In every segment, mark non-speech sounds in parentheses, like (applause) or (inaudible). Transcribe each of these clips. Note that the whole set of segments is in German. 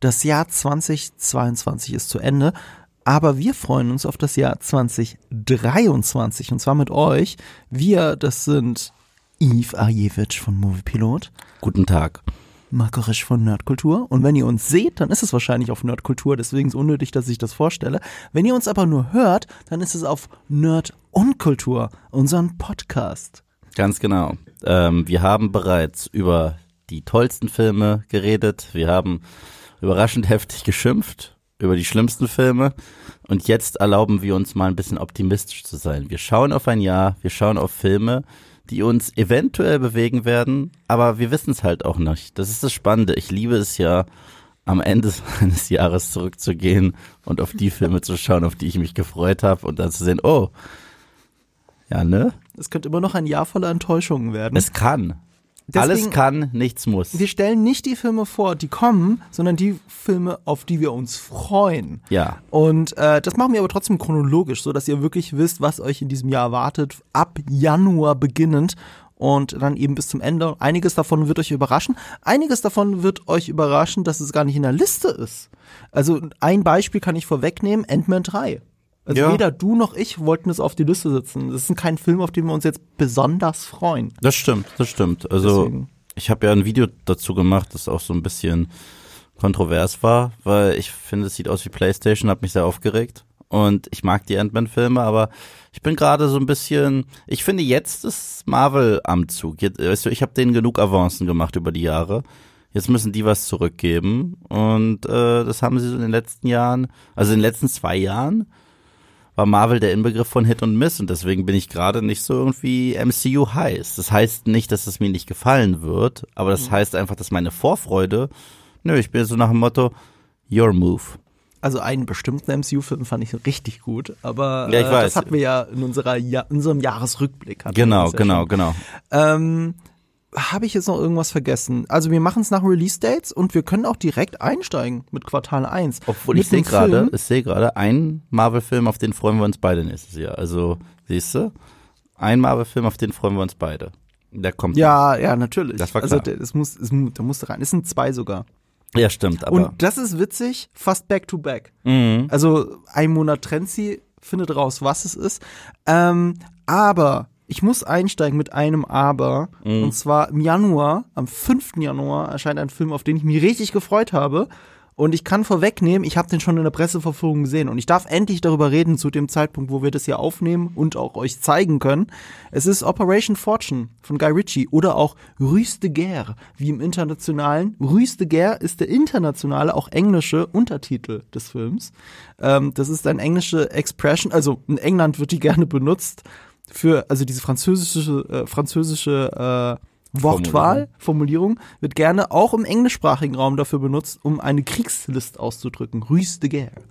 Das Jahr 2022 ist zu Ende, aber wir freuen uns auf das Jahr 2023 und zwar mit euch. Wir, das sind Yves Ajewitsch von Moviepilot. Guten Tag. Marco Risch von Nerdkultur. Und wenn ihr uns seht, dann ist es wahrscheinlich auf Nerdkultur, deswegen ist es unnötig, dass ich das vorstelle. Wenn ihr uns aber nur hört, dann ist es auf Nerd und Kultur, unseren Podcast. Ganz genau. Ähm, wir haben bereits über die tollsten Filme geredet. Wir haben überraschend heftig geschimpft über die schlimmsten Filme. Und jetzt erlauben wir uns mal ein bisschen optimistisch zu sein. Wir schauen auf ein Jahr, wir schauen auf Filme, die uns eventuell bewegen werden, aber wir wissen es halt auch nicht. Das ist das Spannende. Ich liebe es ja, am Ende (laughs) eines Jahres zurückzugehen und auf die Filme zu schauen, auf die ich mich gefreut habe und dann zu sehen, oh, ja, ne? Es könnte immer noch ein Jahr voller Enttäuschungen werden. Es kann. Deswegen, Alles kann, nichts muss. Wir stellen nicht die Filme vor, die kommen, sondern die Filme, auf die wir uns freuen. Ja. Und äh, das machen wir aber trotzdem chronologisch, so dass ihr wirklich wisst, was euch in diesem Jahr erwartet, ab Januar beginnend und dann eben bis zum Ende. Einiges davon wird euch überraschen. Einiges davon wird euch überraschen, dass es gar nicht in der Liste ist. Also ein Beispiel kann ich vorwegnehmen, Ant-Man 3. Also ja. weder du noch ich wollten es auf die Liste setzen. Das ist kein Film, auf den wir uns jetzt besonders freuen. Das stimmt, das stimmt. Also Deswegen. ich habe ja ein Video dazu gemacht, das auch so ein bisschen kontrovers war, weil ich finde, es sieht aus wie PlayStation, hat mich sehr aufgeregt. Und ich mag die Ant-Man-Filme, aber ich bin gerade so ein bisschen, ich finde jetzt ist Marvel am Zug. Jetzt, weißt du, ich habe denen genug Avancen gemacht über die Jahre. Jetzt müssen die was zurückgeben. Und äh, das haben sie so in den letzten Jahren, also in den letzten zwei Jahren, war Marvel der Inbegriff von Hit und Miss und deswegen bin ich gerade nicht so irgendwie MCU heiß. Das heißt nicht, dass es mir nicht gefallen wird, aber das mhm. heißt einfach, dass meine Vorfreude, nö, ich bin so nach dem Motto, your move. Also einen bestimmten MCU-Film fand ich richtig gut, aber ja, äh, das hatten wir ja in, unserer ja in unserem Jahresrückblick. Genau, genau, genau. Ähm, habe ich jetzt noch irgendwas vergessen? Also wir machen es nach Release Dates und wir können auch direkt einsteigen mit Quartal 1. Obwohl ich sehe gerade, ich sehe gerade ein Marvel-Film, auf den freuen wir uns beide nächstes Jahr. Also siehst du, ein Marvel-Film, auf den freuen wir uns beide. Der kommt. Ja, dann. ja, natürlich. Das war also, klar. Also es muss, es, da musste rein. Es sind zwei sogar. Ja, stimmt. Aber und das ist witzig, fast back to back. Mhm. Also ein Monat trennt sie, findet raus, was es ist. Ähm, aber ich muss einsteigen mit einem Aber. Mhm. Und zwar im Januar, am 5. Januar, erscheint ein Film, auf den ich mich richtig gefreut habe. Und ich kann vorwegnehmen, ich habe den schon in der Presseverfügung gesehen und ich darf endlich darüber reden zu dem Zeitpunkt, wo wir das hier aufnehmen und auch euch zeigen können. Es ist Operation Fortune von Guy Ritchie oder auch Ruse de Guerre, wie im internationalen. Ruse de Guerre ist der internationale, auch englische Untertitel des Films. Ähm, das ist ein englische Expression, also in England wird die gerne benutzt für, also diese französische, äh, französische äh, Wortwahl, Formulierung, wird gerne auch im englischsprachigen Raum dafür benutzt, um eine Kriegslist auszudrücken. Ruse de guerre.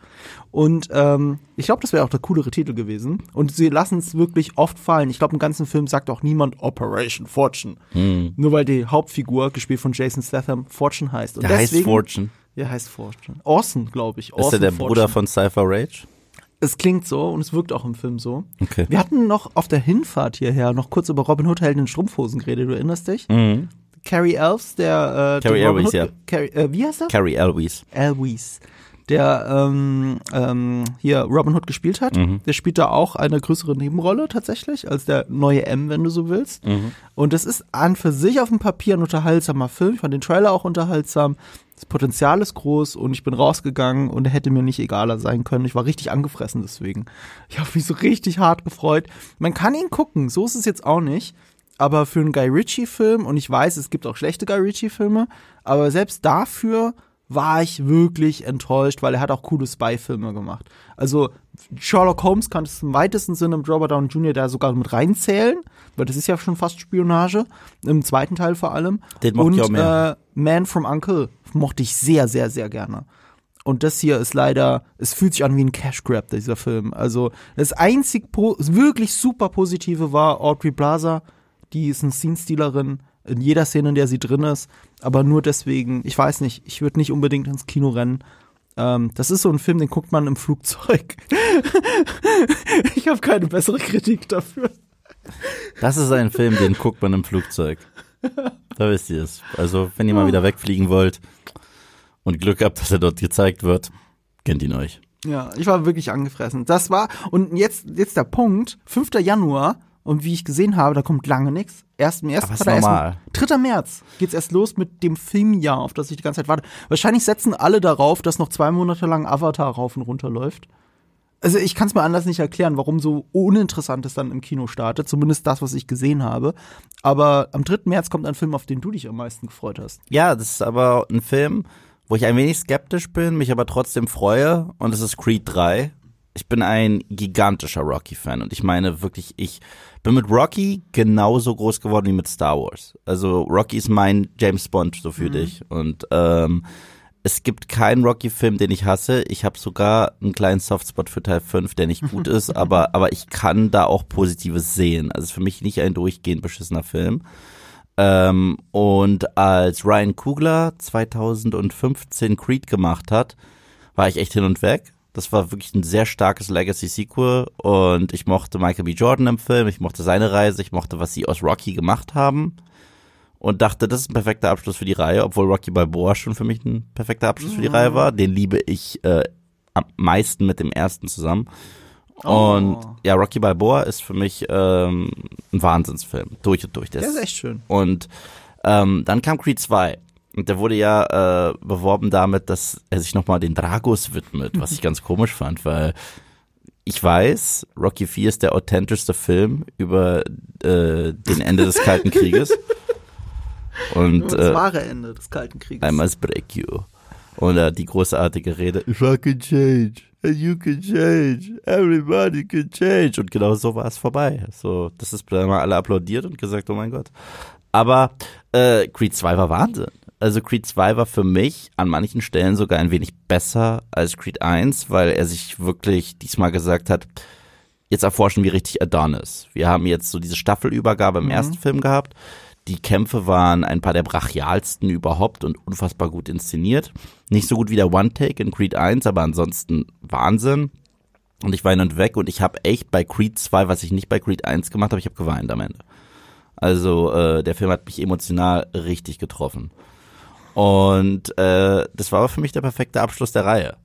Und ähm, ich glaube, das wäre auch der coolere Titel gewesen. Und sie lassen es wirklich oft fallen. Ich glaube, im ganzen Film sagt auch niemand Operation Fortune. Hm. Nur weil die Hauptfigur, gespielt von Jason Statham, Fortune heißt. Und der deswegen, heißt Fortune. Ja, heißt Fortune. Orson, glaube ich. Orson ist er der Fortune. Bruder von Cypher Rage? Es klingt so und es wirkt auch im Film so. Okay. Wir hatten noch auf der Hinfahrt hierher noch kurz über Robin Hood Helden in Strumpfhosen geredet, du erinnerst dich? Mhm. Carrie Elves, der äh, Carrie Elwes, ja. Carrie, äh, wie heißt er? Carrie Elwes. Elwes. Der ähm, ähm, hier Robin Hood gespielt hat. Mhm. Der spielt da auch eine größere Nebenrolle tatsächlich, als der neue M, wenn du so willst. Mhm. Und das ist an für sich auf dem Papier ein unterhaltsamer Film. Ich fand den Trailer auch unterhaltsam. Das Potenzial ist groß und ich bin rausgegangen und er hätte mir nicht egaler sein können. Ich war richtig angefressen deswegen. Ich habe mich so richtig hart gefreut. Man kann ihn gucken, so ist es jetzt auch nicht. Aber für einen Guy Ritchie-Film, und ich weiß, es gibt auch schlechte Guy Ritchie-Filme, aber selbst dafür war ich wirklich enttäuscht, weil er hat auch coole Spy-Filme gemacht. Also Sherlock Holmes kann es im weitesten Sinne im Robert Downey Jr. da sogar mit reinzählen, weil das ist ja schon fast Spionage, im zweiten Teil vor allem. Den Und ich auch mehr. Äh, Man from Uncle mochte ich sehr, sehr, sehr gerne. Und das hier ist leider, es fühlt sich an wie ein Cash Grab, dieser Film. Also das einzig wirklich super positive war Audrey Plaza, die ist eine Scene-Stealerin in jeder Szene, in der sie drin ist, aber nur deswegen, ich weiß nicht, ich würde nicht unbedingt ins Kino rennen. Ähm, das ist so ein Film, den guckt man im Flugzeug. (laughs) ich habe keine bessere Kritik dafür. Das ist ein Film, den guckt man im Flugzeug. Da wisst ihr es. Also, wenn ihr mal wieder wegfliegen wollt und Glück gehabt, dass er dort gezeigt wird. Kennt ihn euch. Ja, ich war wirklich angefressen. Das war, und jetzt, jetzt der Punkt, 5. Januar, und wie ich gesehen habe, da kommt lange nichts. Erst im ersten normal. Erst, 3. März geht's erst los mit dem Filmjahr, auf das ich die ganze Zeit warte. Wahrscheinlich setzen alle darauf, dass noch zwei Monate lang Avatar rauf und runter läuft. Also ich kann es mir anders nicht erklären, warum so uninteressant es dann im Kino startet. Zumindest das, was ich gesehen habe. Aber am 3. März kommt ein Film, auf den du dich am meisten gefreut hast. Ja, das ist aber ein Film, wo ich ein wenig skeptisch bin, mich aber trotzdem freue. Und es ist Creed 3. Ich bin ein gigantischer Rocky-Fan und ich meine wirklich, ich bin mit Rocky genauso groß geworden wie mit Star Wars. Also Rocky ist mein James Bond so für mhm. dich und ähm, es gibt keinen Rocky-Film, den ich hasse. Ich habe sogar einen kleinen Softspot für Teil 5, der nicht gut ist, (laughs) aber, aber ich kann da auch Positives sehen. Also für mich nicht ein durchgehend beschissener Film. Ähm, und als Ryan Kugler 2015 Creed gemacht hat, war ich echt hin und weg. Das war wirklich ein sehr starkes Legacy-Sequel und ich mochte Michael B. Jordan im Film, ich mochte seine Reise, ich mochte, was sie aus Rocky gemacht haben und dachte, das ist ein perfekter Abschluss für die Reihe, obwohl Rocky Balboa schon für mich ein perfekter Abschluss für die Reihe war. Den liebe ich äh, am meisten mit dem ersten zusammen. Und oh. ja, Rocky Balboa ist für mich ähm, ein Wahnsinnsfilm, durch und durch. Der ist echt schön. Und ähm, dann kam Creed 2 und der wurde ja äh, beworben damit, dass er sich nochmal den Dragos widmet, was ich (laughs) ganz komisch fand, weil ich weiß, Rocky 4 ist der authentischste Film über äh, den Ende des Kalten Krieges. (laughs) Und, das äh, wahre Ende des Kalten Krieges. I must break you. Und äh, die großartige Rede, if I can change, and you can change, everybody can change. Und genau so war es vorbei. So, das ist dann mal alle applaudiert und gesagt, oh mein Gott. Aber äh, Creed 2 war Wahnsinn. Also Creed 2 war für mich an manchen Stellen sogar ein wenig besser als Creed 1, weil er sich wirklich diesmal gesagt hat, jetzt erforschen wir richtig Adonis. Wir haben jetzt so diese Staffelübergabe im mhm. ersten Film gehabt. Die Kämpfe waren ein paar der brachialsten überhaupt und unfassbar gut inszeniert. Nicht so gut wie der One-Take in Creed 1, aber ansonsten Wahnsinn. Und ich hin und weg und ich habe echt bei Creed 2, was ich nicht bei Creed 1 gemacht habe, ich habe geweint am Ende. Also äh, der Film hat mich emotional richtig getroffen. Und äh, das war aber für mich der perfekte Abschluss der Reihe.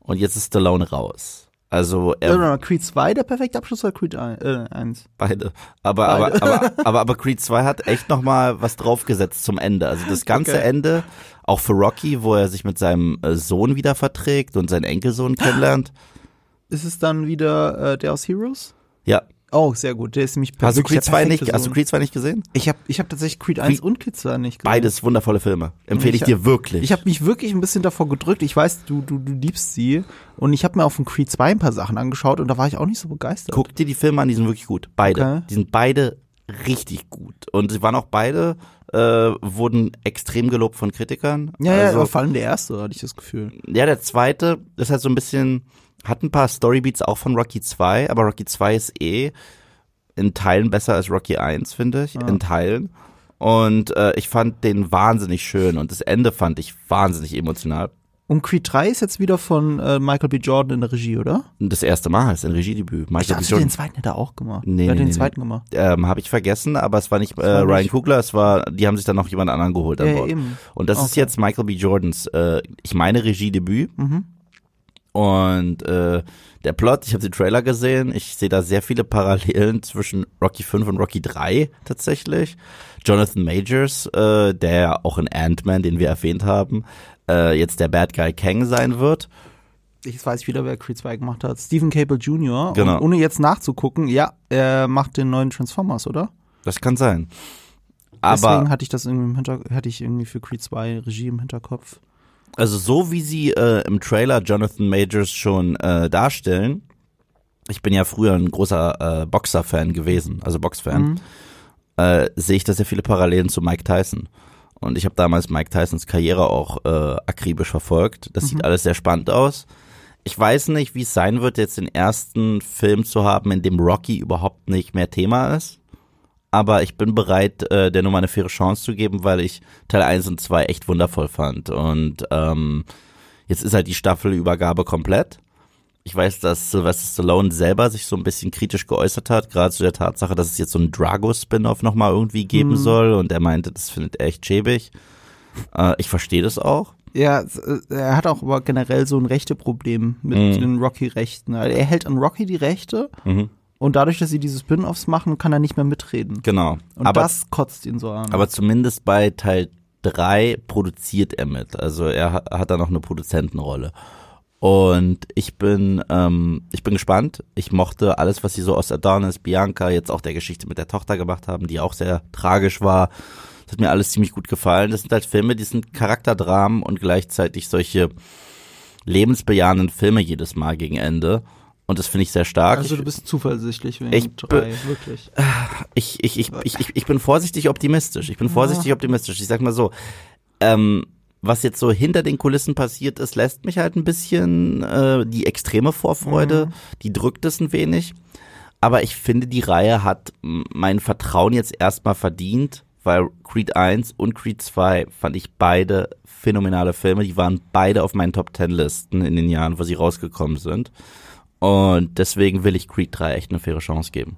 Und jetzt ist Stallone raus. Also er, ja, Creed 2 der perfekte Abschluss oder Creed 1? Äh, beide. Aber, beide. Aber, aber, (laughs) aber, aber Creed 2 hat echt noch mal was draufgesetzt zum Ende. Also das ganze okay. Ende, auch für Rocky, wo er sich mit seinem äh, Sohn wieder verträgt und seinen Enkelsohn kennenlernt. Ist es dann wieder äh, der aus Heroes? Ja, Oh, sehr gut. Der ist nämlich Hast du Creed 2 nicht, hast du Creed 2 nicht gesehen? Ich habe ich hab tatsächlich Creed 1 Creed, und Creed 2 nicht gesehen. Beides wundervolle Filme. Empfehle ich, ich dir wirklich. Ich habe mich wirklich ein bisschen davor gedrückt. Ich weiß, du du du liebst sie und ich habe mir auf dem Creed 2 ein paar Sachen angeschaut und da war ich auch nicht so begeistert. Guck dir die Filme an, die sind wirklich gut. Beide. Okay. Die sind beide richtig gut und sie waren auch beide äh, wurden extrem gelobt von Kritikern. Ja, also, ja, aber vor allem der erste, hatte ich das Gefühl. Ja, der zweite ist halt so ein bisschen hat ein paar Storybeats auch von Rocky 2, aber Rocky 2 ist eh in Teilen besser als Rocky 1, finde ich. Ja. In Teilen. Und äh, ich fand den wahnsinnig schön und das Ende fand ich wahnsinnig emotional. Und Creed 3 ist jetzt wieder von äh, Michael B. Jordan in der Regie, oder? Das erste Mal ist ein Regiedebüt. Michael ich dachte, B. Jordan. den zweiten hat er auch gemacht. Nee, Wer hat nee, den nee, zweiten gemacht? Ähm, Habe ich vergessen, aber es war nicht äh, war Ryan nicht. Kugler, es war, die haben sich dann noch jemand anderen geholt an ja, Bord. Eben. Und das okay. ist jetzt Michael B. Jordans, äh, ich meine Regiedebüt. Mhm. Und äh, der Plot, ich habe den Trailer gesehen, ich sehe da sehr viele Parallelen zwischen Rocky 5 und Rocky 3 tatsächlich. Jonathan Majors, äh, der auch in Ant-Man, den wir erwähnt haben, äh, jetzt der Bad Guy Kang sein wird. Ich weiß wieder, wer Creed 2 gemacht hat. Stephen Cable Jr. Genau. Und ohne jetzt nachzugucken, ja, er macht den neuen Transformers, oder? Das kann sein. Aber Deswegen hatte ich das irgendwie im Hinter hatte ich irgendwie für Creed 2 Regie im Hinterkopf. Also so wie sie äh, im Trailer Jonathan Majors schon äh, darstellen, ich bin ja früher ein großer äh, Boxer-Fan gewesen, also Box-Fan, mhm. äh, sehe ich da sehr viele Parallelen zu Mike Tyson. Und ich habe damals Mike Tysons Karriere auch äh, akribisch verfolgt. Das mhm. sieht alles sehr spannend aus. Ich weiß nicht, wie es sein wird, jetzt den ersten Film zu haben, in dem Rocky überhaupt nicht mehr Thema ist aber ich bin bereit, äh, der Nummer eine faire Chance zu geben, weil ich Teil 1 und 2 echt wundervoll fand. Und ähm, jetzt ist halt die Staffelübergabe komplett. Ich weiß, dass Sylvester Stallone selber sich so ein bisschen kritisch geäußert hat, gerade zu der Tatsache, dass es jetzt so ein Drago-Spin-Off nochmal irgendwie geben mhm. soll. Und er meinte, das findet er echt schäbig. Äh, ich verstehe das auch. Ja, er hat auch aber generell so ein Rechteproblem mit mhm. den Rocky-Rechten. Also er hält an Rocky die Rechte mhm. Und dadurch, dass sie diese Spin-Offs machen, kann er nicht mehr mitreden. Genau. Und aber, das kotzt ihn so an. Aber zumindest bei Teil 3 produziert er mit. Also er hat da noch eine Produzentenrolle. Und ich bin, ähm, ich bin gespannt. Ich mochte alles, was sie so aus Adonis, Bianca, jetzt auch der Geschichte mit der Tochter gemacht haben, die auch sehr tragisch war. Das hat mir alles ziemlich gut gefallen. Das sind halt Filme, die sind Charakterdramen und gleichzeitig solche lebensbejahenden Filme jedes Mal gegen Ende. Und das finde ich sehr stark. Also du bist zuversichtlich wegen ich, drei, wirklich. Ich, ich, ich, ich, ich, ich bin vorsichtig optimistisch. Ich bin vorsichtig ja. optimistisch. Ich sag mal so, ähm, was jetzt so hinter den Kulissen passiert ist, lässt mich halt ein bisschen äh, die extreme Vorfreude, mhm. die drückt es ein wenig. Aber ich finde, die Reihe hat mein Vertrauen jetzt erstmal verdient, weil Creed 1 und Creed 2 fand ich beide phänomenale Filme. Die waren beide auf meinen Top 10 Listen in den Jahren, wo sie rausgekommen sind. Und deswegen will ich Creed 3 echt eine faire Chance geben.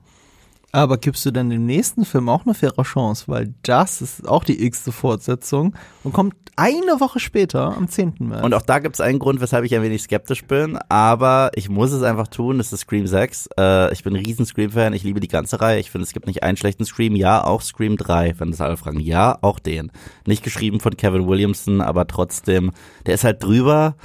Aber gibst du denn dem nächsten Film auch eine faire Chance? Weil das ist auch die x-te Fortsetzung und kommt eine Woche später, am 10. März. Und auch da gibt es einen Grund, weshalb ich ein wenig skeptisch bin, aber ich muss es einfach tun, das ist Scream 6. Äh, ich bin ein riesen Scream-Fan, ich liebe die ganze Reihe. Ich finde, es gibt nicht einen schlechten Scream. Ja, auch Scream 3, wenn das alle fragen. Ja, auch den. Nicht geschrieben von Kevin Williamson, aber trotzdem, der ist halt drüber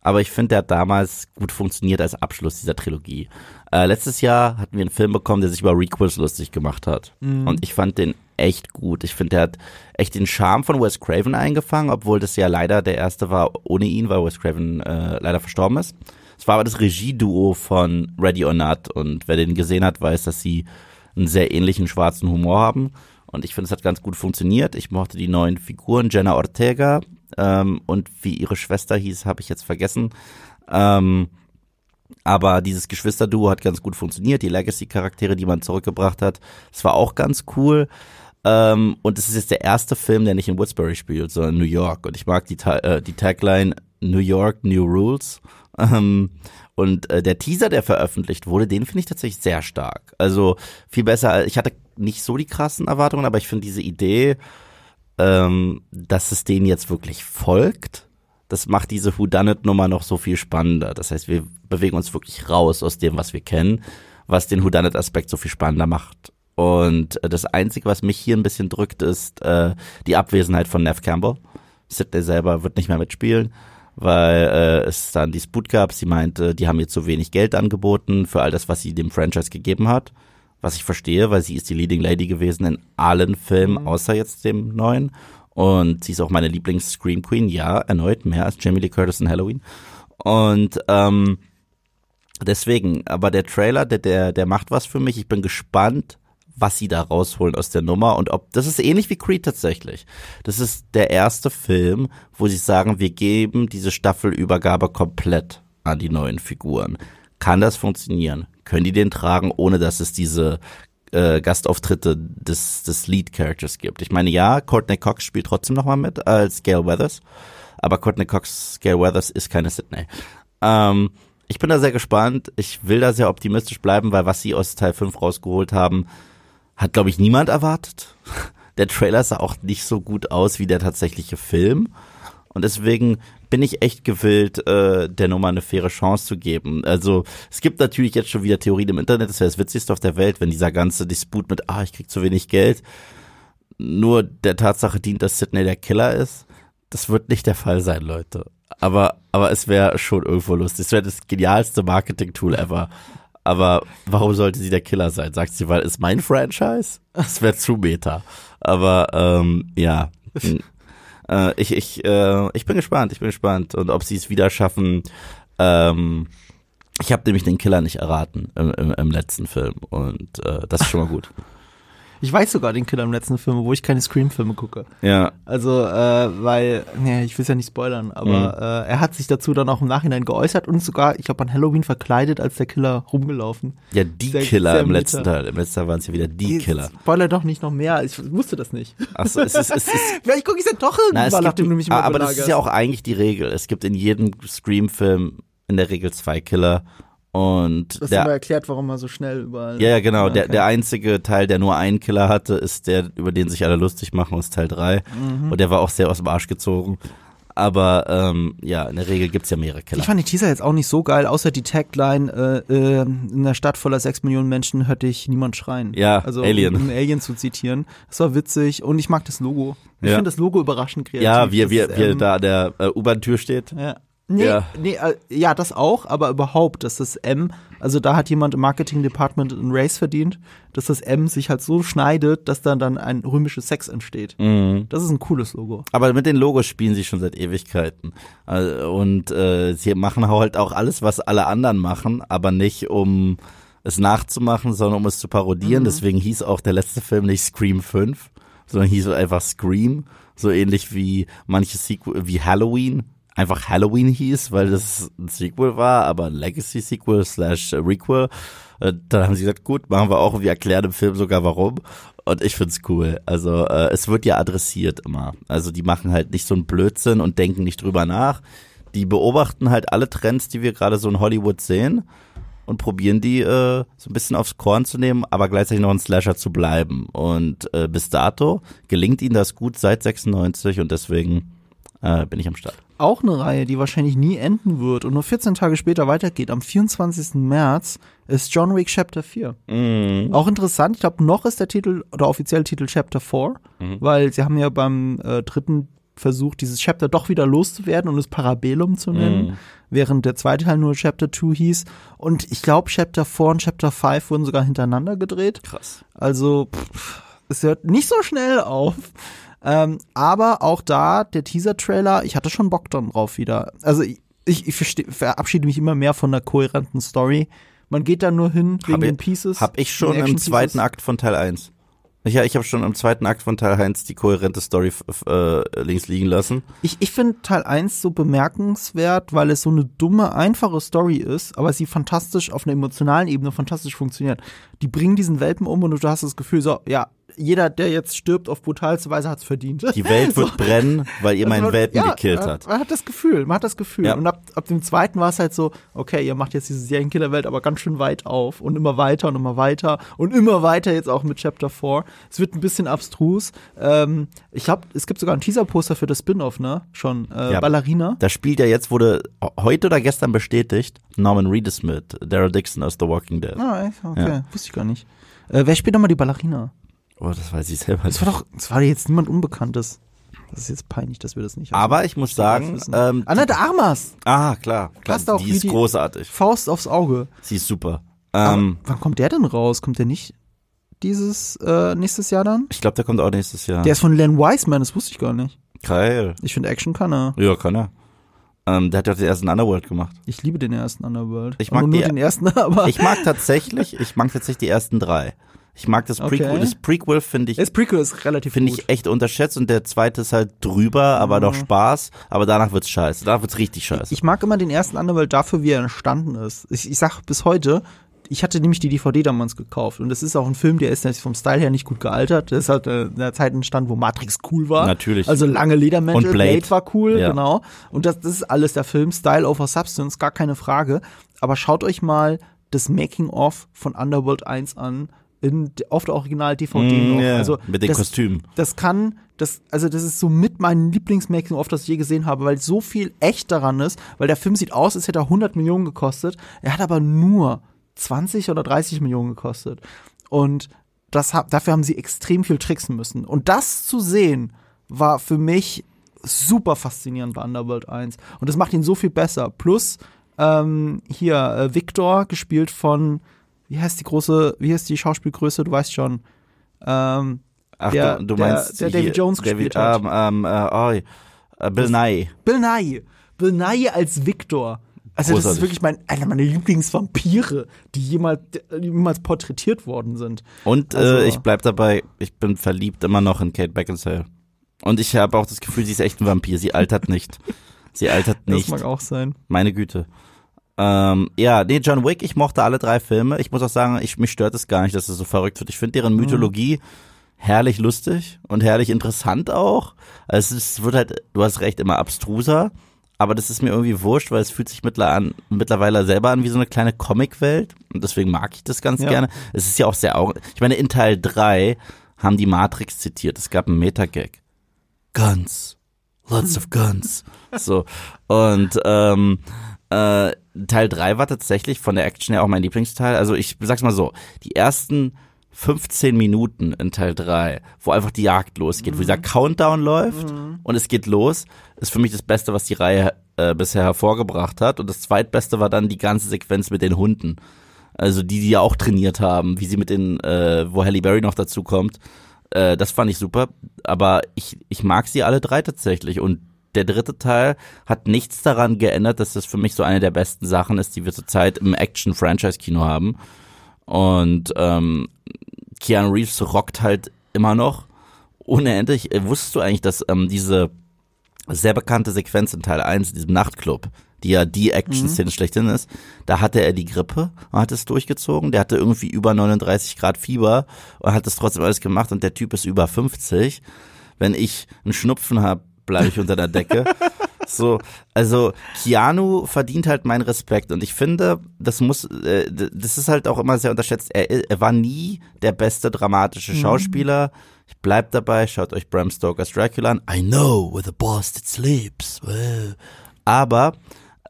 aber ich finde, der hat damals gut funktioniert als Abschluss dieser Trilogie. Äh, letztes Jahr hatten wir einen Film bekommen, der sich über Requels lustig gemacht hat. Mhm. Und ich fand den echt gut. Ich finde, der hat echt den Charme von Wes Craven eingefangen, obwohl das ja leider der erste war ohne ihn, weil Wes Craven äh, leider verstorben ist. Es war aber das Regieduo von Ready or Not und wer den gesehen hat, weiß, dass sie einen sehr ähnlichen schwarzen Humor haben. Und ich finde, es hat ganz gut funktioniert. Ich mochte die neuen Figuren. Jenna Ortega, ähm, und wie ihre Schwester hieß, habe ich jetzt vergessen. Ähm, aber dieses Geschwisterduo hat ganz gut funktioniert. Die Legacy-Charaktere, die man zurückgebracht hat, das war auch ganz cool. Ähm, und es ist jetzt der erste Film, der nicht in Woodsbury spielt, sondern New York. Und ich mag die, äh, die Tagline New York, New Rules. (laughs) Ähm, und äh, der Teaser, der veröffentlicht wurde, den finde ich tatsächlich sehr stark. Also viel besser. Ich hatte nicht so die krassen Erwartungen, aber ich finde diese Idee, ähm, dass es denen jetzt wirklich folgt, das macht diese Whodunit-Nummer noch so viel spannender. Das heißt, wir bewegen uns wirklich raus aus dem, was wir kennen, was den Whodunit-Aspekt so viel spannender macht. Und äh, das Einzige, was mich hier ein bisschen drückt, ist äh, die Abwesenheit von Nev Campbell. Sidney selber wird nicht mehr mitspielen, weil äh, es dann Disput gab. Sie meinte, die haben ihr zu wenig Geld angeboten für all das, was sie dem Franchise gegeben hat was ich verstehe, weil sie ist die Leading Lady gewesen in allen Filmen, mhm. außer jetzt dem neuen. Und sie ist auch meine Lieblings-Scream Queen, ja, erneut mehr als Jamie Lee Curtis in Halloween. Und ähm, deswegen, aber der Trailer, der, der, der macht was für mich. Ich bin gespannt, was sie da rausholen aus der Nummer und ob das ist ähnlich wie Creed tatsächlich. Das ist der erste Film, wo sie sagen, wir geben diese Staffelübergabe komplett an die neuen Figuren. Kann das funktionieren? Können die den tragen, ohne dass es diese äh, Gastauftritte des, des Lead-Characters gibt. Ich meine, ja, Courtney Cox spielt trotzdem nochmal mit als Gail Weathers, aber Courtney Cox, Gail Weathers ist keine Sydney. Ähm, ich bin da sehr gespannt. Ich will da sehr optimistisch bleiben, weil was sie aus Teil 5 rausgeholt haben, hat, glaube ich, niemand erwartet. (laughs) Der Trailer sah auch nicht so gut aus wie der tatsächliche Film. Und deswegen bin ich echt gewillt, äh, der Nummer eine faire Chance zu geben. Also es gibt natürlich jetzt schon wieder Theorien im Internet, das wäre das Witzigste auf der Welt, wenn dieser ganze Disput mit, ah, ich krieg zu wenig Geld, nur der Tatsache dient, dass Sidney der Killer ist. Das wird nicht der Fall sein, Leute. Aber, aber es wäre schon irgendwo lustig. Es wäre das genialste Marketing-Tool ever. Aber warum sollte sie der Killer sein? Sagt sie, weil es mein Franchise? Das wäre zu meta. Aber ähm, ja. (laughs) Äh, ich, ich, äh, ich bin gespannt, ich bin gespannt. Und ob sie es wieder schaffen, ähm, ich habe nämlich den Killer nicht erraten im, im, im letzten Film und äh, das ist schon mal gut. (laughs) Ich weiß sogar den Killer im letzten Film, wo ich keine Scream-Filme gucke. Ja. Also, äh, weil, nee, ich will es ja nicht spoilern, aber mhm. äh, er hat sich dazu dann auch im Nachhinein geäußert und sogar, ich glaube, an Halloween verkleidet als der Killer rumgelaufen. Ja, die sehr, Killer sehr im letzten Teil. Im letzten Teil waren es ja wieder die Killer. Spoiler doch nicht noch mehr, ich wusste das nicht. Achso, es ist, es ist. (laughs) Vielleicht gucke ich es ja doch irgendwann, Na, nachdem du mich mal Aber das ist ja auch eigentlich die Regel. Es gibt in jedem Scream-Film in der Regel zwei Killer und das der, haben wir erklärt, warum er so schnell überall. Ja, ja, genau. Der, der einzige Teil, der nur einen Killer hatte, ist der, über den sich alle lustig machen, aus Teil 3. Mhm. Und der war auch sehr aus dem Arsch gezogen. Aber ähm, ja, in der Regel gibt's ja mehrere Killer. Ich fand die Teaser jetzt auch nicht so geil, außer die Tagline, äh, äh, in einer Stadt voller sechs Millionen Menschen hörte ich niemand schreien. Ja, also, Alien. Um, um Alien zu zitieren. Das war witzig und ich mag das Logo. Ich Ja. finde das Logo überraschend kreativ. ja, wie, wie, ist, wie er da an der äh, U-Bahn-Tür steht. Ja. Nee, Ja. nee äh, ja, das auch, aber überhaupt, dass das M, also da hat jemand im Marketing-Department einen Race verdient, dass das M sich halt so schneidet, dass dann dann ein römisches Sex entsteht. Mhm. Das ist ein cooles Logo. Aber mit den Logos spielen sie schon seit Ewigkeiten. Also, Und äh, sie machen halt auch alles, was alle anderen machen, aber nicht um es nachzumachen, sondern um es zu parodieren. Deswegen hieß auch der letzte Film nicht Scream 5, sondern hieß einfach Scream. So ähnlich wie manche Sequel, wie Halloween einfach Halloween hieß, weil das ein Sequel war, aber ein Legacy-Sequel slash Requel. Äh, Dann haben sie gesagt, gut, machen wir auch. Wir erklären im Film sogar warum. Und ich find's cool. Also äh, es wird ja adressiert immer. Also die machen halt nicht so einen Blödsinn und denken nicht drüber nach. Die beobachten halt alle Trends, die wir gerade so in Hollywood sehen und probieren die äh, so ein bisschen aufs Korn zu nehmen, aber gleichzeitig noch ein Slasher zu bleiben. Und äh, bis dato gelingt ihnen das gut seit 96 und deswegen äh, bin ich am Start. Auch eine Reihe, die wahrscheinlich nie enden wird und nur 14 Tage später weitergeht. Am 24. März ist John Wick Chapter 4. Mhm. Auch interessant, ich glaube, noch ist der Titel oder offiziell Titel Chapter 4, weil sie haben ja beim äh, dritten Versuch, dieses Chapter doch wieder loszuwerden und es Parabellum zu nennen, Mhm. während der zweite Teil nur Chapter 2 hieß. Und ich glaube, Chapter 4 und Chapter 5 wurden sogar hintereinander gedreht. Krass. Also, pff, es hört nicht so schnell auf. Ähm, aber auch da, der Teaser-Trailer, ich hatte schon Bock dann drauf wieder. Also, ich, ich, ich verabschiede mich immer mehr von einer kohärenten Story. Man geht da nur hin wegen Hab den ich- Pieces. Hab ich schon im zweiten Akt von Teil 1. Ja, ich habe schon im zweiten Akt von Teil 1 die kohärente Story äh, links liegen lassen. Ich, ich finde Teil 1 so bemerkenswert, weil es so eine dumme, einfache Story ist, aber sie fantastisch auf einer emotionalen Ebene fantastisch funktioniert. Die bringen diesen Welpen um und du hast das Gefühl, so, ja, jeder, der jetzt stirbt auf brutalste Weise, hat's verdient. Die Welt wird (laughs) brennen, weil ihr meinen Also, Welpen ja, gekillt man- hat. Man hat das Gefühl, man hat das Gefühl. Ja. Und ab, ab dem zweiten war es halt so, okay, ihr macht jetzt diese Serienkillerwelt aber ganz schön weit auf und immer weiter und immer weiter und immer weiter jetzt auch mit Chapter 4. Es wird ein bisschen abstrus. Ähm, ich glaube, es gibt sogar ein Teaser-Poster für das Spin-off, ne? Schon. Äh, Ja. Ballerina. Das spielt ja jetzt, wurde heute oder gestern bestätigt, Norman Reedus mit, Daryl Dixon aus The Walking Dead. Ah, echt? okay. Ja. Wusste ich gar nicht. Äh, wer spielt nochmal die Ballerina? Oh, das weiß ich selber Das war doch, das war jetzt niemand Unbekanntes. Das ist jetzt peinlich, dass wir das nicht Aber ich muss sagen, ähm, Anna de Armas. ah, klar, klar Passt auch die ist die- großartig. Faust aufs Auge. Sie ist super. Ähm, wann kommt der denn raus? Kommt der nicht dieses äh, nächstes Jahr dann? ich glaube, der kommt auch nächstes Jahr. Der ist von Len Wiseman, das wusste ich gar nicht. Geil. Ich finde Action kann er. Ja, kann er. Ähm, der hat ja den ersten Underworld gemacht. Ich liebe den ersten Underworld. Ich mag die- den ersten, (laughs) aber Ich mag tatsächlich, ich mag tatsächlich die ersten drei. Ich mag das Prequel. Okay. Das Prequel finde ich, das Prequel ist relativ finde ich echt unterschätzt und der zweite ist halt drüber, aber doch Spaß. Aber danach wird's scheiße. Danach wird's richtig scheiße. Ich mag immer den ersten Underworld dafür, wie er entstanden ist. Ich, ich sag bis heute, ich hatte nämlich die DVD damals gekauft und das ist auch ein Film, der ist vom Style her nicht gut gealtert. Der ist halt äh, in der Zeit entstanden, wo Matrix cool war. Natürlich. Also lange Ledermäntel, Und Blade. Blade. war cool, Ja. genau. Und das, das ist alles der Film, Style over Substance, gar keine Frage. Aber schaut euch mal das Making-of von Underworld 1 an, in, auf der Original-DVD Mm, noch. ja, also mit den das, Kostümen. das kann, das, also das ist so mit meinem Lieblingsmaking-of, das ich je gesehen habe, weil so viel echt daran ist, weil der Film sieht aus, als hätte er 100 Millionen gekostet. Er hat aber nur 20 oder 30 Millionen gekostet. Und das, dafür haben sie extrem viel tricksen müssen. Und das zu sehen, war für mich super faszinierend bei Underworld 1. Und das macht ihn so viel besser. Plus, ähm, hier, äh, Victor, gespielt von, wie heißt die große, wie heißt die Schauspielgröße, du weißt schon. Ähm, Ach, der- du, du der- meinst der David Jones David, gespielt hat. Ähm, ähm, äh, oh, äh, Bill Nye. Bill Nye. Bill Nye als Victor. Also das ist Großartig. wirklich mein, einer meiner Lieblingsvampire, die jemals, die jemals porträtiert worden sind. Und Also- äh, ich bleib dabei, ich bin verliebt immer noch in Kate Beckinsale. Und ich habe auch das Gefühl, sie ist echt ein Vampir. Sie altert nicht. (laughs) Sie altert Das nicht. mag auch sein. Meine Güte. Ähm, ja, nee, John Wick, ich mochte alle drei Filme. Ich muss auch sagen, ich, mich stört es gar nicht, dass es so verrückt wird. Ich finde deren Mythologie herrlich lustig und herrlich interessant auch. Also es wird halt, du hast recht, immer abstruser. Aber das ist mir irgendwie wurscht, weil es fühlt sich mittlerweile selber an wie so eine kleine Comicwelt. Und deswegen mag ich das ganz Ja. gerne. Es ist ja auch sehr augen. Ich meine, in Teil drei haben die Matrix zitiert. Es gab einen Metagag. Guns lots of guns. So. Und ähm, äh, Teil 3 war tatsächlich von der Action her auch mein Lieblingsteil. Also ich sag's mal so, die ersten 15 Minuten in Teil 3, wo einfach die Jagd losgeht, mhm. wo dieser. Countdown läuft mhm. und es geht los, ist für mich das Beste, was die Reihe äh, bisher hervorgebracht hat. Und das zweitbeste war dann die ganze Sequenz mit den Hunden. Also die, die ja auch trainiert haben, wie sie mit den, äh, wo Halle Berry noch dazu kommt. Äh, das fand ich super. Aber ich, ich mag sie alle drei tatsächlich. Und der dritte Teil hat nichts daran geändert, dass das für mich so eine der besten Sachen ist, die wir zurzeit im Action-Franchise-Kino haben. Und ähm, Keanu Reeves rockt halt immer noch ohne Ende. Ich, äh, wusstest du eigentlich, dass ähm, diese sehr bekannte Sequenz in Teil 1, in diesem Nachtclub, die ja die Action-Szene mhm. schlechthin ist, da hatte er die Grippe und hat es durchgezogen. Der hatte irgendwie über 39 Grad Fieber und hat das trotzdem alles gemacht und der Typ ist über 50. Wenn ich einen Schnupfen habe, bleibe ich unter der Decke. (laughs) So, also Keanu verdient halt meinen Respekt und ich finde, das muss, äh, das ist halt auch immer sehr unterschätzt. Er, er war nie der beste dramatische mhm. Schauspieler. Mhm. Ich bleib dabei, schaut euch Bram Stoker's Dracula an. I know where the bastard sleeps. Aber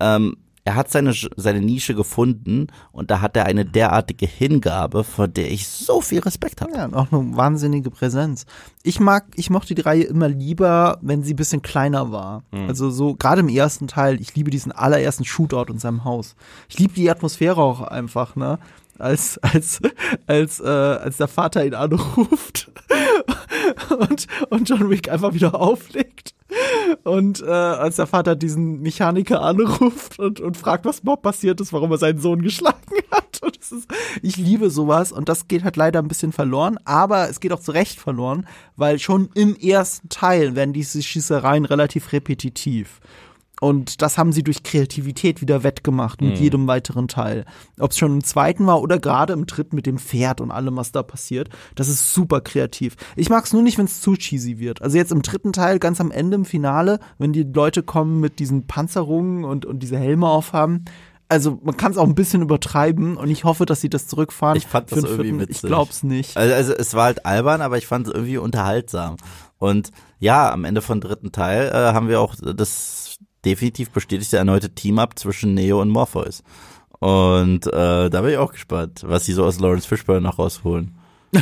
ähm, er hat seine, seine Nische gefunden und da hat er eine derartige Hingabe, vor der ich so viel Respekt habe. Ja, und auch eine wahnsinnige Präsenz. Ich mag, ich mochte die Reihe immer lieber, wenn sie ein bisschen kleiner war. Mhm. Also so, gerade im ersten Teil, ich liebe diesen allerersten Shootout in seinem Haus. Ich liebe die Atmosphäre auch einfach, ne? als als als äh, als der Vater ihn anruft (laughs) und und John Wick einfach wieder auflegt und äh, als der Vater diesen Mechaniker anruft und, und fragt, was Bob passiert ist, warum er seinen Sohn geschlagen hat. Und das ist, ich liebe sowas und das geht halt leider ein bisschen verloren, aber es geht auch zu Recht verloren, weil schon im ersten Teil werden diese Schießereien relativ repetitiv. Und das haben sie durch Kreativität wieder wettgemacht mit mhm. jedem weiteren Teil. Ob es schon im zweiten war oder gerade im dritten mit dem Pferd und allem, was da passiert. Das ist super kreativ. Ich mag es nur nicht, wenn es zu cheesy wird. Also jetzt im dritten Teil, ganz am Ende im Finale, wenn die Leute kommen mit diesen Panzerungen und, und diese Helme aufhaben. Also man kann es auch ein bisschen übertreiben und ich hoffe, dass sie das zurückfahren. Ich fand das irgendwie vierten. witzig. Ich glaub's nicht. Also, also es war halt albern, aber ich fand es irgendwie unterhaltsam. Und ja, am Ende von dritten Teil äh, haben wir auch das definitiv bestätigt der erneute Team-Up zwischen Neo und Morpheus. Und äh, da bin ich auch gespannt, was sie so aus Lawrence Fishburne noch rausholen. (laughs)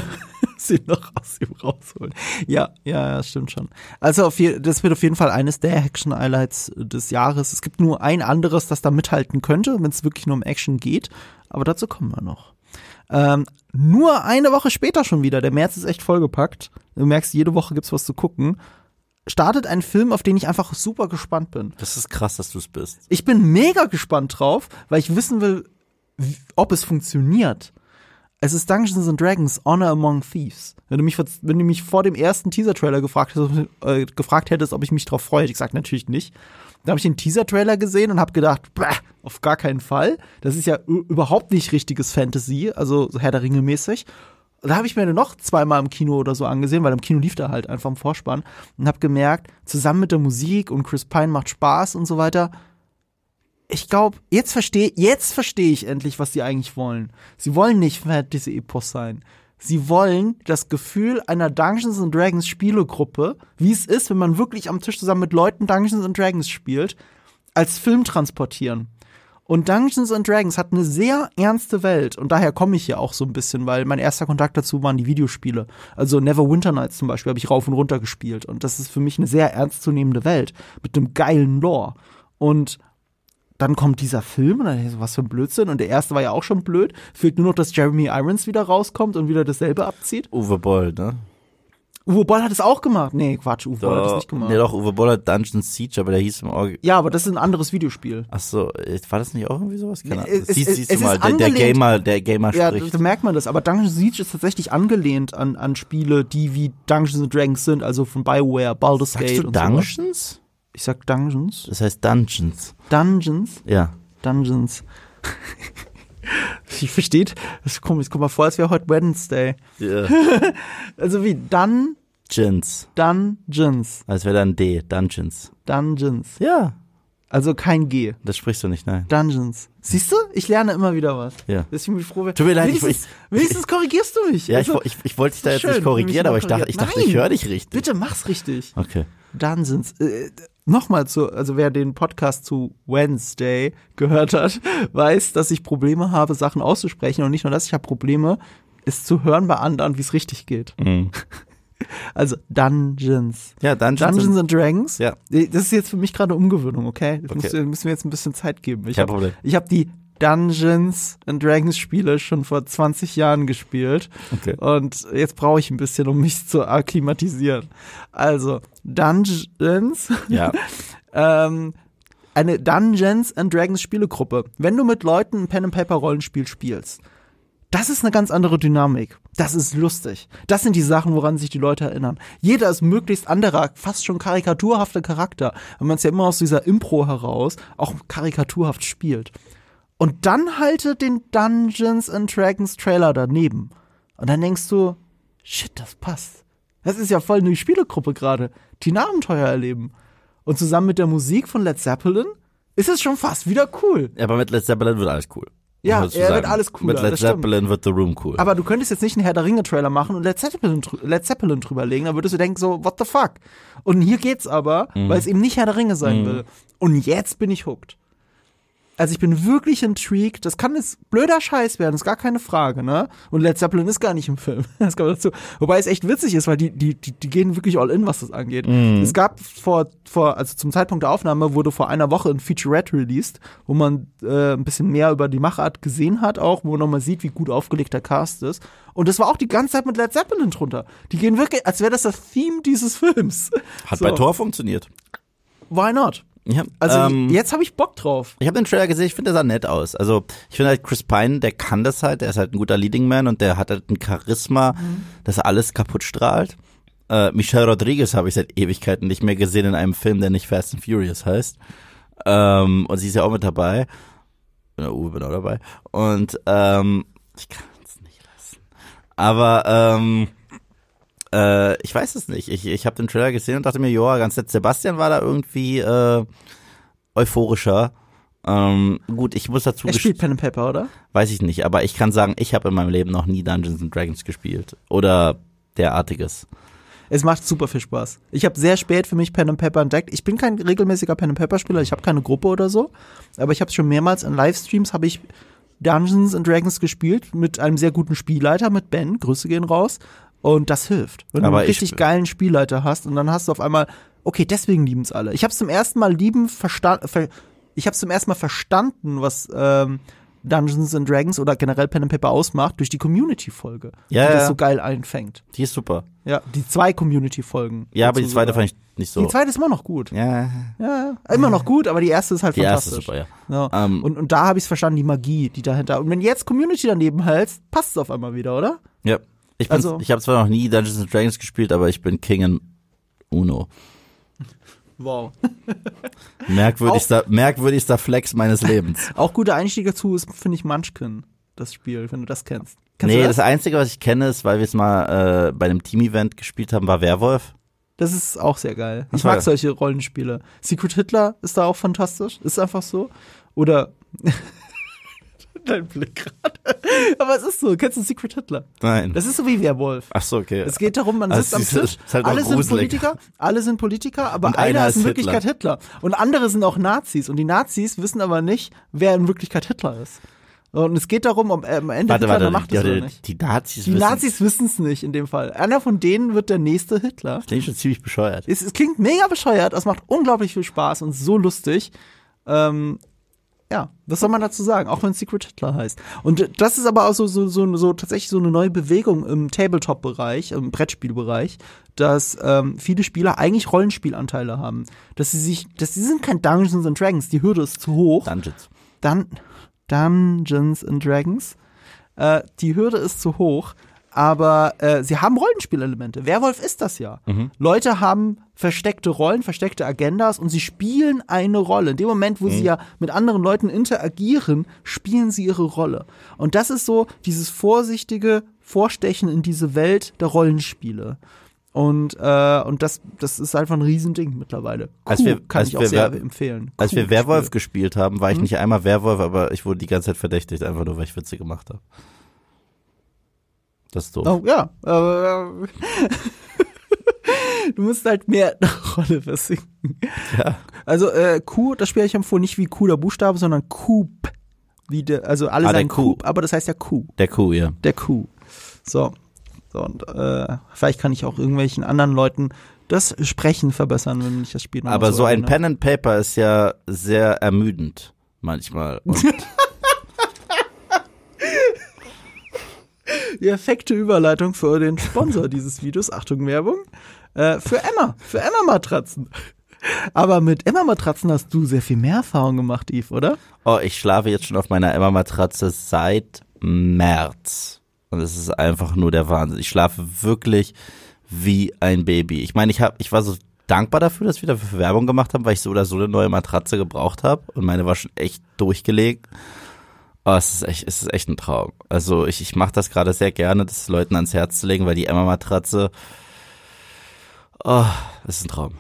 sie noch aus ihm rausholen. Ja, ja, ja, stimmt schon. Also je, das wird auf jeden Fall eines der Action-Highlights des Jahres. Es gibt nur ein anderes, das da mithalten könnte, wenn es wirklich nur um Action geht. Aber dazu kommen wir noch. Ähm, nur eine Woche später schon wieder. Der März ist echt vollgepackt. Du merkst, jede Woche gibt's was zu gucken startet ein Film, auf den ich einfach super gespannt bin. Das ist krass, dass du es bist. Ich bin mega gespannt drauf, weil ich wissen will, wie, ob es funktioniert. Es ist Dungeons and Dragons Honor Among Thieves. Wenn du mich, wenn du mich vor dem ersten Teaser-Trailer gefragt, hättest, äh, gefragt hättest, ob ich mich drauf freue, hätte ich gesagt, natürlich nicht. Da habe ich den Teaser-Trailer gesehen und habe gedacht, auf gar keinen Fall. Das ist ja überhaupt nicht richtiges Fantasy, also so Herr der Ringe mäßig da habe ich mir noch zweimal im Kino oder so angesehen, weil im Kino lief der halt einfach im Vorspann und habe gemerkt, zusammen mit der Musik und Chris Pine macht Spaß und so weiter. Ich glaube, jetzt verstehe jetzt verstehe ich endlich, was sie eigentlich wollen. Sie wollen nicht diese Epos sein. Sie wollen das Gefühl einer Dungeons and Dragons Spielegruppe, wie es ist, wenn man wirklich am Tisch zusammen mit Leuten Dungeons and Dragons spielt, als Film transportieren. Und Dungeons and Dragons hat eine sehr ernste Welt und daher komme ich hier auch so ein bisschen, weil mein erster Kontakt dazu waren die Videospiele. Also Never Winter Nights zum Beispiel habe ich rauf und runter gespielt und das ist für mich eine sehr ernstzunehmende Welt mit einem geilen Lore. Und dann kommt dieser Film und dann ich so, was für ein Blödsinn. Und der erste war ja auch schon blöd. Fehlt nur noch, dass Jeremy Irons wieder rauskommt und wieder dasselbe abzieht. Uwe Boll, ne? Uwe Boll hat es auch gemacht. Nee, Quatsch, Uwe Boll hat es nicht gemacht. Nee, doch, Uwe Boll hat Dungeon Siege, aber der hieß im Org Ja, aber das ist ein anderes Videospiel. Ach so, äh, war das nicht auch irgendwie sowas? Keine Ahnung. Es, siehst, siehst es, du mal, der, der, Gamer, der Gamer ja, spricht. Ja, da merkt man das. Aber Dungeon Siege ist tatsächlich angelehnt an, an Spiele, die wie Dungeons Dragons sind, also von Bioware, Baldur's Sagst Gate du und Dungeons? So. Ich sag Dungeons. Das heißt Dungeons. Dungeons? Ja. Dungeons. (laughs) (laughs) Ich versteht, das kommt, es kommt mal vor, als wäre heute Wednesday. Yeah. (laughs) also wie Dungeons. Dungeons. Dungeons. Als wäre dann D, Dungeons. Dungeons. Ja. Also kein G. Das sprichst du nicht, nein. Dungeons. Siehst du? Ich lerne immer wieder was. Ja. Deswegen bin ich froh, wenn. Tut mir leid, ich- wenigstens, ich- wenigstens korrigierst du mich. Ja, ich, Also, ich, ich wollte dich da jetzt schön, nicht korrigieren, aber ich dachte, ich dachte, ich höre dich richtig. Bitte mach's richtig. Okay. Dungeons. Äh, Nochmal zu, also wer den Podcast zu Wednesday gehört hat, (laughs) weiß, dass ich Probleme habe, Sachen auszusprechen und nicht nur das, ich habe Probleme, es zu hören bei anderen, wie es richtig geht. Mhm. (laughs) Also Dungeons. Ja, Dungeons. Dungeons and Dragons? Ja. Das ist jetzt für mich gerade Umgewöhnung, okay? Das Okay. Müssen, wir- müssen wir jetzt ein bisschen Zeit geben. Ich Kein habe Problem. ich hab die Dungeons and Dragons Spiele schon vor 20 Jahren gespielt. Okay. Und jetzt brauche ich ein bisschen, um mich zu akklimatisieren. Also, Dungeons, Ja. (laughs) ähm, eine Dungeons and Dragons Spielegruppe. Wenn du mit Leuten ein Pen and Paper Rollenspiel spielst, das ist eine ganz andere Dynamik. Das ist lustig. Das sind die Sachen, woran sich die Leute erinnern. Jeder ist möglichst anderer, fast schon karikaturhafter Charakter, wenn man es ja immer aus dieser Impro heraus auch karikaturhaft spielt. Und dann haltet den Dungeons and Dragons Trailer daneben. Und dann denkst du, shit, das passt. Das ist ja voll eine Spielegruppe gerade, die ein Abenteuer erleben. Und zusammen mit der Musik von Led Zeppelin ist es schon fast wieder cool. Ja, aber mit Led Zeppelin wird alles cool. Ja, er wird alles cooler, Mit Led. Zeppelin wird The Room cool. Aber du könntest jetzt nicht einen Herr der Ringe Trailer machen und Led Zeppelin, Led Zeppelin drüberlegen, dann würdest du denken so, what the fuck? Und hier geht's aber, Mhm. weil es eben nicht Herr der Ringe sein will. Und jetzt bin ich hooked. Also ich bin wirklich intrigued. Das kann jetzt blöder Scheiß werden, ist gar keine Frage, ne? Und Led Zeppelin ist gar nicht im Film. (laughs) Das kommt dazu. Wobei es echt witzig ist, weil die, die, die, die gehen wirklich all in, was das angeht. Es gab vor, vor, also zum Zeitpunkt der Aufnahme wurde vor einer Woche ein Featurette released, wo man äh, ein bisschen mehr über die Machart gesehen hat, auch, wo man nochmal sieht, wie gut aufgelegt der Cast ist. Und das war auch die ganze Zeit mit Led Zeppelin drunter. Die gehen wirklich, als wäre das das Theme dieses Films. Hat So. bei Tor funktioniert. Why not? Ja, Also ähm, jetzt habe ich Bock drauf. Ich habe den Trailer gesehen, ich finde, der sah nett aus. Also ich finde halt Chris Pine, der kann das halt, der ist halt ein guter Leading Man und der hat halt ein Charisma, Mhm. das alles kaputt strahlt. Äh, Michelle Rodriguez habe ich seit Ewigkeiten nicht mehr gesehen in einem Film, der nicht Fast and Furious heißt. Ähm, und sie ist ja auch mit dabei. Ja, Uwe bin auch dabei. Und ähm, ich kann es nicht lassen. Aber ähm, äh, ich weiß es nicht. Ich, ich habe den Trailer gesehen und dachte mir, joa, ganz nett. Sebastian war da irgendwie äh, euphorischer. Ähm, gut, ich muss dazu Er spielt Pen and Paper, oder? weiß ich nicht, aber ich kann sagen, ich habe in meinem Leben noch nie Dungeons and Dragons gespielt oder derartiges. Es macht super viel Spaß. Ich habe sehr spät für mich Pen and Paper entdeckt. Ich bin kein regelmäßiger Pen and Paper Spieler, ich habe keine Gruppe oder so, aber ich habe schon mehrmals in Livestreams habe ich Dungeons and Dragons gespielt mit einem sehr guten Spielleiter mit Ben, Grüße gehen raus und das hilft. Wenn Aber du einen ich- richtig geilen Spielleiter hast und dann hast du auf einmal okay, deswegen lieben es alle. Ich habe es zum ersten Mal lieben verstanden ver ich habe zum ersten Mal verstanden, was ähm, Dungeons and Dragons oder generell Pen and Paper ausmacht durch die Community Folge, Ja, die das so geil einfängt. Die ist super. Ja, die zwei Community-Folgen. Ja, aber die zweite sogar. fand ich nicht so. Die zweite ist immer noch gut. ja, Ja, immer noch gut, aber die erste ist halt die erste fantastisch. ist super, ja. Ja. Ähm, und, und da habe ich es verstanden, die Magie, die dahinter. Und wenn jetzt Community daneben hältst, passt es auf einmal wieder, oder? Ja. Ich, bin, Also- ich habe zwar noch nie Dungeons and Dragons gespielt, aber ich bin King in Uno. Wow. (laughs) Merkwürdigster, merkwürdigster Flex meines Lebens. (laughs) Auch guter Einstieg dazu ist, finde ich, Munchkin, das Spiel, wenn du das kennst. Kennst nee, du das? das? Einzige, was ich kenne, ist, weil wir es mal äh, bei einem Team-Event gespielt haben, war Werwolf. das ist auch sehr geil. Ich mag solche Rollenspiele. Secret Hitler ist da auch fantastisch. Ist einfach so. Oder. Dein Blick gerade. (laughs) Aber es ist so. Kennst du Secret Hitler? Nein. Das ist so wie Werwolf. Ach so, okay. Es geht darum, man Also sitzt am es ist- Tisch, halt alle sind gruselig. Politiker, alle sind Politiker, aber Und einer, ist in Wirklichkeit Hitler. Und andere sind auch Nazis. Und die Nazis wissen aber nicht, wer in Wirklichkeit Hitler ist. Und es geht darum, ob äh, am Ende warte, Hitler warte, Macht ist oder nicht. die Nazis Die wissen, Nazis wissen es nicht in dem Fall. Einer von denen wird der nächste Hitler. klingt schon ziemlich bescheuert. Es, es klingt mega bescheuert, es macht unglaublich viel Spaß und so lustig. Ähm, ja, was soll man dazu sagen, auch wenn es Secret Hitler heißt. Und das ist aber auch so, so, so, so tatsächlich so eine neue Bewegung im Tabletop-Bereich, im Brettspielbereich, dass ähm, viele Spieler eigentlich Rollenspielanteile haben. Dass sie sich, dass sie sind kein Dungeons and Dragons, die Hürde ist zu hoch. Dungeons. Dun Dungeons and Dragons. Äh, die Hürde ist zu hoch, aber äh, sie haben Rollenspielelemente. Werwolf ist das ja. Leute haben versteckte Rollen, versteckte Agendas und sie spielen eine Rolle. In dem Moment, wo sie ja mit anderen Leuten interagieren, spielen sie ihre Rolle. Und das ist so dieses vorsichtige Vorstechen in diese Welt der Rollenspiele. Und, äh, und das, das ist einfach ein Riesending mittlerweile. Kuh als wir, kann als ich auch sehr empfehlen. Als Kuh wir Werwolf Spiel. gespielt haben, war ich Mhm. nicht einmal Werwolf, aber ich wurde die ganze Zeit verdächtigt, einfach nur, weil ich Witze gemacht habe. Das ist doof. Oh ja. Äh, (laughs) du musst halt mehr (laughs) Rolle versingen. Ja. Also äh, Q, das Spiel habe ich empfohlen, nicht wie Q der Buchstabe, sondern Coop. Wie der, also alle Ah, sagen. Coop, aber das heißt ja Q. Der Kuh, ja. Der Q. So. So, und äh, vielleicht kann ich auch irgendwelchen anderen Leuten das Sprechen verbessern, wenn ich das Spiel noch Aber mal so ein. Pen and Paper ist ja sehr ermüdend manchmal. Und (laughs) Die perfekte Überleitung für den Sponsor (laughs) dieses Videos, Achtung Werbung, äh, für Emma, für Emma Matratzen. Aber mit Emma Matratzen hast du sehr viel mehr Erfahrung gemacht, Yves, oder? oh, ich schlafe jetzt schon auf meiner Emma-Matratze seit März. Und es ist einfach nur der Wahnsinn. Ich schlafe wirklich wie ein Baby. Ich meine, ich hab, ich war so dankbar dafür, dass wir dafür Werbung gemacht haben, weil ich so oder so eine neue Matratze gebraucht habe. Und meine war schon echt durchgelegt. Oh, es ist echt, es ist echt ein Traum. Also ich, ich mache das gerade sehr gerne, das Leuten ans Herz zu legen, weil die Emma-Matratze, oh, es ist ein Traum.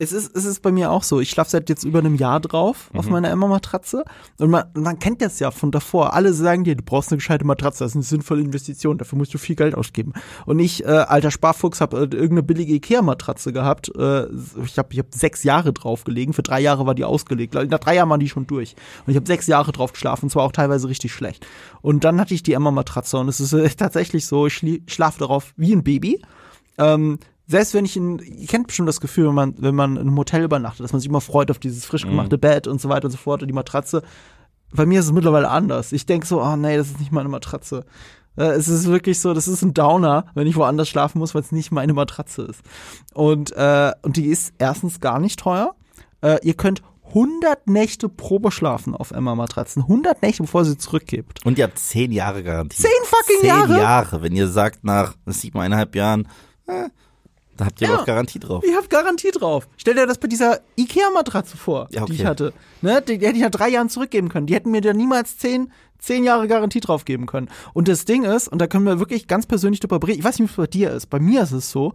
Es ist, es ist bei mir auch so. Ich schlafe seit jetzt über einem Jahr drauf auf meiner Emma-Matratze. Und man, man kennt das ja von davor. Alle sagen dir, du brauchst eine gescheite Matratze, das ist eine sinnvolle Investition, dafür musst du viel Geld ausgeben. Und ich, äh, alter Sparfuchs, habe äh, irgendeine billige Ikea-Matratze gehabt. Äh, ich habe ich hab sechs Jahre drauf gelegen. Für drei Jahre war die ausgelegt. Nach drei Jahren waren die schon durch. Und ich habe sechs Jahre drauf geschlafen, und zwar auch teilweise richtig schlecht. Und dann hatte ich die Emma-Matratze und es ist äh, tatsächlich so, ich schlie- schlafe darauf wie ein Baby. Ähm, selbst wenn ich in, ihr kennt bestimmt das Gefühl, wenn man, wenn man in einem Hotel übernachtet, dass man sich immer freut auf dieses frisch gemachte Bett und so weiter und so fort und die Matratze. Bei mir ist es mittlerweile anders. Ich denke so, oh nee, das ist nicht meine Matratze. Äh, Es ist wirklich so, das ist ein Downer, wenn ich woanders schlafen muss, weil es nicht meine Matratze ist. Und, äh, und die ist erstens gar nicht teuer. Äh, ihr könnt 100 Nächte Probe schlafen auf Emma-Matratzen. 100 Nächte, bevor sie zurückgibt. Und ihr habt zehn Jahre Garantie. Zehn fucking zehn Jahre? Jahre. Wenn ihr sagt nach siebeneinhalb Jahren, äh, da habt ihr Ja. auch Garantie drauf. Ich habe Garantie drauf. Stell dir das bei dieser Ikea-Matratze vor, Ja, okay. die ich hatte. Ne? Die, die hätte ich nach drei Jahren zurückgeben können. Die hätten mir da niemals zehn, zehn Jahre Garantie drauf geben können. Und das Ding ist, und da können wir wirklich ganz persönlich drüber berichten, ich weiß nicht, wie es bei dir ist, bei mir ist es so,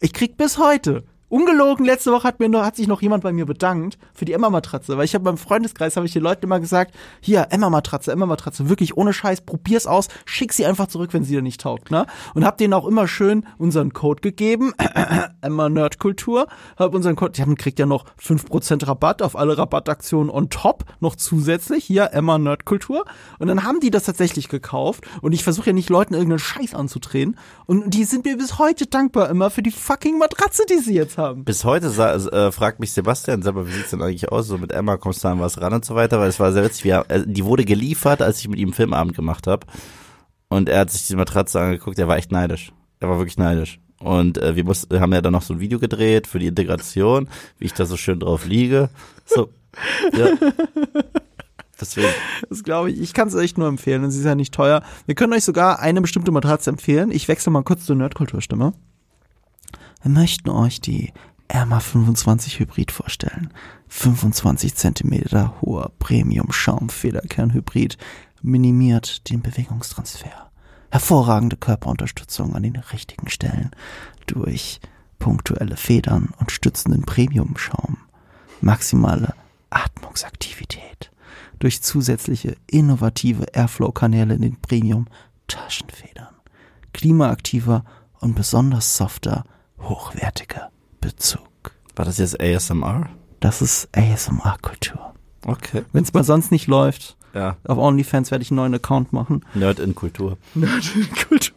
ich krieg bis heute, ungelogen, letzte Woche hat, mir noch, hat sich noch jemand bei mir bedankt für die Emma-Matratze, weil ich habe beim Freundeskreis, habe ich den Leuten immer gesagt, hier, Emma-Matratze, Emma-Matratze, wirklich ohne Scheiß, probier's aus, schick sie einfach zurück, wenn sie dir nicht taugt, ne? Und hab denen auch immer schön unseren Code gegeben, (coughs) Emma Nerdkultur, hab unseren Code, die haben kriegt ja noch 5% Rabatt auf alle Rabattaktionen on top, noch zusätzlich, hier Emma Nerdkultur. Und dann haben die das tatsächlich gekauft und ich versuche ja nicht Leuten irgendeinen Scheiß anzudrehen und die sind mir bis heute dankbar immer für die fucking Matratze, die sie jetzt haben. Bis heute äh, fragt mich Sebastian selber, wie sieht's denn eigentlich aus? So mit Emma kommst du an was ran und so weiter, weil es war sehr witzig. Wir, äh, die wurde geliefert, als ich mit ihm Filmabend gemacht habe. Und er hat sich die Matratze angeguckt, er war echt neidisch. Er war wirklich neidisch. Und äh, wir mussten, haben ja dann noch so ein Video gedreht für die Integration, wie ich da so schön drauf liege. So, ja. (laughs) Deswegen. Das glaube ich. Ich kann es echt nur empfehlen und sie ist ja nicht teuer. Wir können euch sogar eine bestimmte Matratze empfehlen. Ich wechsle mal kurz zur Nerdkulturstimme. Wir möchten euch die Erma 25 Hybrid vorstellen. 25 Zentimeter hoher Premium-Schaum-Federkern-Hybrid minimiert den Bewegungstransfer. Hervorragende Körperunterstützung an den richtigen Stellen durch punktuelle Federn und stützenden Premium-Schaum. Maximale Atmungsaktivität durch zusätzliche innovative Airflow-Kanäle in den Premium-Taschenfedern. Klimaaktiver und besonders softer, hochwertiger Bezug. War das jetzt ASMR? Das ist ASMR-Kultur. Okay. Wenn es mal sonst nicht läuft, Ja. auf OnlyFans werde ich einen neuen Account machen. Nerd in Kultur. Kultur.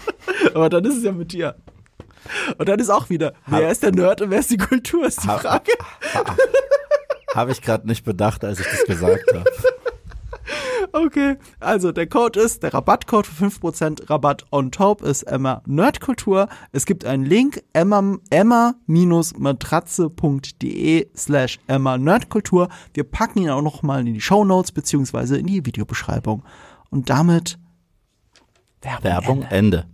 (laughs) Aber dann ist es ja mit dir. Und dann ist auch wieder, wer ist der Nerd und wer ist die Kultur, ist die Ha- Frage. (laughs) Habe ich gerade nicht bedacht, als ich das gesagt (laughs) habe. Okay, also der Code ist, der Rabattcode für 5% Rabatt on top ist Emma Nerdkultur. Es gibt einen Link, emma- emma-matratze.de slash Emma Nerdkultur. Wir packen ihn auch noch mal in die Show Notes beziehungsweise in die Videobeschreibung. Und damit Werbung. Werbung Ende. Ende.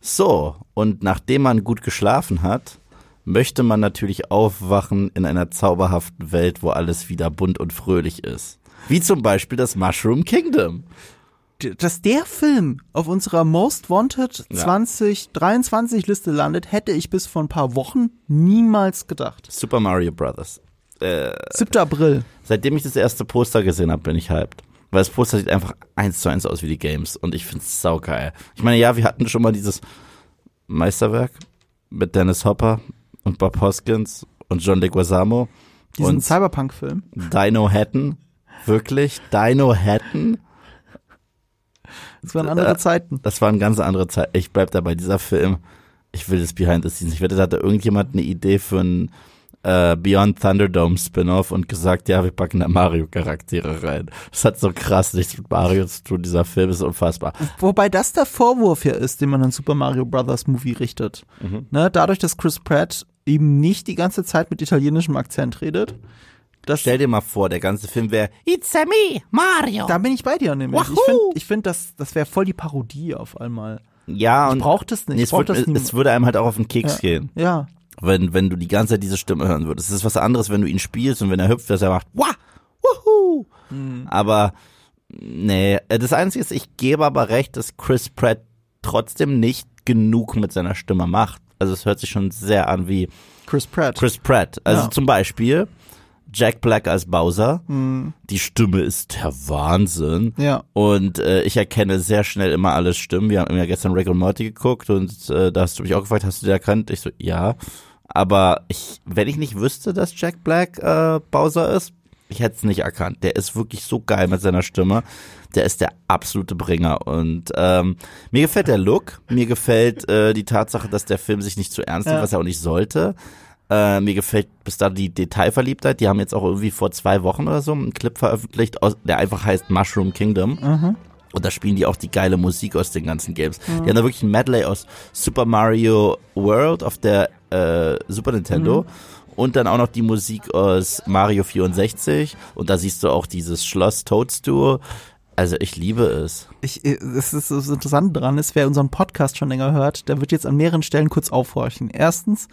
So, und nachdem man gut geschlafen hat, möchte man natürlich aufwachen in einer zauberhaften Welt, wo alles wieder bunt und fröhlich ist. Wie zum Beispiel das Mushroom Kingdom. dass der Film auf unserer Most Wanted Ja. 2023 Liste landet, hätte ich bis vor ein paar Wochen niemals gedacht. Super Mario Brothers. Äh, 7. April. seitdem ich das erste Poster gesehen habe, bin ich hyped. Weil das Poster sieht einfach eins zu eins aus wie die Games und ich find's saugeil. Ich meine, ja, wir hatten schon mal dieses Meisterwerk mit Dennis Hopper und Bob Hoskins und John Leguizamo Diesen Cyberpunk-Film. Dino Hatton. Wirklich? Dino Hatton? Das waren andere Äh, Zeiten. Das war eine ganz andere Zeit. Ich bleib dabei, dieser Film. Ich will das Behind the Scenes. Ich wette, da hatte irgendjemand eine Idee für einen äh, Beyond Thunderdome Spin-off und gesagt, ja, wir packen da Mario-Charaktere rein. Das hat so krass nichts mit Mario zu tun. Dieser Film ist unfassbar. Wobei das der Vorwurf ja ist, den man an Super Mario Brothers Movie richtet. Mhm. Ne, dadurch, dass Chris Pratt eben nicht die ganze Zeit mit italienischem Akzent redet. Das, Stell dir mal vor, der ganze Film wäre It's a me, Mario. da bin ich bei dir nämlich. Ich Wahoo! finde, ich find, das, das wäre voll die Parodie auf einmal. ja, und Ich brauch das nicht. nee, Ich es, würd, das nie. es würde einem halt auch auf den Keks gehen, Ja. wenn, wenn du die ganze Zeit diese Stimme hören würdest. Es ist was anderes, wenn du ihn spielst und wenn er hüpft, dass er macht, wah, wuhu. Mhm. Aber, nee, äh, das Einzige ist, ich gebe aber recht, dass Chris Pratt trotzdem nicht genug mit seiner Stimme macht. Also es hört sich schon sehr an wie Chris Pratt. Chris Pratt. Also Ja. zum Beispiel Jack Black als Bowser. Mhm. Die Stimme ist der Wahnsinn. Ja. Und äh, ich erkenne sehr schnell immer alles Stimmen. Wir haben ja gestern Rick und Morty geguckt und äh, da hast du mich auch gefragt, hast du den erkannt? Ich so, ja. Aber ich, wenn ich nicht wüsste, dass Jack Black äh, Bowser ist, ich hätte es nicht erkannt. Der ist wirklich so geil mit seiner Stimme. Der ist der absolute Bringer. Und ähm, mir gefällt der Look. Mir gefällt äh, die Tatsache, dass der Film sich nicht zu ernst nimmt, Ja. was er auch nicht sollte. Äh, mir gefällt bis da die Detailverliebtheit. Die haben jetzt auch irgendwie vor zwei Wochen oder so einen Clip veröffentlicht, aus, der einfach heißt Mushroom Kingdom. Mhm. Und da spielen die auch die geile Musik aus den ganzen Games. Die haben da wirklich ein Medley aus Super Mario World auf der äh, Super Nintendo. Und dann auch noch die Musik aus Mario 64. Und da siehst du auch dieses Schloss Toadstool. Also ich liebe es. Ich, äh, das ist das Interessante dran ist, wer unseren Podcast schon länger hört, der wird jetzt an mehreren Stellen kurz aufhorchen. Erstens,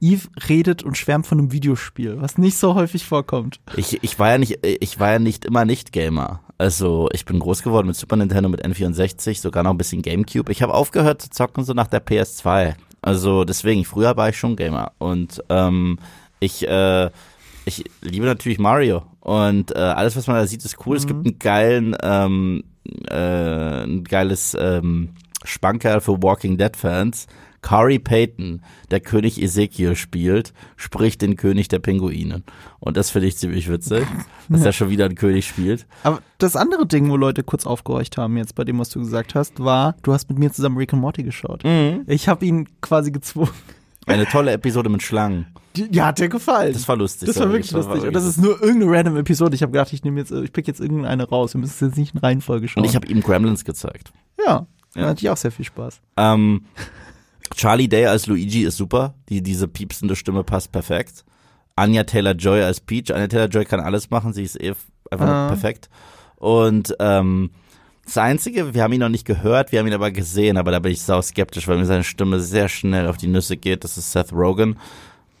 Eve redet und schwärmt von einem Videospiel, was nicht so häufig vorkommt. Ich, ich war ja nicht, ich war ja nicht immer nicht Gamer. Also ich bin groß geworden mit Super Nintendo, mit N64, sogar noch ein bisschen Gamecube. Ich habe aufgehört zu zocken so nach der PS2. Also deswegen, früher war ich schon Gamer. Und ähm, ich, äh, ich liebe natürlich Mario. Und äh, alles, was man da sieht, ist cool. Es gibt einen geilen, ähm, äh, ein geiles ähm, Spankerl für Walking Dead Fans. Corey Payton, der König Ezekiel spielt, spricht den König der Pinguine. Und das finde ich ziemlich witzig, (laughs) dass er schon wieder einen König spielt. Aber das andere Ding, wo Leute kurz aufgehorcht haben jetzt bei dem, was du gesagt hast, war, du hast mit mir zusammen Rick and Morty geschaut. Ich habe ihn quasi gezwungen. Eine tolle Episode mit Schlangen. Die- Ja, hat dir gefallen. Das war lustig. Das war wirklich lustig. Und das ist nur irgendeine random Episode. Ich habe gedacht, ich nehme jetzt, ich pick jetzt irgendeine raus. Wir müssen es jetzt nicht in Reihenfolge schauen. Und ich habe ihm Gremlins gezeigt. ja, Ja. da hatte ich auch sehr viel Spaß. Ähm, Charlie Day als Luigi ist super. Die, diese piepsende Stimme passt perfekt. Anya Taylor-Joy als Peach. Anya Taylor-Joy kann alles machen. Sie ist eh einfach Ah. perfekt. Und ähm, das Einzige, wir haben ihn noch nicht gehört, wir haben ihn aber gesehen, aber da bin ich sau skeptisch, weil mir seine Stimme sehr schnell auf die Nüsse geht. Das ist Seth Rogen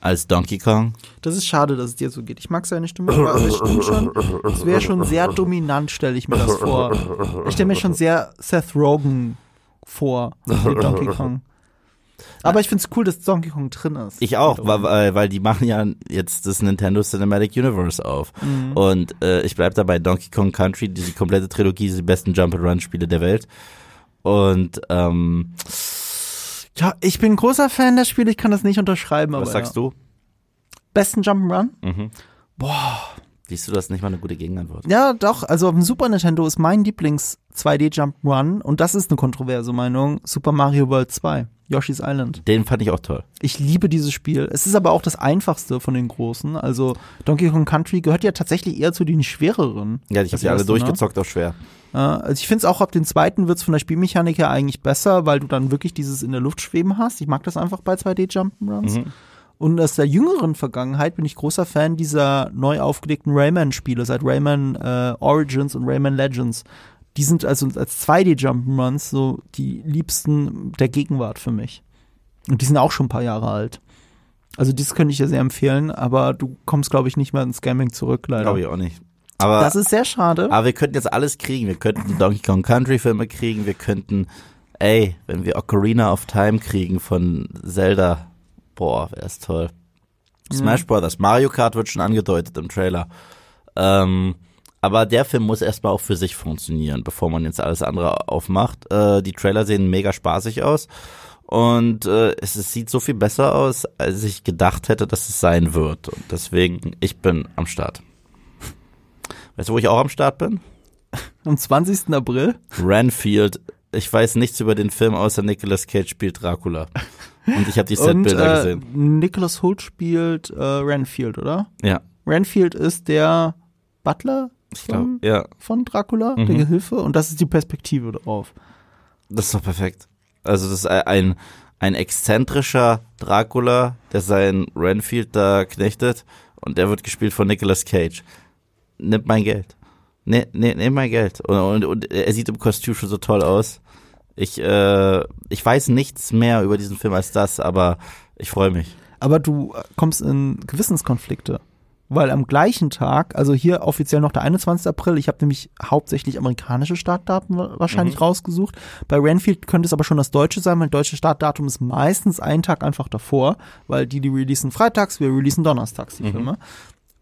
als Donkey Kong. Das ist schade, dass es dir so geht. Ich mag seine Stimme, aber es stimmt schon. Es wäre schon sehr dominant, stelle ich mir das vor. Ich stelle mir schon sehr Seth Rogen vor mit Donkey Kong. Aber ich finde es cool, dass Donkey Kong drin ist. Ich auch, weil, weil, weil die machen ja jetzt das Nintendo Cinematic Universe auf. Mhm. Und äh, ich bleib dabei, Donkey Kong Country, diese komplette Trilogie, die besten Jump-and-Run-Spiele der Welt. Und ähm, ja, ich bin ein großer Fan der Spiele, ich kann das nicht unterschreiben. was aber sagst ja. du? Besten Jump'n'Run? Mhm. Boah. Siehst du, das ist nicht mal eine gute Gegenantwort. Ja, doch. Also auf dem Super Nintendo ist mein Lieblings 2D Jump'n'Run und das ist eine kontroverse Meinung. Super Mario World 2, Yoshi's Island. Den fand ich auch toll. Ich liebe dieses Spiel. Es ist aber auch das einfachste von den großen. Also Donkey Kong Country gehört ja tatsächlich eher zu den schwereren. Ja, ich habe Das die alle ne? durchgezockt, auch schwer. Äh, also ich finde es auch ab den zweiten wird's von der Spielmechanik her eigentlich besser, weil du dann wirklich dieses in der Luft schweben hast. Ich mag das einfach bei 2D Jump'n'Runs. Mhm. Und aus der jüngeren Vergangenheit bin ich großer Fan dieser neu aufgelegten Rayman-Spiele, seit Rayman äh, Origins und Rayman Legends. Die sind also als 2D Jump'n'Runs so die liebsten der Gegenwart für mich. Und die sind auch schon ein paar Jahre alt. Also das könnte ich dir sehr empfehlen, aber du kommst, glaube ich, nicht mehr ins Gaming zurück, leider. Glaube ich auch nicht. Aber, das ist sehr schade. Aber wir könnten jetzt alles kriegen. Wir könnten Donkey Kong Country Filme kriegen. Wir könnten, ey, wenn wir Ocarina of Time kriegen von Zelda, boah, wäre das toll. Smash Brothers, Mario Kart wird schon angedeutet im Trailer. Ähm, aber der Film muss erstmal auch für sich funktionieren, bevor man jetzt alles andere aufmacht. Äh, die Trailer sehen mega spaßig aus. Und äh, es, es sieht so viel besser aus, als ich gedacht hätte, dass es sein wird. Und deswegen, ich bin am Start. Weißt du, wo ich auch am Start bin? Am 20. April? Renfield. Ich weiß nichts über den Film, außer Nicolas Cage spielt Dracula. (laughs) Und ich habe die Setbilder äh, gesehen. Nicholas Holt spielt äh, Renfield, oder? Ja. Renfield ist der Butler von, ja. von Dracula, der Mhm. Gehilfe, und das ist die Perspektive drauf. Das ist doch perfekt. Also das ist ein, ein exzentrischer Dracula, der seinen Renfield da knechtet und der wird gespielt von Nicolas Cage. Nimm mein Geld. Ne, ne, nimm mein Geld. Und, und, und er sieht im Kostüm schon so toll aus. Ich, äh, ich weiß nichts mehr über diesen Film als das, aber ich freue mich. Aber du kommst in Gewissenskonflikte. Weil am gleichen Tag, also hier offiziell noch der 21. April, ich habe nämlich hauptsächlich amerikanische Startdaten wa- wahrscheinlich Mhm. rausgesucht. Bei Renfield könnte es aber schon das deutsche sein, weil deutsche Startdatum ist meistens einen Tag einfach davor, weil die, die releasen freitags, wir releasen donnerstags die Mhm. Filme.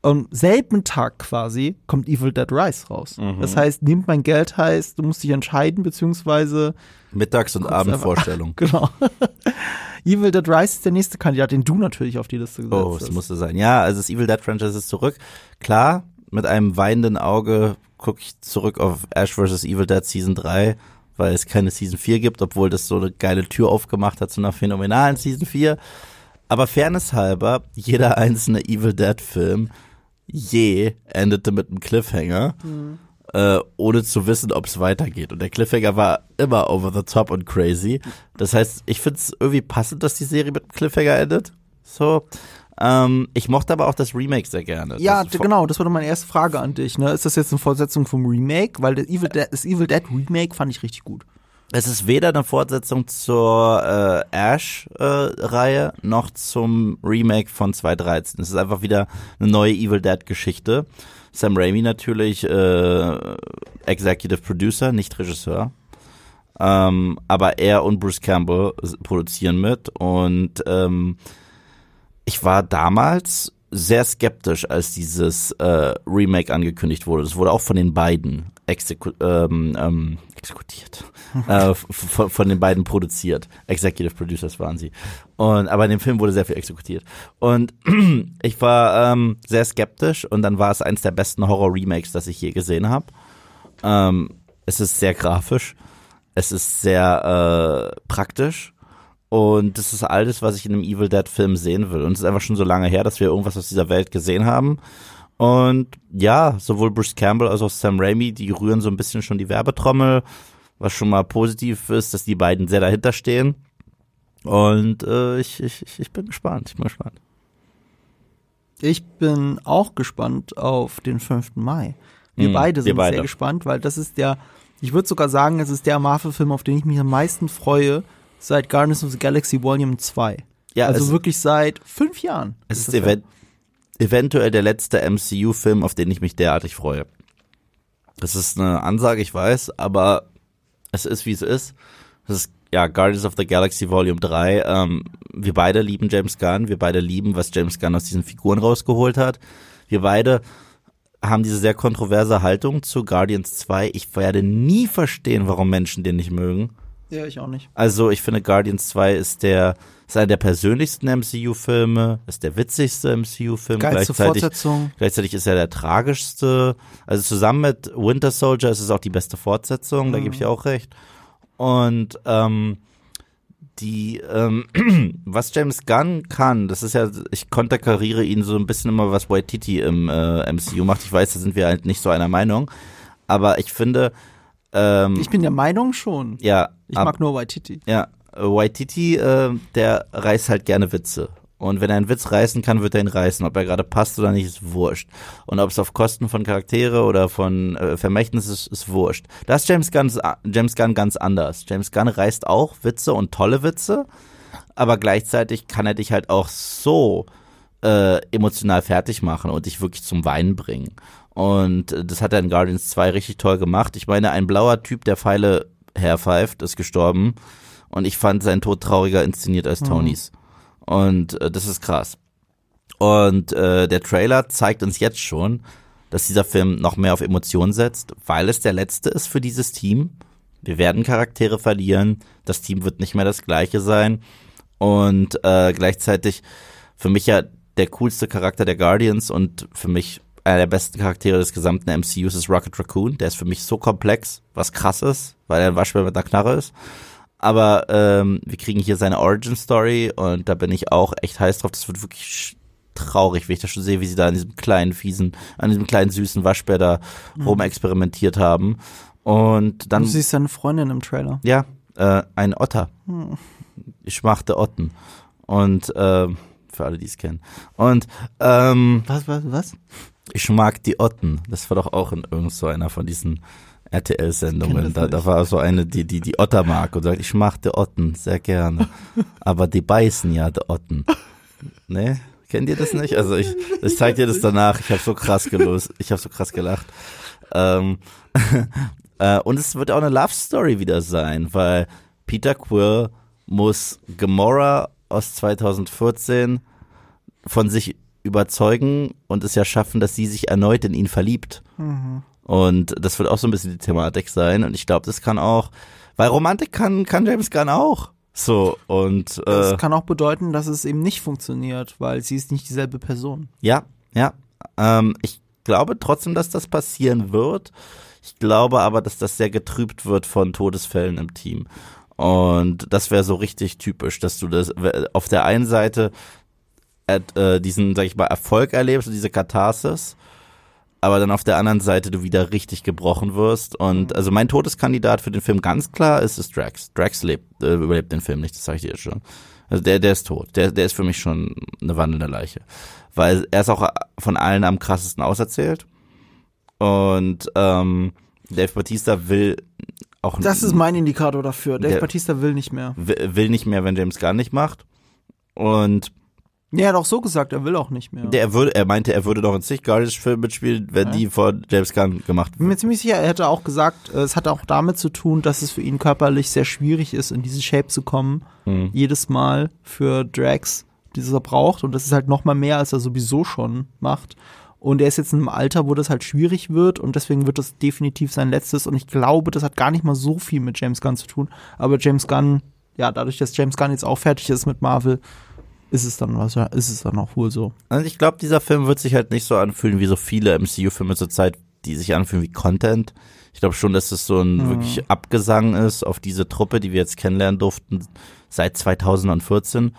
Und selben Tag quasi kommt Evil Dead Rise raus. Mhm. Das heißt, nehmt mein Geld heißt, du musst dich entscheiden, beziehungsweise Mittags- und Abendvorstellung. (laughs) Genau. (laughs) Evil Dead Rise ist der nächste Kandidat, den du natürlich auf die Liste gesetzt Oh, es hast. musste sein. Ja, also das Evil Dead Franchise ist zurück. Klar, mit einem weinenden Auge gucke ich zurück auf Ash vs. Evil Dead Season 3, weil es keine Season 4 gibt, obwohl das so eine geile Tür aufgemacht hat zu einer phänomenalen Season 4. Aber Fairness halber, jeder einzelne Evil Dead Film je endete mit einem Cliffhanger, äh, ohne zu wissen, ob es weitergeht. Und der Cliffhanger war immer over the top und crazy. Das heißt, ich finde es irgendwie passend, dass die Serie mit einem Cliffhanger endet. So. Ähm, ich mochte aber auch das Remake sehr gerne. Ja, das genau, das war doch meine erste Frage an dich. Ne? Ist das jetzt eine Fortsetzung vom Remake? Weil das Evil, Dead, das Evil Dead Remake fand ich richtig gut. Es ist weder eine Fortsetzung zur äh, Ash-Reihe noch zum Remake von 2013. Es ist einfach wieder eine neue Evil Dead-Geschichte. Sam Raimi natürlich äh, Executive Producer, nicht Regisseur. Ähm, aber er und Bruce Campbell produzieren mit und ähm, ich war damals sehr skeptisch, als dieses äh, Remake angekündigt wurde. Es wurde auch von den beiden exeku ähm, ähm, exekutiert, (laughs) äh, von, von den beiden produziert. Executive Producers waren sie. Und aber in dem Film wurde sehr viel exekutiert. Und (clears throat) ich war ähm, sehr skeptisch und dann war es eins der besten Horror-Remakes, das ich je gesehen habe. Ähm, es ist sehr grafisch, es ist sehr äh, praktisch und das ist alles, was ich in einem Evil Dead Film sehen will. Und es ist einfach schon so lange her, dass wir irgendwas aus dieser Welt gesehen haben. Und ja, sowohl Bruce Campbell als auch Sam Raimi, die rühren so ein bisschen schon die Werbetrommel, was schon mal positiv ist, dass die beiden sehr dahinter stehen. Und äh, ich, ich, ich- bin gespannt, ich bin gespannt. Ich bin auch gespannt auf den 5. Mai. Wir Mhm, beide wir sind beide. sehr gespannt, weil das ist der, ich würde sogar sagen, es ist der Marvel-Film, auf den ich mich am meisten freue, seit Guardians of the Galaxy Volume 2. Ja, also wirklich seit fünf Jahren. es ist das event eventuell der letzte MCU-Film, auf den ich mich derartig freue. Das ist eine Ansage, ich weiß, aber es ist, wie es ist. Es ist, ja, Guardians of the Galaxy Volume 3. Ähm, wir beide lieben James Gunn. Wir beide lieben, was James Gunn aus diesen Figuren rausgeholt hat. Wir beide haben diese sehr kontroverse Haltung zu Guardians 2. Ich werde nie verstehen, warum Menschen den nicht mögen. Ja, ich auch nicht. Also ich finde Guardians 2 ist der ist einer der persönlichsten MCU-Filme, ist der witzigste MCU-Film Geilste gleichzeitig. Fortsetzung. Gleichzeitig ist er der tragischste. Also zusammen mit Winter Soldier ist es auch die beste Fortsetzung, da gebe ich dir auch recht. Und ähm, die, ähm, (clears throat) was James Gunn kann, das ist ja, ich konterkariere ihn so ein bisschen immer, was Waititi im äh, MCU macht. Ich weiß, da sind wir halt nicht so einer Meinung. Aber ich finde, ähm, Ich bin der Meinung schon. ja, Ich ab- mag nur Waititi. ja, Waititi, äh, der reißt halt gerne Witze. Und wenn er einen Witz reißen kann, wird er ihn reißen. Ob er gerade passt oder nicht, ist wurscht. Und ob es auf Kosten von Charaktere oder von äh, Vermächtnis ist, ist wurscht. Das ist James Gunn, James Gunn ganz anders. James Gunn reißt auch Witze und tolle Witze, aber gleichzeitig kann er dich halt auch so äh, emotional fertig machen und dich wirklich zum Weinen bringen. Und äh, das hat er in Guardians 2 richtig toll gemacht. Ich meine, ein blauer Typ, der Pfeile herpfeift, ist gestorben. Und ich fand seinen Tod trauriger inszeniert als mhm. Tonys. Mhm. Und äh, das ist krass. Und äh, der Trailer zeigt uns jetzt schon, dass dieser Film noch mehr auf Emotionen setzt, weil es der letzte ist für dieses Team. Wir werden Charaktere verlieren, das Team wird nicht mehr das gleiche sein. Und äh, gleichzeitig für mich ja der coolste Charakter der Guardians und für mich einer der besten Charaktere des gesamten MCUs ist Rocket Raccoon. Der ist für mich so komplex, was krass ist, weil er ein Waschbär mit einer Knarre ist. Aber ähm, wir kriegen hier seine Origin Story und da bin ich auch echt heiß drauf. Das wird wirklich traurig, wie ich das schon sehe, wie sie da an diesem kleinen, fiesen, an diesem kleinen, süßen Waschbär da mhm. rumexperimentiert haben. Und dann. Du siehst deine Freundin im Trailer. Ja, äh, ein Otter. Mhm. Ich machte Otten. Und äh, für alle, die es kennen. Und ähm, was, was, was? Ich mag die Otten. Das war doch auch in irgend so von diesen RTL-Sendungen. Da, da war so eine, die die, die Otter mag und sagt, ich mag die Otten sehr gerne. (laughs) Aber die beißen ja die Otten. Ne? Kennt ihr das nicht? Also ich, ich zeig dir das danach. Ich habe so krass gelost. Ich habe so krass gelacht. Ähm, (laughs) äh, und es wird auch eine Love Story wieder sein, weil Peter Quill muss Gamora aus 2014 von sich überzeugen und es ja schaffen, dass sie sich erneut in ihn verliebt. Mhm. Und das wird auch so ein bisschen die Thematik sein. Und ich glaube, das kann auch, weil Romantik kann, kann James Gunn auch. So, und. Äh, das kann auch bedeuten, dass es eben nicht funktioniert, weil sie ist nicht dieselbe Person. Ja, ja. Ähm, ich glaube trotzdem, dass das passieren wird. Ich glaube aber, dass das sehr getrübt wird von Todesfällen im Team. Und das wäre so richtig typisch, dass du das auf der einen Seite äh, diesen, sag ich mal, Erfolg erlebst, diese Katharsis, aber dann auf der anderen Seite du wieder richtig gebrochen wirst. Und mhm. also mein Todeskandidat für den Film ganz klar ist es Drax. Drax lebt, äh, überlebt den Film nicht, das sage ich dir jetzt schon. Also der, der ist tot. Der, der ist für mich schon eine wandelnde Leiche. Weil er ist auch von allen am krassesten auserzählt. Und ähm, Dave Batista will auch. Das ist mein Indikator dafür. Dave Batista will nicht mehr. Will, will nicht mehr, wenn James Gunn nicht macht. Und Nee, er hat auch so gesagt, er will auch nicht mehr. Der, er, würde, er meinte, er würde doch in zig Guardians-Filmen mitspielen, wenn ja. die von James Gunn gemacht würden. Bin mir ziemlich sicher, er hätte auch gesagt, äh, es hat auch damit zu tun, dass es für ihn körperlich sehr schwierig ist, in diese Shape zu kommen. Mhm. Jedes Mal für Drax, dieses er braucht. Und das ist halt noch mal mehr, als er sowieso schon macht. Und er ist jetzt in einem Alter, wo das halt schwierig wird und deswegen wird das definitiv sein letztes. Und ich glaube, das hat gar nicht mal so viel mit James Gunn zu tun. Aber James Gunn, ja, dadurch, dass James Gunn jetzt auch fertig ist mit Marvel, ist es dann was, ist es dann auch wohl so. Also ich glaube, dieser Film wird sich halt nicht so anfühlen wie so viele MCU-Filme zur Zeit, die sich anfühlen wie Content. Ich glaube schon, dass es so ein mhm. wirklich Abgesang ist auf diese Truppe, die wir jetzt kennenlernen durften seit 2014.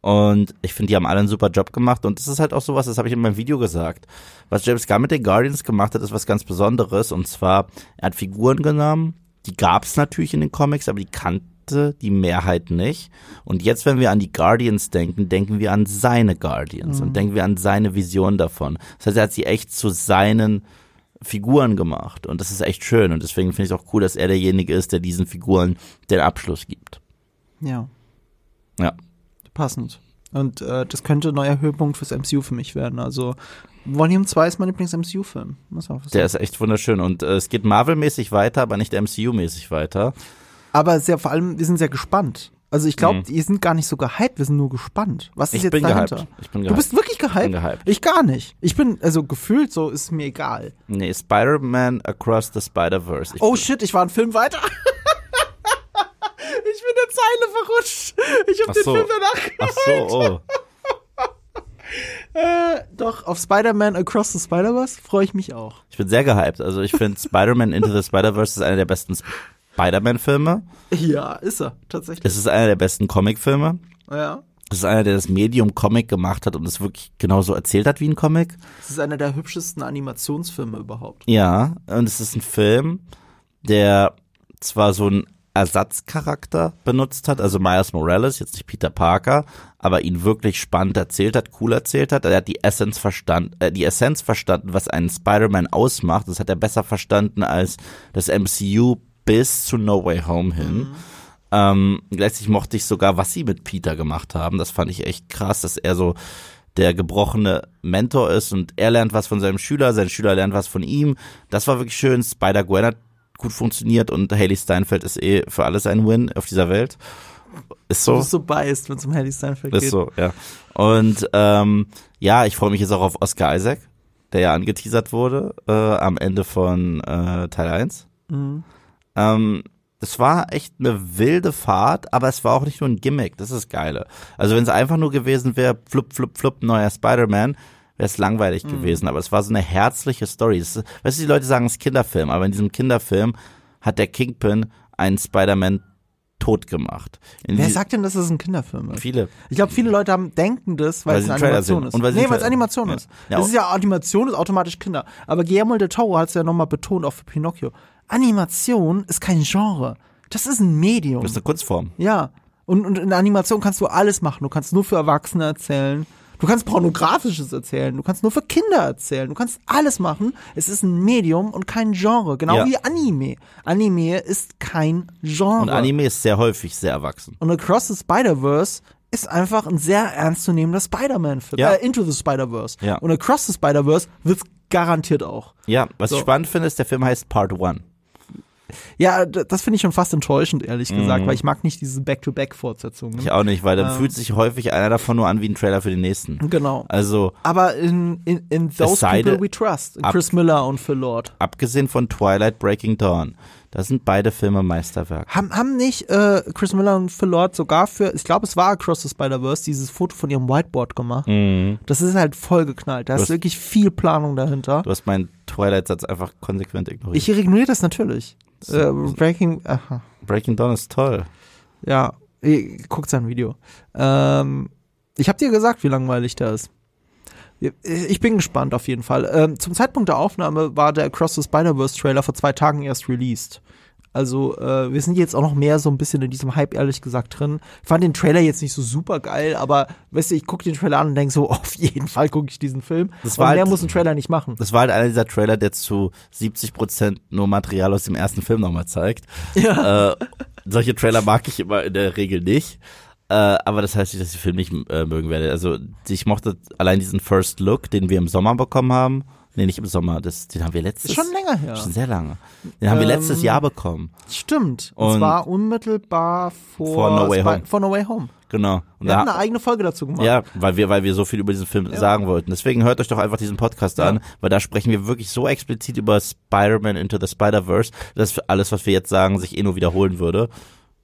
Und ich finde, die haben alle einen super Job gemacht. Und das ist halt auch sowas, das habe ich in meinem Video gesagt. Was James Gunn mit den Guardians gemacht hat, ist was ganz Besonderes. Und zwar, er hat Figuren genommen, die gab es natürlich in den Comics, aber die kannten hatte die Mehrheit nicht. Und jetzt, wenn wir an die Guardians denken, denken wir an seine Guardians mhm. und denken wir an seine Vision davon. Das heißt, er hat sie echt zu seinen Figuren gemacht. Und das ist echt schön. Und deswegen finde ich es auch cool, dass er derjenige ist, der diesen Figuren den Abschluss gibt. Ja. Ja. Passend. Und äh, das könnte ein neuer Höhepunkt fürs MCU für mich werden. Also Volume 2 ist mein Lieblings-MCU-Film. Der ist echt wunderschön. Und äh, es geht Marvel-mäßig weiter, aber nicht MCU-mäßig weiter. Aber sehr, vor allem, wir sind sehr gespannt. Also ich glaube, mhm. die sind gar nicht so gehypt, wir sind nur gespannt. Was ist ich jetzt bin dahinter? Gehypt. Ich bin gehypt. Du bist wirklich gehypt? Ich, bin gehypt? ich gar nicht. Ich bin, also gefühlt so, ist mir egal. Nee, Spider-Man Across the Spider-Verse. Oh shit, ich war ein Film weiter. (laughs) ich bin der Zeile verrutscht. Ich hab Ach den so. Film danach Ach so, oh. (laughs) äh, doch, auf Spider-Man Across the Spider-Verse freue ich mich auch. Ich bin sehr gehypt. Also ich finde (laughs) Spider-Man Into the Spider-Verse ist einer der besten Spider-Man-Filme. Ja, ist er, tatsächlich. Es ist einer der besten Comic-Filme. Ja. Es ist einer, der das Medium Comic gemacht hat und es wirklich genauso erzählt hat wie ein Comic. Es ist einer der hübschesten Animationsfilme überhaupt. Ja, und es ist ein Film, der zwar so einen Ersatzcharakter benutzt hat, also Miles Morales, jetzt nicht Peter Parker, aber ihn wirklich spannend erzählt hat, cool erzählt hat. Er hat die Essenz verstanden, äh, die Essenz verstanden, was einen Spider-Man ausmacht. Das hat er besser verstanden als das MCU bis zu No Way Home hin. Mhm. Ähm, gleichzeitig mochte ich sogar, was sie mit Peter gemacht haben. Das fand ich echt krass, dass er so der gebrochene Mentor ist und er lernt was von seinem Schüler, sein Schüler lernt was von ihm. Das war wirklich schön. Spider-Gwen hat gut funktioniert und Haley Steinfeld ist eh für alles ein Win auf dieser Welt. Ist so. Du bist so biased, wenn es um Haley Steinfeld Ist geht. so, ja. Und ähm, ja, ich freue mich jetzt auch auf Oscar Isaac, der ja angeteasert wurde äh, am Ende von äh, Teil 1. Mhm. Ähm, das war echt eine wilde Fahrt, aber es war auch nicht nur ein Gimmick, das ist das Geile. Also wenn es einfach nur gewesen wäre, flup, flup, flup, neuer Spider-Man, wäre es langweilig Mhm. gewesen. Aber es war so eine herzliche Story. Das ist, weißt du, die Leute sagen, es ist Kinderfilm, aber in diesem Kinderfilm hat der Kingpin einen Spider-Man tot gemacht. In Wer sagt denn, dass es ein Kinderfilm ist? Viele. Ich glaube, viele Leute haben, denken das, weil, Weil es eine Animation ist. und weil nee, weil es Animation Ja. ist. Ja, das ist ja Animation, ist automatisch Kinder. Aber Guillermo del Toro hat es ja nochmal betont, auch für Pinocchio. Animation ist kein Genre. Das ist ein Medium. Das ist eine Kunstform. Ja. Und, und in der Animation kannst du alles machen. Du kannst nur für Erwachsene erzählen. Du kannst pornografisches erzählen. Du kannst nur für Kinder erzählen. Du kannst alles machen. Es ist ein Medium und kein Genre. Genau Ja. wie Anime. Anime ist kein Genre. Und Anime ist sehr häufig sehr erwachsen. Und Across the Spider-Verse ist einfach ein sehr ernstzunehmender Spider-Man-Film. Ja. Äh, Into the Spider-Verse. Ja. Und Across the Spider-Verse wird's garantiert auch. Ja, was So. ich spannend finde, ist, der Film heißt Part One. Ja, das finde ich schon fast enttäuschend, ehrlich gesagt, weil ich mag nicht diese Back-to-Back-Fortsetzungen. Mhm. Ich auch nicht, weil dann Ähm. fühlt sich häufig einer davon nur an wie ein Trailer für den nächsten. Genau. Also, Aber in, in, in those people we trust. ab- Chris Miller und Phil Lord. abgesehen von Twilight Breaking Dawn, da sind beide Filme Meisterwerk. Haben, haben nicht äh, Chris Miller und Phil Lord sogar für, ich glaube, es war Across the Spider-Verse, dieses Foto von ihrem Whiteboard gemacht? Mhm. Das ist halt voll geknallt. Da Du ist hast- wirklich viel Planung dahinter. Du hast meinen Twilight-Satz einfach konsequent ignoriert. Ich ignoriere das natürlich. Äh, Breaking, aha. Breaking Dawn ist toll. Ja, guckt sein Video. Ähm, ich habe dir gesagt, wie langweilig der ist. Ich bin gespannt auf jeden Fall. Ähm, zum Zeitpunkt der Aufnahme war der Across the Spider-Verse Trailer vor zwei Tagen erst released. Also äh, wir sind jetzt auch noch mehr so ein bisschen in diesem Hype ehrlich gesagt drin. Ich fand den Trailer jetzt nicht so super geil, aber weißt du, ich gucke den Trailer an und denke so, (laughs) auf jeden Fall gucke ich diesen Film. Das und war mehr halt- muss ein Trailer nicht machen. Das war halt einer dieser Trailer, der zu 70 Prozent nur Material aus dem ersten Film nochmal zeigt. Ja. Äh, solche Trailer mag ich immer in der Regel nicht. Äh, aber das heißt nicht, dass ich den Film nicht äh, mögen werde. Also ich mochte allein diesen First Look, den wir im Sommer bekommen haben. Nee, nicht im Sommer, das, den haben wir letztes Ist schon länger her. Schon sehr lange. Den haben wir Ähm, letztes Jahr bekommen. Stimmt. Und, Und- zwar unmittelbar vor, Vor No Way Home. vor No Way Home. Genau. Und Wir da, hatten eine eigene Folge dazu gemacht. Ja, weil wir, weil wir so viel über diesen Film sagen wollten. Deswegen hört euch doch einfach diesen Podcast Ja. an, weil da sprechen wir wirklich so explizit über Spider-Man Into the Spider-Verse, dass alles, was wir jetzt sagen, sich eh nur wiederholen würde.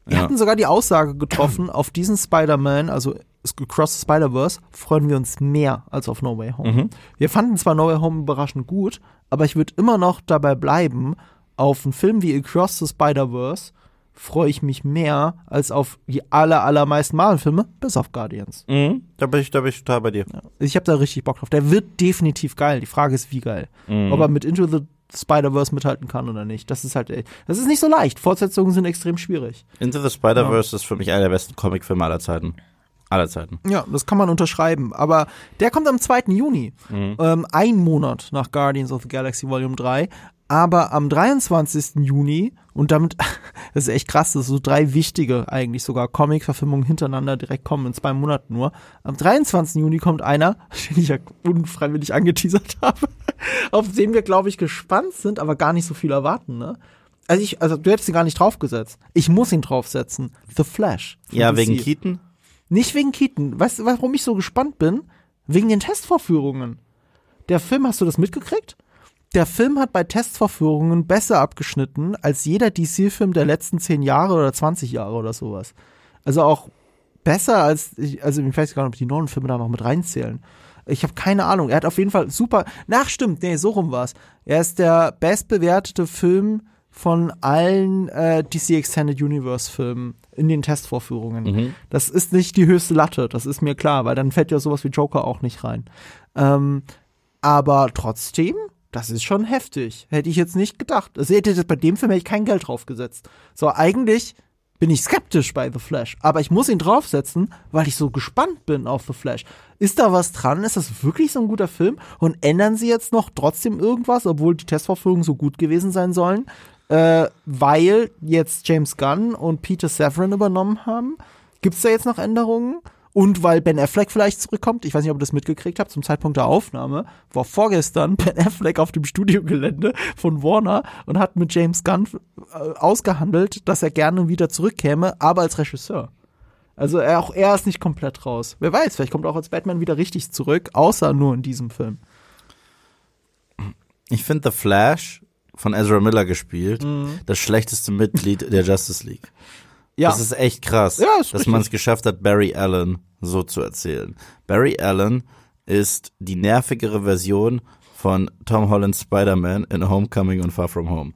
Wir hatten sogar die Aussage getroffen, auf diesen Spider-Man, also Across the Spider-Verse, freuen wir uns mehr als auf No Way Home. Mhm. Wir fanden zwar No Way Home überraschend gut, aber ich würde immer noch dabei bleiben, auf einen Film wie Across the Spider-Verse freue ich mich mehr als auf die aller, allermeisten Marvel-Filme, bis auf Guardians. Mhm. Da bin ich, da bin ich total bei dir. Ich habe da richtig Bock drauf. Der wird definitiv geil. Die Frage ist, wie geil. Mhm. Ob er mit Into the Spider-Verse mithalten kann oder nicht. Das ist halt, das ist nicht so leicht. Fortsetzungen sind extrem schwierig. Into the Spider-Verse ist für mich einer der besten Comicfilme aller Zeiten. Aller Zeiten. Ja, das kann man unterschreiben. Aber der kommt am 2. Juni. Ähm, ein Monat nach Guardians of the Galaxy Volume 3. Aber am 23. Juni, und damit, (laughs) das ist echt krass, dass so drei wichtige eigentlich sogar Comic-Verfilmungen hintereinander direkt kommen, in zwei Monaten nur. Am 23. Juni kommt einer, (laughs) den ich ja unfreiwillig angeteasert (laughs) habe, auf den wir, glaube ich, gespannt sind, aber gar nicht so viel erwarten, ne? Also ich, also du hättest ihn gar nicht draufgesetzt. Ich muss ihn draufsetzen. The Flash. Ja, DC. wegen Keaton? Nicht wegen Keaton. Weißt du, warum ich so gespannt bin? Wegen den Testvorführungen. Der Film, hast du das mitgekriegt? Der Film hat bei Testvorführungen besser abgeschnitten als jeder DC-Film der letzten 10 Jahre oder 20 Jahre oder sowas. Also auch besser als, ich- also ich weiß gar nicht, ob die neuen Filme da noch mit reinzählen. Ich habe keine Ahnung. Er hat auf jeden Fall super. Nach stimmt, nee, so rum war's. Er ist der bestbewertete Film von allen äh, DC Extended Universe Filmen in den Testvorführungen. Das ist nicht die höchste Latte, das ist mir klar, weil dann fällt ja sowas wie Joker auch nicht rein. Ähm, aber trotzdem, das ist schon heftig. Hätte ich jetzt nicht gedacht. Also hätte das bei dem Film hätte ich kein Geld draufgesetzt. So, eigentlich bin ich skeptisch bei The Flash, aber ich muss ihn draufsetzen, weil ich so gespannt bin auf The Flash. Ist da was dran? Ist das wirklich so ein guter Film? Und ändern sie jetzt noch trotzdem irgendwas, obwohl die Testvorführungen so gut gewesen sein sollen? Äh, weil jetzt James Gunn und Peter Safran übernommen haben? Gibt es da jetzt noch Änderungen? Und weil Ben Affleck vielleicht zurückkommt, ich weiß nicht, ob ihr das mitgekriegt habt, zum Zeitpunkt der Aufnahme, war vorgestern (laughs) Ben Affleck auf dem Studiogelände von Warner und hat mit James Gunn äh, ausgehandelt, dass er gerne wieder zurückkäme, aber als Regisseur. Also er, auch er ist nicht komplett raus. Wer weiß, vielleicht kommt er auch als Batman wieder richtig zurück, außer nur in diesem Film. Ich finde The Flash von Ezra Miller gespielt, mhm. das schlechteste Mitglied der Justice League. Ja. Das ist echt krass, ja, ist dass man es geschafft hat, Barry Allen so zu erzählen. Barry Allen ist die nervigere Version von Tom Hollands Spider-Man in Homecoming und Far From Home.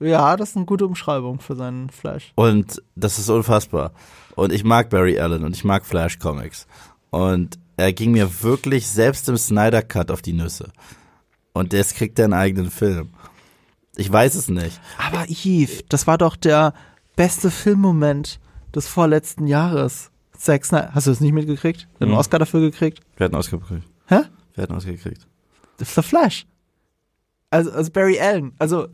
Ja, das ist eine gute Umschreibung für seinen Flash. Und das ist unfassbar. Und ich mag Barry Allen und ich mag Flash Comics. Und er ging mir wirklich selbst im Snyder Cut auf die Nüsse. Und jetzt kriegt er einen eigenen Film. Ich weiß es nicht. Aber Yves, das war doch der beste Filmmoment des vorletzten Jahres. Zack Snyder. Hast du das nicht mitgekriegt? Einen mhm. Oscar dafür gekriegt? Wer hat einen Oscar gekriegt? Hä? Wer hat einen Oscar gekriegt? The Flash. Also, also Barry Allen. Also,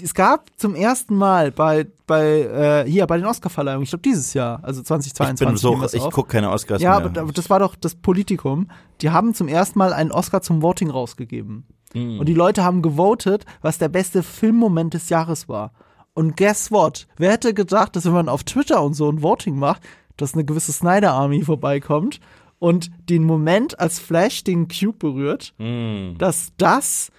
es gab zum ersten Mal bei, bei äh, hier bei den Oscarverleihungen, ich glaube dieses Jahr, also 2022. Ich bin so, ich gucke keine Oscars ja, mehr. Ja, aber das war doch das Politikum. Die haben zum ersten Mal einen Oscar zum Voting rausgegeben. Mhm. Und die Leute haben gewotet, was der beste Filmmoment des Jahres war. Und guess what? Wer hätte gedacht, dass wenn man auf Twitter und so ein Voting macht, dass eine gewisse Snyder Army vorbeikommt und den Moment als Flash den Cube berührt, mm. dass das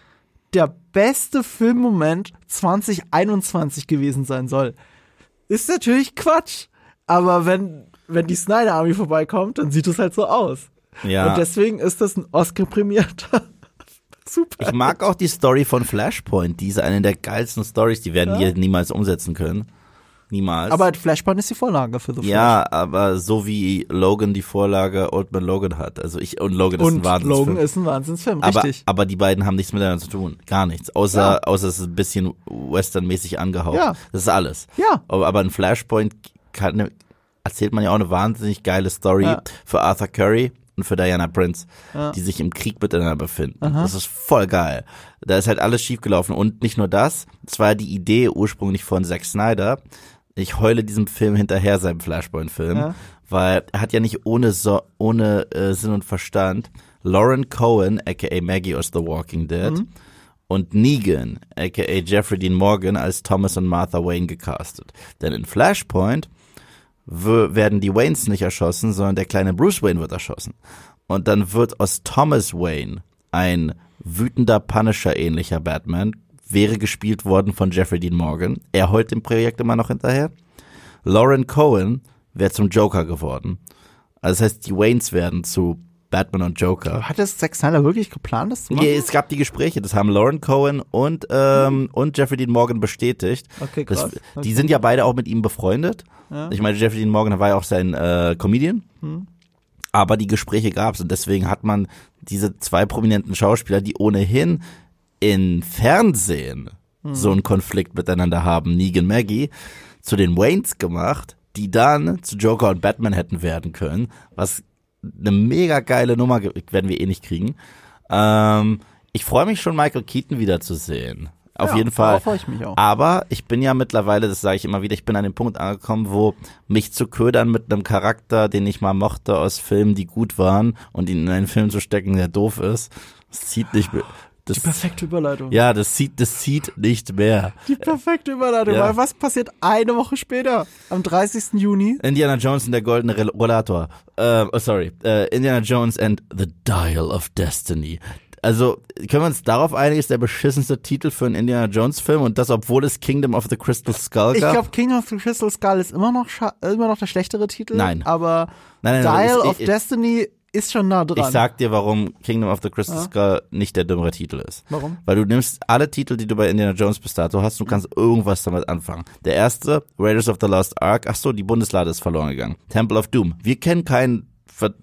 der beste Filmmoment 2021 gewesen sein soll. Ist natürlich Quatsch, aber wenn, wenn die Snyder Army vorbeikommt, dann sieht es halt so aus. Ja. Und deswegen ist das ein Oscar-prämierter Super. Ich mag auch die Story von Flashpoint. Die ist eine der geilsten Stories. Die werden ja. wir niemals umsetzen können. Niemals. Aber Flashpoint ist die Vorlage für The Flash. Ja, aber so wie Logan die Vorlage Old Man Logan hat. Also ich und Logan ist und ein Wahnsinnsfilm. Logan ist ein Wahnsinnsfilm, richtig. Aber, aber die beiden haben nichts miteinander zu tun. Gar nichts. Außer, ja. außer es ist ein bisschen westernmäßig angehaucht. Ja. Das ist alles. Ja. Aber, aber ein Flashpoint kann, erzählt man ja auch eine wahnsinnig geile Story ja. für Arthur Curry und für Diana Prince, ja. die sich im Krieg miteinander befinden. Aha. Das ist voll geil. Da ist halt alles schiefgelaufen. Und nicht nur das, es war die Idee ursprünglich von Zack Snyder. Ich heule diesem Film hinterher, seinem Flashpoint-Film, ja. weil er hat ja nicht ohne, so ohne äh, Sinn und Verstand Lauren Cohen, aka Maggie aus The Walking Dead, mhm. und Negan, aka Jeffrey Dean Morgan, als Thomas und Martha Wayne gecastet. Denn in Flashpoint werden die Waynes nicht erschossen, sondern der kleine Bruce Wayne wird erschossen. Und dann wird aus Thomas Wayne ein wütender Punisher-ähnlicher Batman, wäre gespielt worden von Jeffrey Dean Morgan. Er heult dem Projekt immer noch hinterher. Lauren Cohen wäre zum Joker geworden. Also das heißt, die Waynes werden zu Batman und Joker. Hat das Zack Snyder wirklich geplant, das zu machen? Ja, es gab die Gespräche, das haben Lauren Cohen und, ähm, mhm. und Jeffrey Dean Morgan bestätigt. Okay, krass. Das, okay. Die sind ja beide auch mit ihm befreundet. Ja. Ich meine, Jeffrey Dean Morgan war ja auch sein äh, Comedian. Mhm. Aber die Gespräche gab es und deswegen hat man diese zwei prominenten Schauspieler, die ohnehin in Fernsehen mhm. so einen Konflikt miteinander haben, Negan Maggie, zu den Waynes gemacht, die dann zu Joker und Batman hätten werden können, was eine mega geile Nummer werden wir eh nicht kriegen. Ähm, ich freue mich schon, Michael Keaton wiederzusehen. Auf ja, jeden Fall. freue ich mich auch. Aber ich bin ja mittlerweile, das sage ich immer wieder, ich bin an dem Punkt angekommen, wo mich zu ködern mit einem Charakter, den ich mal mochte aus Filmen, die gut waren und ihn in einen Film zu stecken, der doof ist, das zieht nicht, das, die perfekte Überleitung. Ja, das sieht, das sieht nicht mehr. Die perfekte Überleitung. Ja. Weil was passiert eine Woche später? Am 30. Juni? Indiana Jones und der goldene Rollator. Äh, oh, sorry. Äh, Indiana Jones and the Dial of Destiny. Also, können wir uns darauf einigen, ist der beschissenste Titel für einen Indiana Jones Film und das, obwohl es Kingdom of the Crystal Skull gab? Ich glaube, Kingdom of the Crystal Skull ist immer noch, immer noch der schlechtere Titel. Nein. Aber nein, nein, nein, Dial of ich, Destiny ist schon nah dran. Ich sag dir, warum Kingdom of the Crystal ja. Skull nicht der dümmere Titel ist. Warum? Weil du nimmst alle Titel, die du bei Indiana Jones bis dato hast, du kannst irgendwas damit anfangen. Der erste, Raiders of the Lost Ark, ach so, die Bundeslade ist verloren gegangen. Temple of Doom. Wir kennen keinen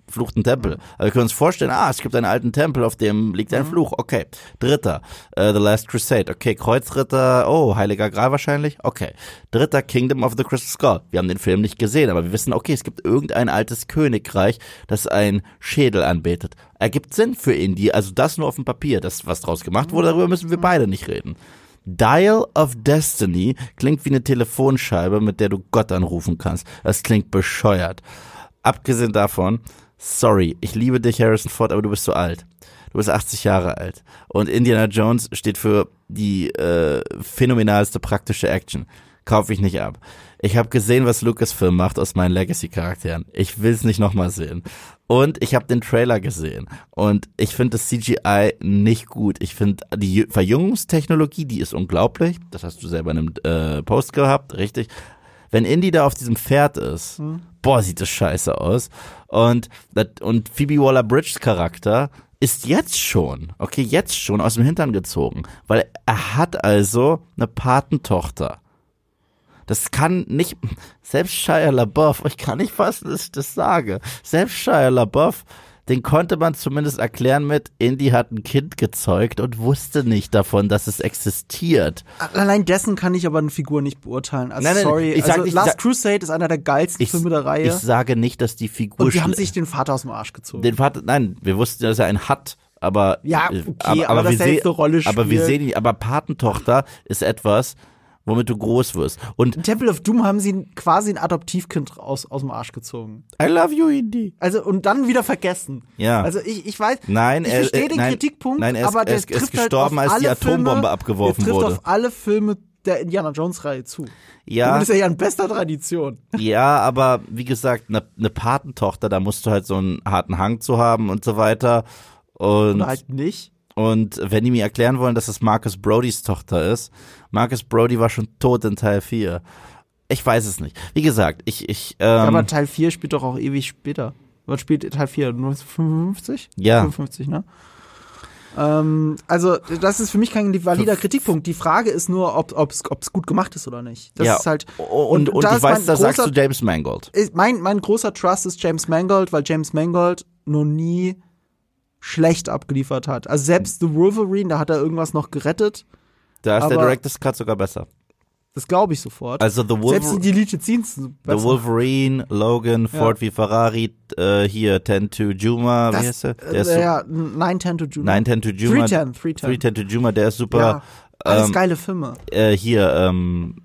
verfluchten Tempel. Aber wir können uns vorstellen, ah, es gibt einen alten Tempel, auf dem liegt ein mhm. Fluch. Okay. Dritter, uh, The Last Crusade. Okay, Kreuzritter, oh, Heiliger Gral wahrscheinlich. Okay. Dritter, Kingdom of the Crystal Skull. Wir haben den Film nicht gesehen, aber wir wissen, okay, es gibt irgendein altes Königreich, das ein Schädel anbetet. Ergibt Sinn für Indie, also das nur auf dem Papier. Das, was draus gemacht wurde, darüber müssen wir mhm. beide nicht reden. Dial of Destiny klingt wie eine Telefonscheibe, mit der du Gott anrufen kannst. Das klingt bescheuert. Abgesehen davon, sorry, ich liebe dich, Harrison Ford, aber du bist zu alt. Du bist 80 Jahre alt. Und Indiana Jones steht für die äh, phänomenalste praktische Action. Kaufe ich nicht ab. Ich habe gesehen, was Lucasfilm macht aus meinen Legacy-Charakteren. Ich will's nicht nochmal sehen. Und ich habe den Trailer gesehen. Und ich finde das CGI nicht gut. Ich finde die Verjüngungstechnologie, die ist unglaublich. Das hast du selber in einem äh, Post gehabt, richtig. Wenn Indy da auf diesem Pferd ist, hm. boah, sieht das scheiße aus. Und, und Phoebe Waller-Bridges Charakter ist jetzt schon, okay, jetzt schon aus dem Hintern gezogen, weil er hat also eine Patentochter. Das kann nicht, selbst Shia LaBeouf, ich kann nicht fassen, dass ich das sage, selbst Shia LaBeouf, den konnte man zumindest erklären mit, Indy hat ein Kind gezeugt und wusste nicht davon, dass es existiert. Allein dessen kann ich aber eine Figur nicht beurteilen. Also, nein, nein, sorry. Ich sag, also, Last Crusade ist einer der geilsten ich, Filme der Reihe. Ich sage nicht, dass die Figur. Und die haben sich den Vater aus dem Arsch gezogen. Den Vater, nein, wir wussten, dass er einen hat aber ja, okay, aber, aber, aber wir sehen, Rolle aber wir sehen, aber Patentochter ist etwas, womit du groß wirst. Und in Temple of Doom haben sie quasi ein Adoptivkind aus, aus dem Arsch gezogen. I love you, Indy. Also, und dann wieder vergessen. Ja. Also, ich, ich weiß, nein, ich verstehe den nein, Kritikpunkt, nein, er ist, aber der er ist, trifft ist gestorben, halt als die Atombombe Filme, abgeworfen der trifft wurde. auf alle Filme der Indiana Jones Reihe zu. Ja. Das ist ja in bester Tradition. Ja, aber wie gesagt, eine ne Patentochter, da musst du halt so einen harten Hang zu haben und so weiter. Und Oder halt nicht. Und wenn die mir erklären wollen, dass es Marcus Brodys Tochter ist, Marcus Brody war schon tot in Teil 4. Ich weiß es nicht. Wie gesagt, ich, ich, ähm, ja, aber Teil 4 spielt doch auch ewig später. Was spielt Teil 4? 1955? Ja. 55, ne? Ähm, also, das ist für mich kein valider Kritikpunkt. Die Frage ist nur, ob es gut gemacht ist oder nicht. Das ja. ist halt. Und, und, und ich weiß, da sagst du James Mangold. Mein, mein großer Trust ist James Mangold, weil James Mangold noch nie schlecht abgeliefert hat. Also selbst The Wolverine, da hat er irgendwas noch gerettet. Da ist der Director's Cut sogar besser. Das glaube ich sofort. Also The Wolverine. Selbst die Deleted Scenes sind besser. The Wolverine, Logan, Ford wie Ferrari, äh, hier 10 to Juma, das, wie heißt der? der ist äh, ja, 9 10 to Juma. 9 10 to Juma. 310, 310. 310 to Juma, der ist super. Ja, alles ähm, geile Filme. Äh, hier, ähm,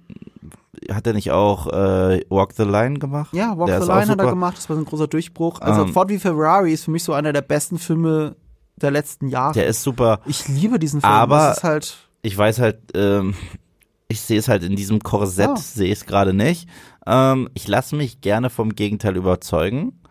hat er nicht auch äh, Walk the Line gemacht? Ja, Walk der the Line hat er gemacht, das war so ein großer Durchbruch. Also um, ähm, Ford wie Ferrari ist für mich so einer der besten Filme der letzten Jahre. Der ist super. Ich liebe diesen Film. Aber halt ich weiß halt, ähm, ich sehe es halt in diesem Korsett, ja. sehe ich es gerade nicht. Ähm, ich lasse mich gerne vom Gegenteil überzeugen.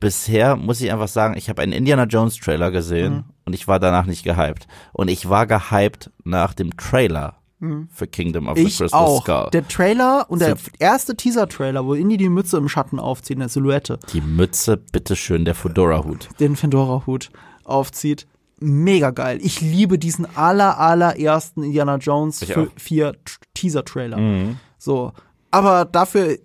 Bisher muss ich einfach sagen, ich habe einen Indiana Jones Trailer gesehen mhm. und ich war danach nicht gehypt. Und ich war gehypt nach dem Trailer mhm. für Kingdom of ich the Crystal auch. Skull. Der Trailer und der erste Teaser-Trailer, wo Indy die Mütze im Schatten aufzieht, in der Silhouette. Die Mütze, bitteschön, der Fedora-Hut. Den Fedora-Hut aufzieht. Mega geil. Ich liebe diesen aller, allerersten Indiana Jones 4 Teaser-Trailer. Mhm. So. Aber dafür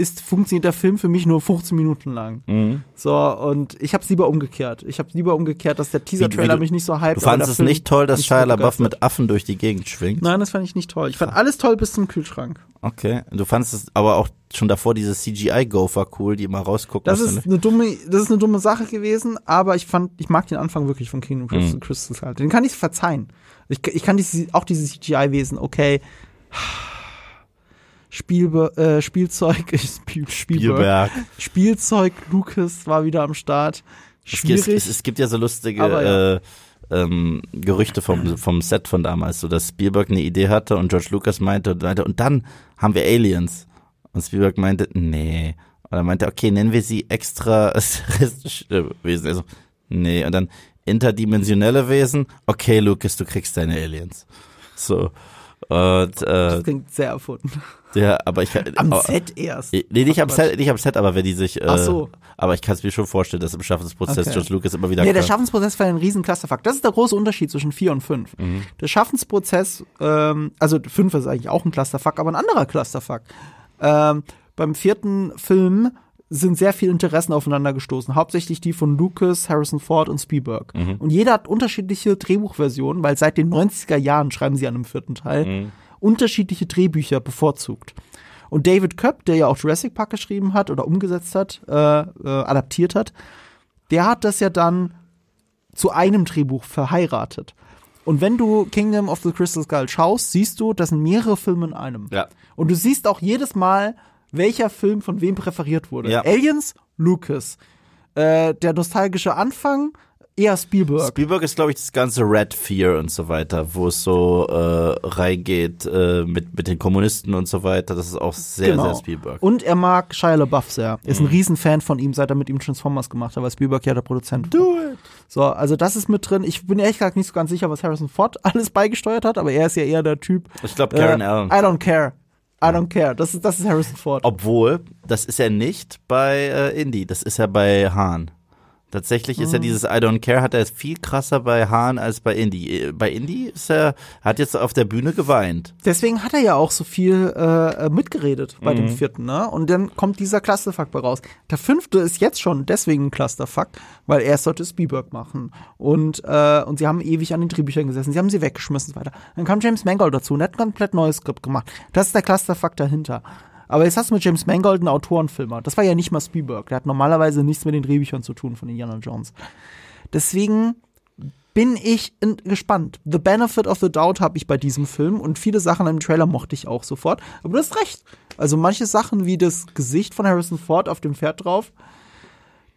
ist, funktioniert der Film für mich nur 15 Minuten lang. Mhm. So, und ich hab's lieber umgekehrt. Ich hab's lieber umgekehrt, dass der Teaser-Trailer mich nicht so hype. Du fandest es Film nicht toll, dass Shia LaBeouf mit Affen durch die Gegend schwingt? Nein, das fand ich nicht toll. Ich fand alles toll bis zum Kühlschrank. Okay. Du fandest es aber auch schon davor diese CGI-Gopher cool, die immer rausgucken. Das ist eine dumme, das ist eine dumme Sache gewesen, aber ich fand, ich mag den Anfang wirklich von Kingdom Crystal, mhm. Crystals halt. Den kann ich verzeihen. Ich, ich kann diese, auch diese CGI-Wesen, okay. Spielbe äh, Spielzeug, (laughs) Spiel, Spielberg. Spielzeug, Lucas war wieder am Start. Schwierig. Es, es, es gibt ja so lustige ja. äh, ähm, Gerüchte vom, vom Set von damals, so dass Spielberg eine Idee hatte und George Lucas meinte, meinte und dann haben wir Aliens. Und Spielberg meinte, nee. Und er meinte, okay, nennen wir sie extra Wesen. Also, nee. Und dann interdimensionelle Wesen. Okay, Lucas, du kriegst deine Aliens. So. Und, äh, das klingt sehr erfunden. Ja, aber ich Am aber, Set erst. Nee, nicht am Set, nicht am Set, aber wenn die sich. Äh, Ach so. Aber ich kann es mir schon vorstellen, dass im Schaffensprozess okay. George Lucas immer wieder. Nee, der Schaffensprozess war ein riesen Clusterfuck. Das ist der große Unterschied zwischen 4 und 5. Mhm. Der Schaffensprozess, ähm, also 5 ist eigentlich auch ein Clusterfuck, aber ein anderer Clusterfuck. Ähm, beim vierten Film sind sehr viele Interessen aufeinander gestoßen. Hauptsächlich die von Lucas, Harrison Ford und Spielberg. Mhm. Und jeder hat unterschiedliche Drehbuchversionen, weil seit den 90er Jahren schreiben sie an einem vierten Teil, mhm. unterschiedliche Drehbücher bevorzugt. Und David Köpp, der ja auch Jurassic Park geschrieben hat oder umgesetzt hat, äh, äh, adaptiert hat, der hat das ja dann zu einem Drehbuch verheiratet. Und wenn du Kingdom of the Crystal Skull schaust, siehst du, das sind mehrere Filme in einem. Ja. Und du siehst auch jedes Mal, welcher Film von wem präferiert wurde. Ja. Aliens, Lucas. Äh, der nostalgische Anfang eher Spielberg. Spielberg ist, glaube ich, das ganze Red Fear und so weiter, wo es so äh, reingeht äh, mit, mit den Kommunisten und so weiter. Das ist auch sehr, Genau. sehr Spielberg. Und er mag Shia LaBeouf sehr. Er ist ein Riesenfan von ihm, seit er mit ihm Transformers gemacht hat, weil Spielberg ja der Produzent war. Do it! So, also das ist mit drin. Ich bin ehrlich gesagt nicht so ganz sicher, was Harrison Ford (laughs) alles beigesteuert hat, aber er ist ja eher der Typ. Ich glaube, Karen äh, Allen. I don't care. I don't care. Das ist, das ist Harrison Ford. Obwohl, das ist er nicht bei äh, Indie, das ist er bei Hahn. Tatsächlich ist er dieses I don't care, hat er es viel krasser bei Hahn als bei Indie. Äh, Bei Indie ist er, hat jetzt auf der Bühne geweint. Deswegen hat er ja auch so viel äh, mitgeredet bei dem vierten, ne? Und dann kommt dieser Clusterfuck bei raus. Der fünfte ist jetzt schon deswegen ein Clusterfuck, weil er sollte Spielberg machen. Und, äh, und sie haben ewig an den Drehbüchern gesessen, sie haben sie weggeschmissen und so weiter. Dann kam James Mangold dazu und hat ein komplett neues Skript gemacht. Das ist der Clusterfuck dahinter. Aber jetzt hast du mit James Mangold einen Autorenfilmer. Das war ja nicht mal Spielberg. Der hat normalerweise nichts mit den Drehbüchern zu tun von Indiana Jones. Deswegen bin ich gespannt. The Benefit of the Doubt habe ich bei diesem Film und viele Sachen im Trailer mochte ich auch sofort. Aber du hast recht. Also manche Sachen wie das Gesicht von Harrison Ford auf dem Pferd drauf.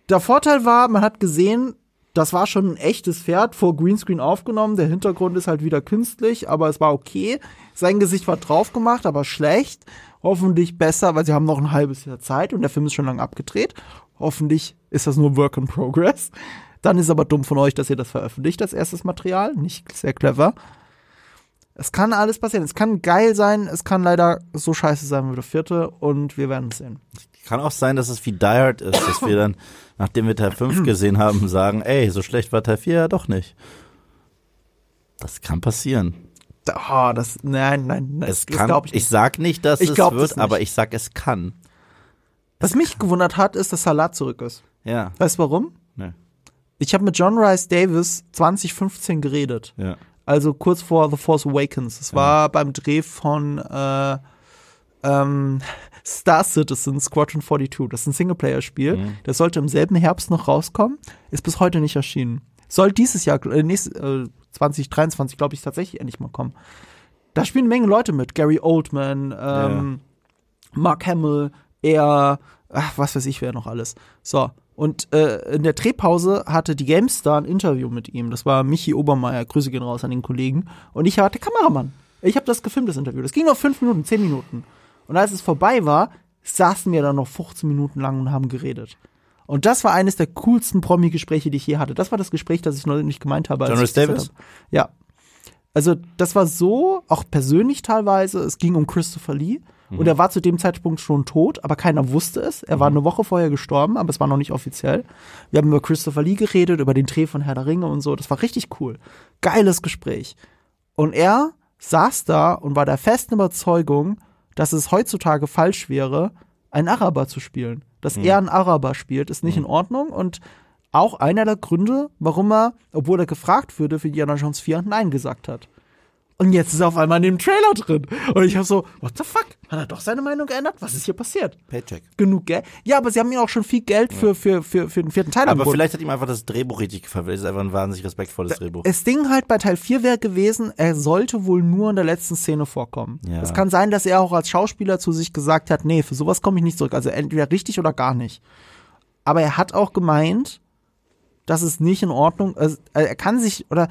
Der Vorteil war, man hat gesehen, das war schon ein echtes Pferd vor Greenscreen aufgenommen. Der Hintergrund ist halt wieder künstlich, aber es war okay. Sein Gesicht war drauf gemacht, aber schlecht. Hoffentlich besser, weil sie haben noch ein halbes Jahr Zeit und der Film ist schon lange abgedreht. Hoffentlich ist das nur Work in Progress. Dann ist aber dumm von euch, dass ihr das veröffentlicht, das erstes Material. Nicht sehr clever. Es kann alles passieren. Es kann geil sein, es kann leider so scheiße sein wie der vierte und wir werden es sehen. Kann auch sein, dass es wie Die Hard ist, dass wir dann, nachdem wir Teil 5 (clears throat) gesehen haben, sagen, ey, so schlecht war Teil 4 ja doch nicht. Das kann passieren. Oh, das, nein, nein, nein. Es kann, ich, ich nicht. sag nicht, dass es glaub wird, aber ich sag, es kann. Was mich gewundert hat, ist, dass Salat zurück ist. Ja. Weißt du warum? Nee. Ich habe mit John Rice Davis 2015 geredet. Ja. Also kurz vor The Force Awakens. Es war beim Dreh von äh, ähm, Star Citizen Squadron 42. Das ist ein Singleplayer-Spiel. Mhm. Das sollte im selben Herbst noch rauskommen. Ist bis heute nicht erschienen. Soll dieses Jahr, äh, nächst, äh, 2023, glaube ich, tatsächlich endlich mal kommen. Da spielen eine Menge Leute mit. Gary Oldman, ähm, Mark Hamill, er, ach, was weiß ich, wer noch alles. So. Und äh, in der Drehpause hatte die GameStar ein Interview mit ihm. Das war Michi Obermeier. Grüße gehen raus an den Kollegen. Und ich war der Kameramann. Ich habe das gefilmt, das Interview. Das ging noch fünf Minuten, zehn Minuten. Und als es vorbei war, saßen wir dann noch 15 Minuten lang und haben geredet. Und das war eines der coolsten Promi-Gespräche, die ich je hatte. Das war das Gespräch, das ich noch nicht gemeint habe. als John Davis? habe. Ja. Also, das war so, auch persönlich teilweise. Es ging um Christopher Lee. Und er war zu dem Zeitpunkt schon tot, aber keiner wusste es. Er war eine Woche vorher gestorben, aber es war noch nicht offiziell. Wir haben über Christopher Lee geredet, über den Dreh von Herr der Ringe und so. Das war richtig cool. Geiles Gespräch. Und er saß da und war der festen Überzeugung, dass es heutzutage falsch wäre, einen Araber zu spielen. Dass er einen Araber spielt, ist nicht in Ordnung. Und auch einer der Gründe, warum er, obwohl er gefragt würde für Indiana Jones 4, Nein gesagt hat. Und jetzt ist er auf einmal in dem Trailer drin. Und ich habe so, what the fuck? Hat er doch seine Meinung geändert? Was ist hier passiert? Paycheck. Genug Geld? Ja, aber sie haben ihm auch schon viel Geld für, für, für, für den vierten Teil Aber angeboten. vielleicht hat ihm einfach das Drehbuch richtig gefallen. Es ist einfach ein wahnsinnig respektvolles Drehbuch. Das Ding halt bei Teil 4 wäre gewesen, er sollte wohl nur in der letzten Szene vorkommen. Ja. Es kann sein, dass er auch als Schauspieler zu sich gesagt hat, nee, für sowas komme ich nicht zurück. Also entweder richtig oder gar nicht. Aber er hat auch gemeint, dass es nicht in Ordnung, also er kann sich, oder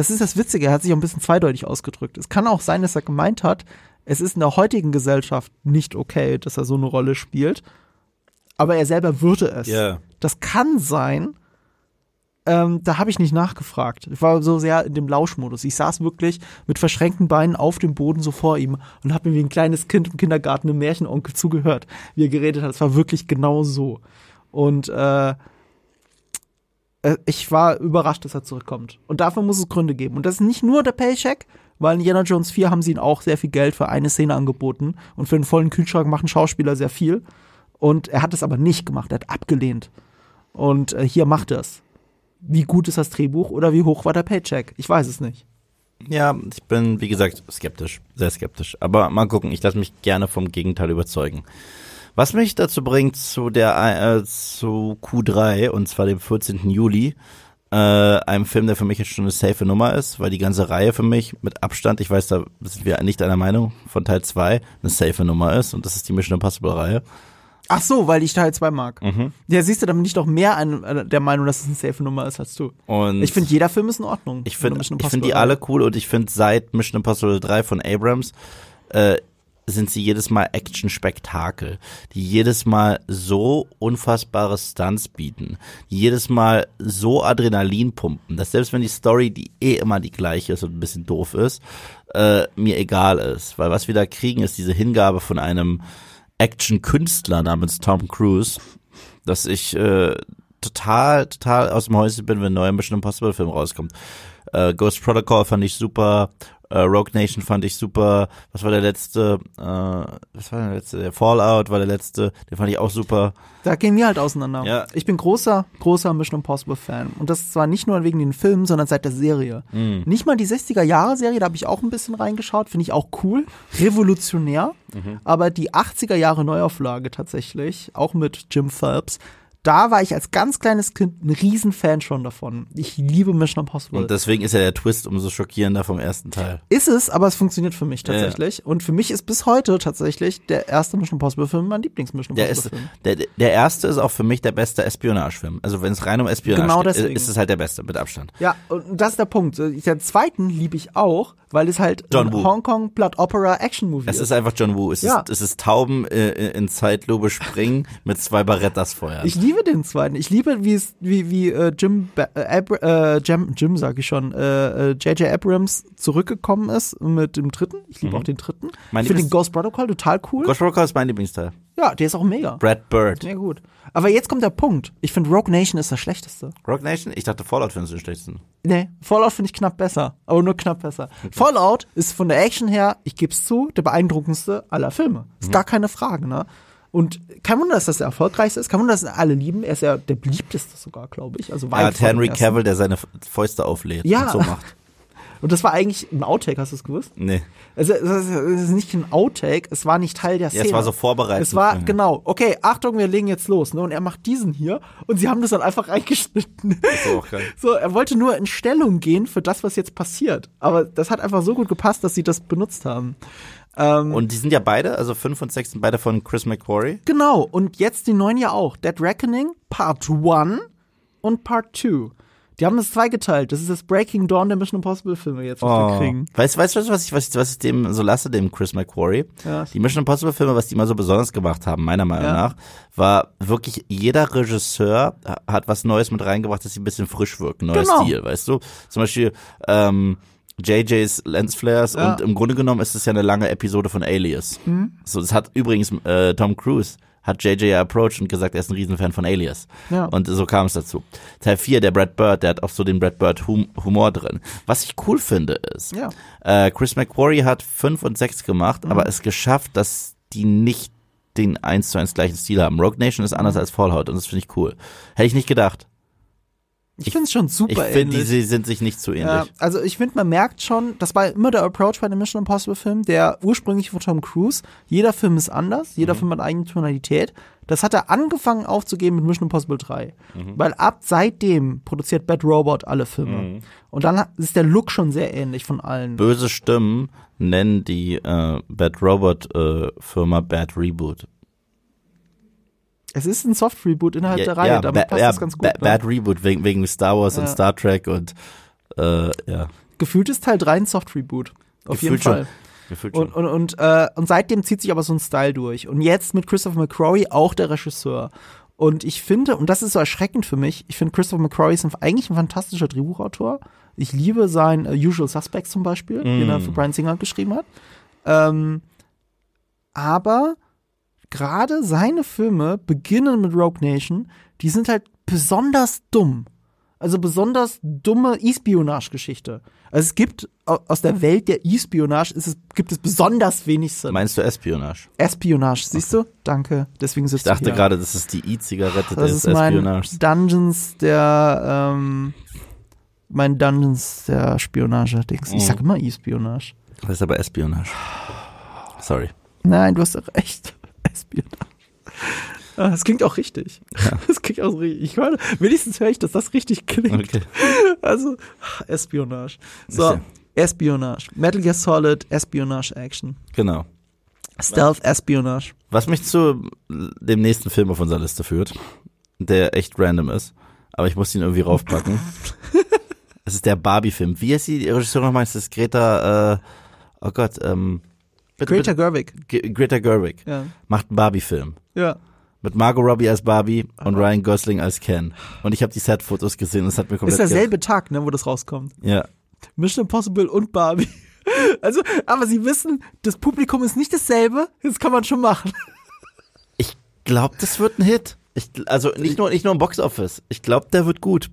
das ist das Witzige, er hat sich auch ein bisschen zweideutig ausgedrückt. Es kann auch sein, dass er gemeint hat, es ist in der heutigen Gesellschaft nicht okay, dass er so eine Rolle spielt. Aber er selber würde es. Ja. Das kann sein. Ähm, da habe ich nicht nachgefragt. Ich war so sehr in dem Lauschmodus. Ich saß wirklich mit verschränkten Beinen auf dem Boden so vor ihm und habe mir wie ein kleines Kind im Kindergarten einem Märchenonkel zugehört, wie er geredet hat. Es war wirklich genau so. Und äh, ich war überrascht, dass er zurückkommt. Und dafür muss es Gründe geben. Und das ist nicht nur der Paycheck, weil in Indiana Jones 4 haben sie ihn auch sehr viel Geld für eine Szene angeboten. Und für einen vollen Kühlschrank machen Schauspieler sehr viel. Und er hat es aber nicht gemacht. Er hat abgelehnt. Und äh, hier macht er es. Wie gut ist das Drehbuch oder wie hoch war der Paycheck? Ich weiß es nicht. Ja, ich bin, wie gesagt, skeptisch. Sehr skeptisch. Aber mal gucken, ich lasse mich gerne vom Gegenteil überzeugen. Was mich dazu bringt zu der äh, zu Q3 und zwar dem 14. Juli, äh, einem Film, der für mich jetzt schon eine safe Nummer ist, weil die ganze Reihe für mich mit Abstand, ich weiß, da sind wir nicht einer Meinung, von Teil 2 eine safe Nummer ist und das ist die Mission Impossible Reihe. Ach so, weil ich Teil 2 mag. Mhm. Ja, siehst du, dann bin ich doch mehr an, äh, der Meinung, dass es eine safe Nummer ist als du. Und Ich finde, jeder Film ist in Ordnung. Ich finde find die alle cool und ich finde seit Mission Impossible 3 von Abrams äh, sind sie jedes Mal Action-Spektakel, die jedes Mal so unfassbare Stunts bieten, die jedes Mal so Adrenalin pumpen, dass selbst wenn die Story, die eh immer die gleiche ist und ein bisschen doof ist, äh, mir egal ist. Weil was wir da kriegen, ist diese Hingabe von einem Action-Künstler namens Tom Cruise, dass ich äh, total, total aus dem Häuschen bin, wenn ein neuer Mission Impossible Film rauskommt. Äh, Ghost Protocol fand ich super, äh, Rogue Nation fand ich super. Was war der letzte? Äh, was war der letzte? Der Fallout war der letzte. Den fand ich auch super. Da gehen wir halt auseinander. Ja. Ich bin großer, großer Mission Impossible Fan. Und das zwar nicht nur wegen den Filmen, sondern seit der Serie. Mhm. Nicht mal die 60er-Jahre-Serie, da habe ich auch ein bisschen reingeschaut, finde ich auch cool. Revolutionär. Mhm. Aber die 80er-Jahre-Neuauflage tatsächlich, auch mit Jim Phelps, da war ich als ganz kleines Kind ein Riesenfan schon davon. Ich liebe Mission Impossible. Und deswegen ist ja der Twist umso schockierender vom ersten Teil. Ist es, aber es funktioniert für mich Ja, ja. tatsächlich. Und für mich ist bis heute tatsächlich der erste Mission Impossible Film mein Lieblings-Mission Der Impossible ist, Film. der, der erste ist auch für mich der beste Espionagefilm. Also wenn es rein um Espionage Genau geht, deswegen. ist es halt der beste mit Abstand. Ja, und das ist der Punkt. Den zweiten liebe ich auch, weil es halt. Hongkong Blood Opera Action Movie Es ist. ist einfach John Woo. Es, Ja. ist, es ist Tauben äh, in Zeitlupe springen (laughs) mit zwei Barettas feuern. Ich liebe den zweiten. Ich liebe, wie es, wie, wie äh, Jim, äh, äh, Jim, Jim sag ich schon, äh, äh, J.J. Abrams zurückgekommen ist mit dem dritten. Ich liebe auch den dritten. Mhm. Mein ich finde den Ghost Protocol total cool. Ghost Protocol ist mein Lieblingsteil. ja, der ist auch mega. Brad Bird. Mega gut. Aber jetzt kommt der Punkt. Ich finde Rogue Nation ist das schlechteste. Rock Nation? Ich dachte Fallout findest du den schlechtesten. Nee, Fallout finde ich knapp besser, aber nur knapp besser. Fallout ist von der Action her, ich geb's zu, der beeindruckendste aller Filme. Ist Mhm. gar keine Frage, ne? Und kein Wunder, dass das der erfolgreichste ist. Kein Wunder, dass alle lieben. Er ist ja der beliebteste sogar, glaube ich. Also Er weit dem Henry. Cavill, der seine Fäuste auflädt Ja. und so macht. Und das war eigentlich ein Outtake, hast du es gewusst? Nee. Also, es ist ist nicht ein Outtake, es war nicht Teil der Ja, Szene. es war so vorbereitet. Es war, Ja. genau, okay, Achtung, wir legen jetzt los. Ne? Und er macht diesen hier und sie haben das dann einfach (laughs) reingeschnitten. So, auch geil. So, er wollte nur in Stellung gehen für das, was jetzt passiert. Aber das hat einfach so gut gepasst, dass sie das benutzt haben. Ähm, Und die sind ja beide, also fünf und sechs sind beide von Chris McQuarrie. genau, und jetzt die neuen ja auch. Dead Reckoning, Part 1 und Part 2. Die haben das zweigeteilt. Das ist das Breaking Dawn der Mission Impossible Filme jetzt, was wir kriegen. Weißt weißt du, was ich, was ich, was ich dem so lasse, dem Chris McQuarrie? Ja. Die Mission Impossible Filme, was die immer so besonders gemacht haben, meiner Meinung Ja. nach, war wirklich jeder Regisseur hat was Neues mit reingebracht, dass sie ein bisschen frisch wirken, neuer Genau. Stil, weißt du? Zum Beispiel, ähm, JJ's Lensflares Ja. und im Grunde genommen ist es ja eine lange Episode von Alias. Mhm. So, das hat übrigens äh, Tom Cruise hat JJ approached und gesagt, er ist ein Riesenfan von Alias. Ja. Und so kam es dazu. Teil 4, der Brad Bird, der hat auch so den Brad Bird hum Humor drin. Was ich cool finde ist, Ja. äh, Chris McQuarrie hat 5 und 6 gemacht, Mhm. aber es geschafft, dass die nicht den eins zu eins gleichen Stil haben. Rogue Nation ist Mhm. anders als Fallout und das finde ich cool. Hätte ich nicht gedacht. Ich finde es schon super Ich finde, die sind sich nicht zu ähnlich. Ja, also ich finde, man merkt schon, das war immer der Approach bei dem Mission Impossible Film, der ursprünglich von Tom Cruise. Jeder Film ist anders, jeder Film hat eigene Tonalität. Das hat er angefangen aufzugeben mit Mission Impossible 3. Weil ab seitdem produziert Bad Robot alle Filme. Und dann ist der Look schon sehr ähnlich von allen. Böse Stimmen nennen die äh, Bad Robot äh, Firma Bad Reboot. Es ist ein Soft-Reboot innerhalb der Reihe, ja, damit passt ja, das ganz gut. ba ne? Bad Reboot wegen, wegen Star Wars und Ja. Star Trek und äh, ja. Gefühlt ist Teil 3 ein Soft-Reboot. Auf jeden Gefühlt schon. Fall. Gefühlt schon. Und, und, und, äh, und seitdem zieht sich aber so ein Style durch. Und jetzt mit Christopher McQuarrie auch der Regisseur. Und ich finde, und das ist so erschreckend für mich, ich finde Christopher McQuarrie ist eigentlich ein fantastischer Drehbuchautor. Ich liebe sein äh, Usual Suspects zum Beispiel, den er für Brian Singer geschrieben hat. Ähm, aber gerade seine Filme beginnen mit Rogue Nation, die sind halt besonders dumm. Also besonders dumme E-Spionage-Geschichte. Also es gibt au- aus der Welt der E-Spionage ist es, gibt es besonders wenig Sinn. Meinst du Espionage? Espionage, siehst du? Danke. Deswegen Ich sitzt dachte du hier. gerade, das ist die E-Zigarette das des ist mein Espionages. Dungeons der ähm, mein Dungeons der Spionage-Dings. Mhm. Ich sag immer E-Spionage. Das ist aber Espionage. Sorry. Nein, du hast recht. Espionage. Ah, Das klingt auch richtig. Das (laughs) klingt auch so richtig. Ich höre, wenigstens höre ich, dass das richtig klingt. Okay. Also, Espionage. So, Ist ja- Espionage. Metal Gear Solid, Espionage Action. Genau. Stealth Espionage. Was mich zu dem nächsten Film auf unserer Liste führt, der echt random ist, aber ich muss ihn irgendwie raufpacken. (laughs) Es ist der Barbie-Film. Wie heißt die Regisseurin nochmal? Ist Greta, äh, oh Gott, ähm, bitte, Greta Gerwig. Greta Gerwig. Ja. Macht einen Barbie-Film. Ja. Mit Margot Robbie als Barbie und Ryan Gosling als Ken. Und ich habe die Set-Fotos gesehen und es hat mir komplett... Ist derselbe Tag, ne, wo das rauskommt. Ja. Mission Impossible und Barbie. (laughs) Also, aber sie wissen, das Publikum ist nicht dasselbe. Das kann man schon machen. Ich glaube, das wird ein Hit. Ich, also nicht nur, nicht nur im Boxoffice. Ich glaube, der wird gut.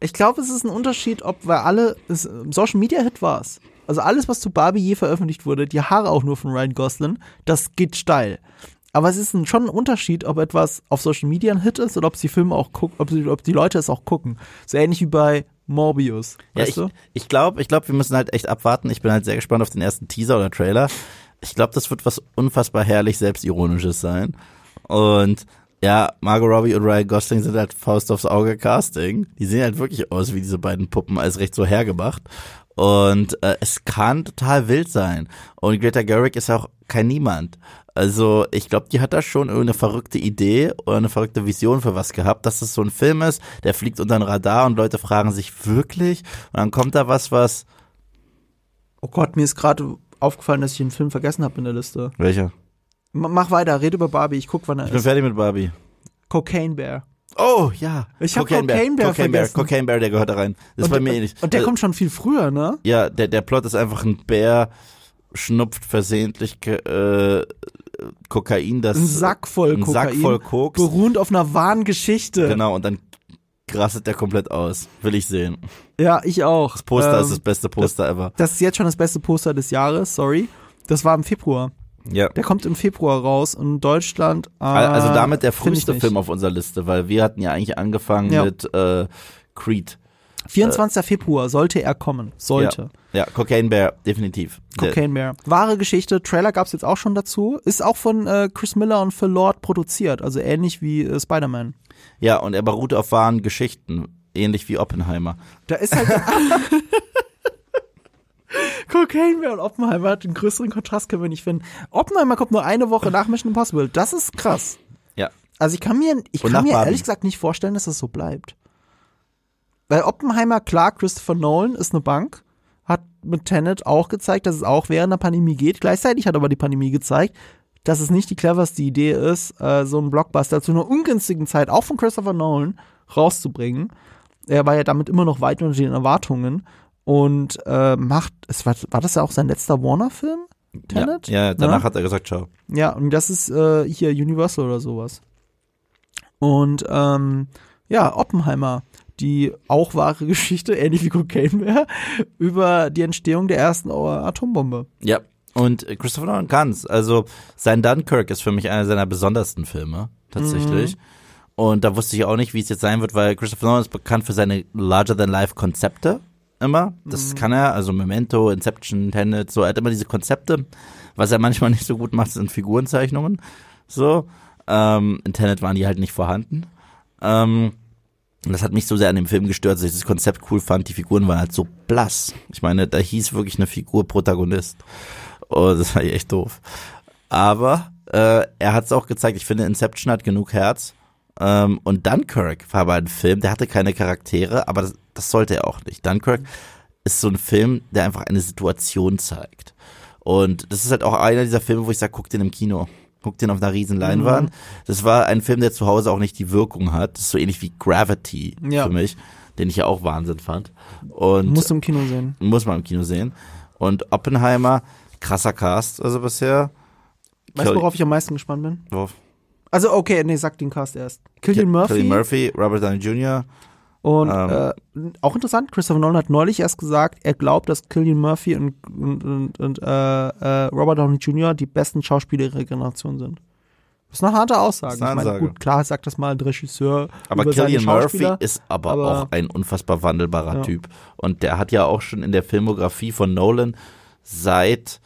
Ich glaube, es ist ein Unterschied, ob weil alle Social Media Hit war es. Also alles, was zu Barbie je veröffentlicht wurde, die Haare auch nur von Ryan Gosling, das geht steil. Aber es ist ein, schon ein Unterschied, ob etwas auf Social Media ein Hit ist oder ob die Filme auch gucken, ob, ob die Leute es auch gucken. So ähnlich wie bei Morbius. Ja, Weißt ich du? ich glaube, ich glaub, wir müssen halt echt abwarten. Ich bin halt sehr gespannt auf den ersten Teaser oder Trailer. Ich glaube, das wird was unfassbar herrlich selbstironisches sein. Und ja, Margot Robbie und Ryan Gosling sind halt Faust aufs Auge Casting. Die sehen halt wirklich aus wie diese beiden Puppen, als recht so hergemacht. Und äh, es kann total wild sein. Und Greta Gerwig ist auch kein Niemand. Also ich glaube, die hat da schon irgendeine verrückte Idee oder eine verrückte Vision für was gehabt, dass es so ein Film ist, der fliegt unter den Radar und Leute fragen sich wirklich. Und dann kommt da was, was. Oh Gott, mir ist gerade aufgefallen, dass ich einen Film vergessen habe in der Liste. Welcher? M mach weiter, red über Barbie, ich guck, wann er Ich bin ist. fertig mit Barbie. Cocaine Bear. Oh, ja. Ich hab Cocaine Bear Cocaine Bear. Cocaine Bear, der gehört da rein. Das ist bei mir ähnlich. Und der Äh, kommt schon viel früher, ne? Ja, der, der Plot ist einfach ein Bär, schnupft versehentlich äh, Kokain, das Ein Sack voll ein Kokain. Sack voll Koks. Beruhend auf einer wahren Geschichte. Genau, und dann rastet der komplett aus. Will ich sehen. Ja, ich auch. Das Poster Ähm, ist das beste Poster ever. Das ist jetzt schon das beste Poster des Jahres, sorry. Das war im Februar. Ja. Der kommt im Februar raus und in Deutschland. Äh, Also damit der früheste. Film auf unserer Liste, weil wir hatten ja eigentlich angefangen Ja. mit äh, Creed. 24. Februar sollte er kommen. Sollte. Ja, Cocaine Bear, definitiv. Cocaine Bear. Wahre Geschichte, Trailer gab's jetzt auch schon dazu. Ist auch von äh, Chris Miller und Phil Lord produziert, also ähnlich wie äh, Spider-Man. Ja, und er beruht auf wahren Geschichten, ähnlich wie Oppenheimer. Da ist halt. (laughs) (laughs) Cocaine Bear und Oppenheimer hat den größeren Kontrast, können wir nicht finden. Oppenheimer kommt nur eine Woche nach Mission Impossible. Das ist krass. Ja. Also ich kann mir, ich Und kann mir ehrlich gesagt nicht vorstellen, dass das so bleibt. Weil Oppenheimer, klar, Christopher Nolan ist eine Bank, hat mit Tenet auch gezeigt, dass es auch während der Pandemie geht. Gleichzeitig hat aber die Pandemie gezeigt, dass es nicht die cleverste Idee ist, äh, so einen Blockbuster zu einer ungünstigen Zeit, auch von Christopher Nolan, rauszubringen. Er war ja damit immer noch weit unter den Erwartungen und äh, macht, es war, war das ja auch sein letzter Warner-Film? Tenet? Ja, ja danach Ja. hat er gesagt, ciao. Ja, und das ist äh, hier Universal oder sowas. Und ähm, ja, Oppenheimer, die auch wahre (laughs) Geschichte, ähnlich wie Cocaine wäre, über die Entstehung der ersten Atombombe. Ja. Und Christopher Nolan kann's. Also sein Dunkirk ist für mich einer seiner besondersten Filme, tatsächlich. Und da wusste ich auch nicht, wie es jetzt sein wird, weil Christopher Nolan ist bekannt für seine Larger-than-Life-Konzepte immer. Das kann er, also Memento, Inception, Tenet, so. Er hat immer diese Konzepte. Was er manchmal (laughs) nicht so gut macht, sind Figurenzeichnungen. So. Ähm, in Tenet waren die halt nicht vorhanden. Ähm, das hat mich so sehr an dem Film gestört, dass ich das Konzept cool fand. Die Figuren waren halt so blass. Ich meine, da hieß wirklich eine Figur Protagonist. Oh, das war echt doof. Aber äh, er hat es auch gezeigt. Ich finde, Inception hat genug Herz. Ähm, und Dunkirk war aber ein Film, der hatte keine Charaktere, aber das, das sollte er auch nicht. Dunkirk ist so ein Film, der einfach eine Situation zeigt. Und das ist halt auch einer dieser Filme, wo ich sage, guck den im Kino. Guck den auf einer riesen Leinwand. Das war ein Film, der zu Hause auch nicht die Wirkung hat. Das ist so ähnlich wie Gravity Ja. für mich, den ich ja auch Wahnsinn fand. Und Musst du im Kino sehen. muss man im Kino sehen. Und Oppenheimer, krasser Cast, also bisher. Weißt du, worauf ich am meisten gespannt bin? Worauf? Also, okay, nee, sag den Cast erst. Killian Murphy. Cillian Murphy, Robert Downey Jr. Und Ähm. äh, auch interessant, Christopher Nolan hat neulich erst gesagt, er glaubt, dass Killian Murphy und, und, und, äh, äh, Robert Downey Jr. die besten Schauspieler ihrer Generation sind. Das ist eine harte Aussage. Das ist eine ich meine, gut, klar sagt das mal ein Regisseur Aber über seine Cillian Murphy ist aber, aber- auch ein unfassbar wandelbarer Ja. Typ. Und der hat ja auch schon in der Filmografie von Nolan seit,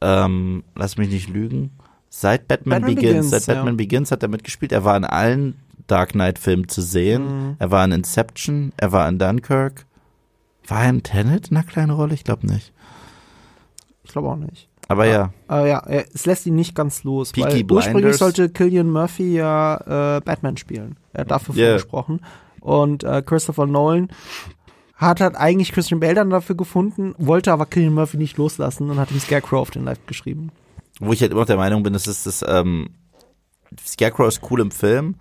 ähm, lass mich nicht lügen, seit Batman, Batman Begins, Begins, seit ja. Batman Begins hat er mitgespielt. Er war in allen Dark Knight Filmen zu sehen. Mhm. Er war in Inception, er war in Dunkirk. War er in Tenet in einer kleinen Rolle? Ich glaube nicht. Ich glaube auch nicht. Aber ja. Aber ja, es lässt ihn nicht ganz los. Peaky weil Blinders. ursprünglich sollte Killian Murphy ja äh, Batman spielen. Er hat dafür Yeah. vorgesprochen. Und äh, Christopher Nolan hat halt eigentlich Christian Bale dann dafür gefunden, wollte aber Killian Murphy nicht loslassen und hat ihm Scarecrow auf den Live geschrieben. Wo ich halt immer noch der Meinung bin, das ist das, ähm, Scarecrow ist cool im Film,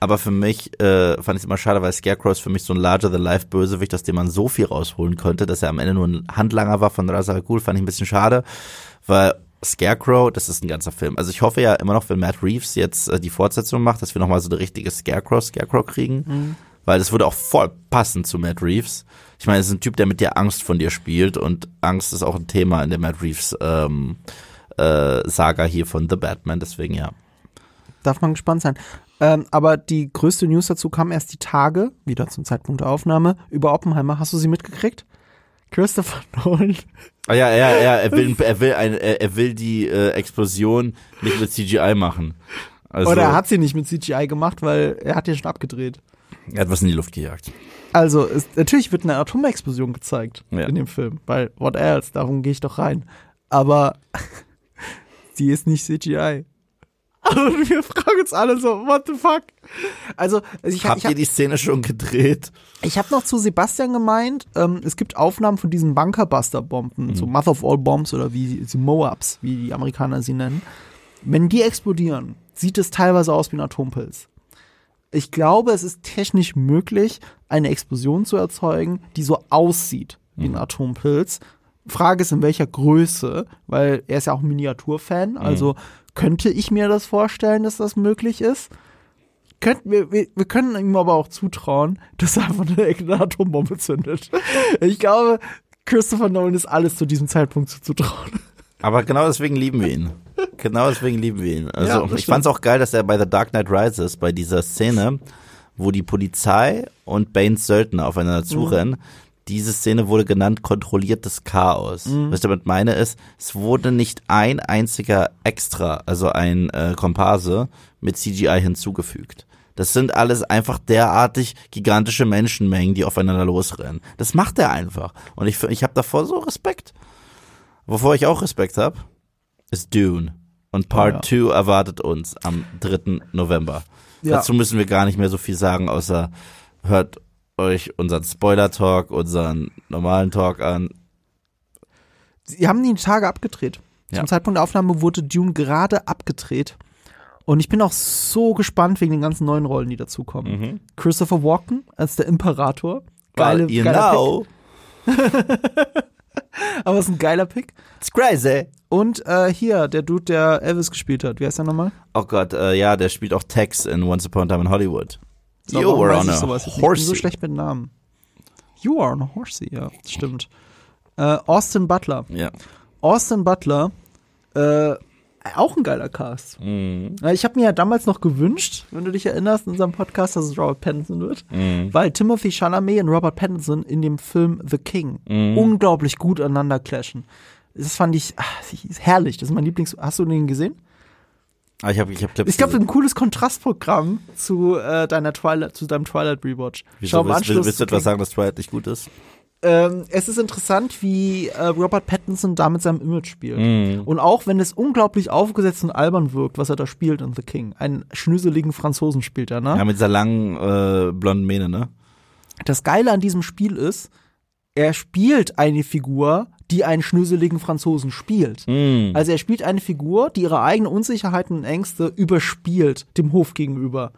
aber für mich äh, fand ich es immer schade, weil Scarecrow ist für mich so ein larger-than-life-Bösewicht, aus dem man so viel rausholen konnte, dass er am Ende nur ein Handlanger war von Ra's al Ghul, fand ich ein bisschen schade, weil Scarecrow, das ist ein ganzer Film. Also ich hoffe ja immer noch, wenn Matt Reeves jetzt äh, die Fortsetzung macht, dass wir nochmal so eine richtige Scarecrow-Scarecrow kriegen, weil das würde auch voll passen zu Matt Reeves. Ich meine, es ist ein Typ, der mit dir Angst von dir spielt und Angst ist auch ein Thema in der Matt Reeves ähm, äh, Saga hier von The Batman, deswegen ja. Darf man gespannt sein. Ähm, aber die größte News dazu kam erst die Tage, wieder zum Zeitpunkt der Aufnahme, über Oppenheimer. Hast du sie mitgekriegt? Christopher (laughs) Nolan. Ah, ja, ja, ja, er will, er will, ein, er, will die äh, Explosion nicht mit CGI machen. Also, Oder er hat sie nicht mit CGI gemacht, weil er hat ja schon abgedreht. er hat was in die Luft gejagt. Also, es, natürlich wird eine Atomexplosion gezeigt Ja. in dem Film, weil what else, darum gehe ich doch rein. Aber (laughs) sie ist nicht CGI. Und wir fragen uns alle so, what the fuck? Also, ich, Habt ich, ihr hab, die Szene schon gedreht? ich habe noch zu Sebastian gemeint, ähm, es gibt Aufnahmen von diesen Bunkerbuster-Bomben, so Mother of All Bombs oder wie sie Moabs, wie die Amerikaner sie nennen. Wenn die explodieren, sieht es teilweise aus wie ein Atompilz. Ich glaube, es ist technisch möglich, eine Explosion zu erzeugen, die so aussieht wie ein Atompilz. Frage ist, in welcher Größe, weil er ist ja auch ein Miniaturfan, also könnte ich mir das vorstellen, dass das möglich ist. Könnten wir, wir, wir können ihm aber auch zutrauen, dass er einfach eine, eine Atombombe zündet. Ich glaube, Christopher Nolan ist alles zu diesem Zeitpunkt zuzutrauen. Aber genau deswegen lieben wir ihn. Genau deswegen lieben wir ihn. Also Ja, ich fand's auch geil, dass er bei The Dark Knight Rises, bei dieser Szene, wo die Polizei und Banes Söldner aufeinander zurennen, diese Szene wurde genannt kontrolliertes Chaos. Was ich damit meine ist, es wurde nicht ein einziger Extra, also ein äh, Komparse mit CGI hinzugefügt. Das sind alles einfach derartig gigantische Menschenmengen, die aufeinander losrennen. Das macht er einfach. Und ich, ich habe davor so Respekt. Wovor ich auch Respekt habe, ist Dune. Und Part 2 erwartet uns am 3. November. Ja. Dazu müssen wir gar nicht mehr so viel sagen, außer hört euch unseren Spoiler-Talk, unseren normalen Talk an. Sie haben die Tage abgedreht. Ja. Zum Zeitpunkt der Aufnahme wurde Dune gerade abgedreht. Und ich bin auch so gespannt wegen den ganzen neuen Rollen, die dazukommen. Christopher Walken als der Imperator. Geile, Well, you geiler know, Pick. (laughs) Aber es ist ein geiler Pick. it's crazy. Und äh, hier, der Dude, der Elvis gespielt hat. Wie heißt der nochmal? Oh Gott, äh, ja, der spielt auch Tex in Once Upon a Time in Hollywood. So, you were weiß on a nicht? Ich bin so horsey. schlecht mit Namen. You are on a horsey, ja, stimmt. Äh, Austin Butler. Ja. Austin Butler, äh, auch ein geiler Cast. Mhm. Ja, Ich habe mir ja damals noch gewünscht, wenn du dich erinnerst, in unserem Podcast, dass es Robert Pattinson wird, Mhm. weil Timothy Chalamet und Robert Pattinson in dem Film The King Mhm. unglaublich gut aneinander clashen. Das fand ich ach, herrlich. Das ist mein Lieblings. Hast du den gesehen? Ah, ich habe ich hab Clips Ich glaube, ein cooles Kontrastprogramm zu äh, deiner Twilight, zu deinem Twilight Rewatch. Wieso, im willst, Anschluss willst, du etwas sagen, dass Twilight nicht gut ist? Ähm, es ist interessant, wie äh, Robert Pattinson da mit seinem Image spielt. Mhm. Und auch wenn es unglaublich aufgesetzt und albern wirkt, was er da spielt in The King. Einen schnüseligen Franzosen spielt er, ne? Ja, mit dieser langen äh, blonden Mähne, ne? Das Geile an diesem Spiel ist, er spielt eine Figur, die einen schnüseligen Franzosen spielt. Mhm. Also er spielt eine Figur, die ihre eigenen Unsicherheiten und Ängste überspielt dem Hof gegenüber.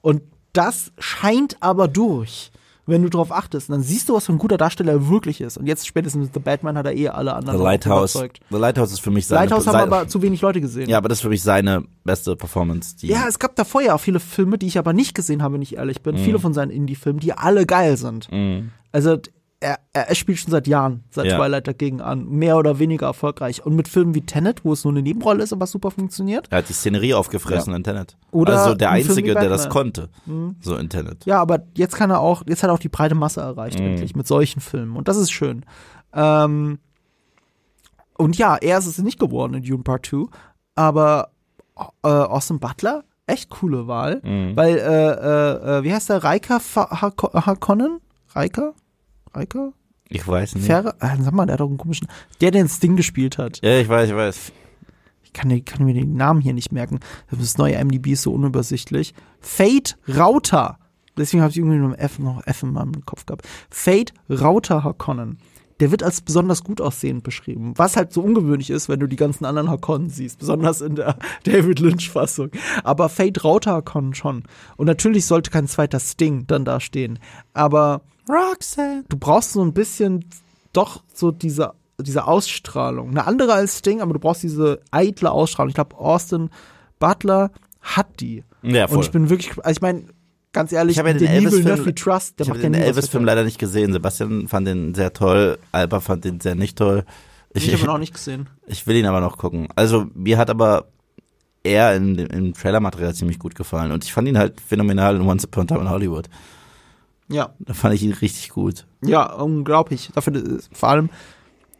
Und das scheint aber durch, wenn du drauf achtest. Und dann siehst du, was für ein guter Darsteller er wirklich ist. Und jetzt spätestens The Batman hat er eh alle anderen The Lighthouse. überzeugt. The Lighthouse ist für mich seine Lighthouse haben aber zu wenig Leute gesehen. Ja, aber das ist für mich seine beste Performance. Die, Ja, es gab davor ja auch viele Filme, die ich aber nicht gesehen habe, wenn ich ehrlich bin. Mhm. Viele von seinen Indie-Filmen, die alle geil sind. Also er, er, er spielt schon seit Jahren, seit Ja. Twilight dagegen an, mehr oder weniger erfolgreich. Und mit Filmen wie Tenet, wo es nur eine Nebenrolle ist, aber super funktioniert. er hat die Szenerie aufgefressen in Tenet. Oder also der Einzige, der das konnte. So in Tenet. Ja, aber jetzt kann er auch, jetzt hat er auch die breite Masse erreicht, endlich, mit solchen Filmen. Und das ist schön. Ähm, und ja, er ist es nicht geworden in Dune Part 2, aber äh, Austin Butler, echt coole Wahl. Weil, äh, äh, äh, wie heißt der? Raika Harkonnen? Raika? Raika? Ich weiß nicht. Fer äh, sag mal, der hat doch einen komischen. Der, der den Sting gespielt hat. Ja, ich weiß, ich weiß. Ich kann, kann mir den Namen hier nicht merken. Das neue MDB ist so unübersichtlich. Fate Rauter. Deswegen habe ich irgendwie nur F, noch F in meinem Kopf gehabt. Fate Rauter Harkonnen. Der wird als besonders gut aussehend beschrieben. Was halt so ungewöhnlich ist, wenn du die ganzen anderen Harkonnen siehst. Besonders in der (laughs) David Lynch-Fassung. Aber Fate Rauter Harkonnen schon. Und natürlich sollte kein zweiter Sting dann da stehen. Aber Roxanne. du brauchst so ein bisschen doch so diese, diese Ausstrahlung. Eine andere als Sting, aber du brauchst diese eitle Ausstrahlung. Ich glaube, Austin Butler hat die. Ja, Und voll. ich bin wirklich, also ich meine, ganz ehrlich, Ich habe ja den Denis Elvis-Film- Villeneuve Trust, der ich habe macht den was Elvis-Film leider nicht gesehen. Sebastian fand den sehr toll. Alba fand den sehr nicht toll. Ich, Ich habe ihn auch nicht gesehen. ich will ihn aber noch gucken. Also mir hat aber er in dem, im Trailer-Material ziemlich gut gefallen. Und ich fand ihn halt phänomenal in Once Upon a Time in Hollywood. Ja, Da fand ich ihn richtig gut. ja, unglaublich. Dafür, äh, vor allem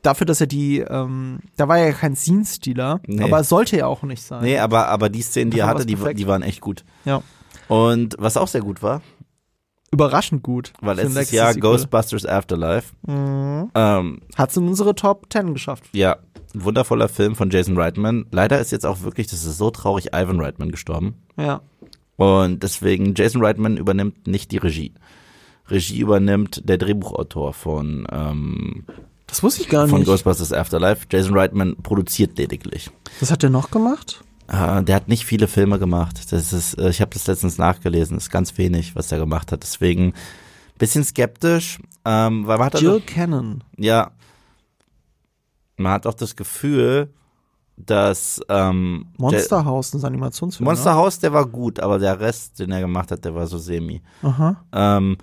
dafür, dass er die, ähm, da war er ja kein Scene-Stealer, Nee. aber es sollte ja auch nicht sein. Nee, aber, aber die Szenen, die er hatte, die, die waren echt gut. Ja. Und was auch sehr gut war, Überraschend gut. ein letztes Jahr Sequel. Ghostbusters Afterlife. Mhm. Ähm, Hat's in unsere Top 10 geschafft. ja, ein wundervoller Film von Jason Reitman. Leider ist jetzt auch wirklich, das ist so traurig, Ivan Reitman gestorben. Ja. Und deswegen, Jason Reitman übernimmt nicht die Regie. Regie übernimmt der Drehbuchautor von, ähm, Das wusste ich gar von nicht. Ghostbusters Afterlife. Jason Reitman produziert lediglich. Was hat der noch gemacht? Äh, der hat nicht viele Filme gemacht. Das ist, äh, ich habe das letztens nachgelesen. Das ist ganz wenig, was er gemacht hat. Deswegen bisschen skeptisch, ähm, weil man hat Jill also, Cannon. ja, man hat auch das Gefühl, dass ähm, Monster House, das Animationsfilm. der, Monster House, der war gut, aber der Rest, den er gemacht hat, der war so semi. Ne? Aha. Ähm,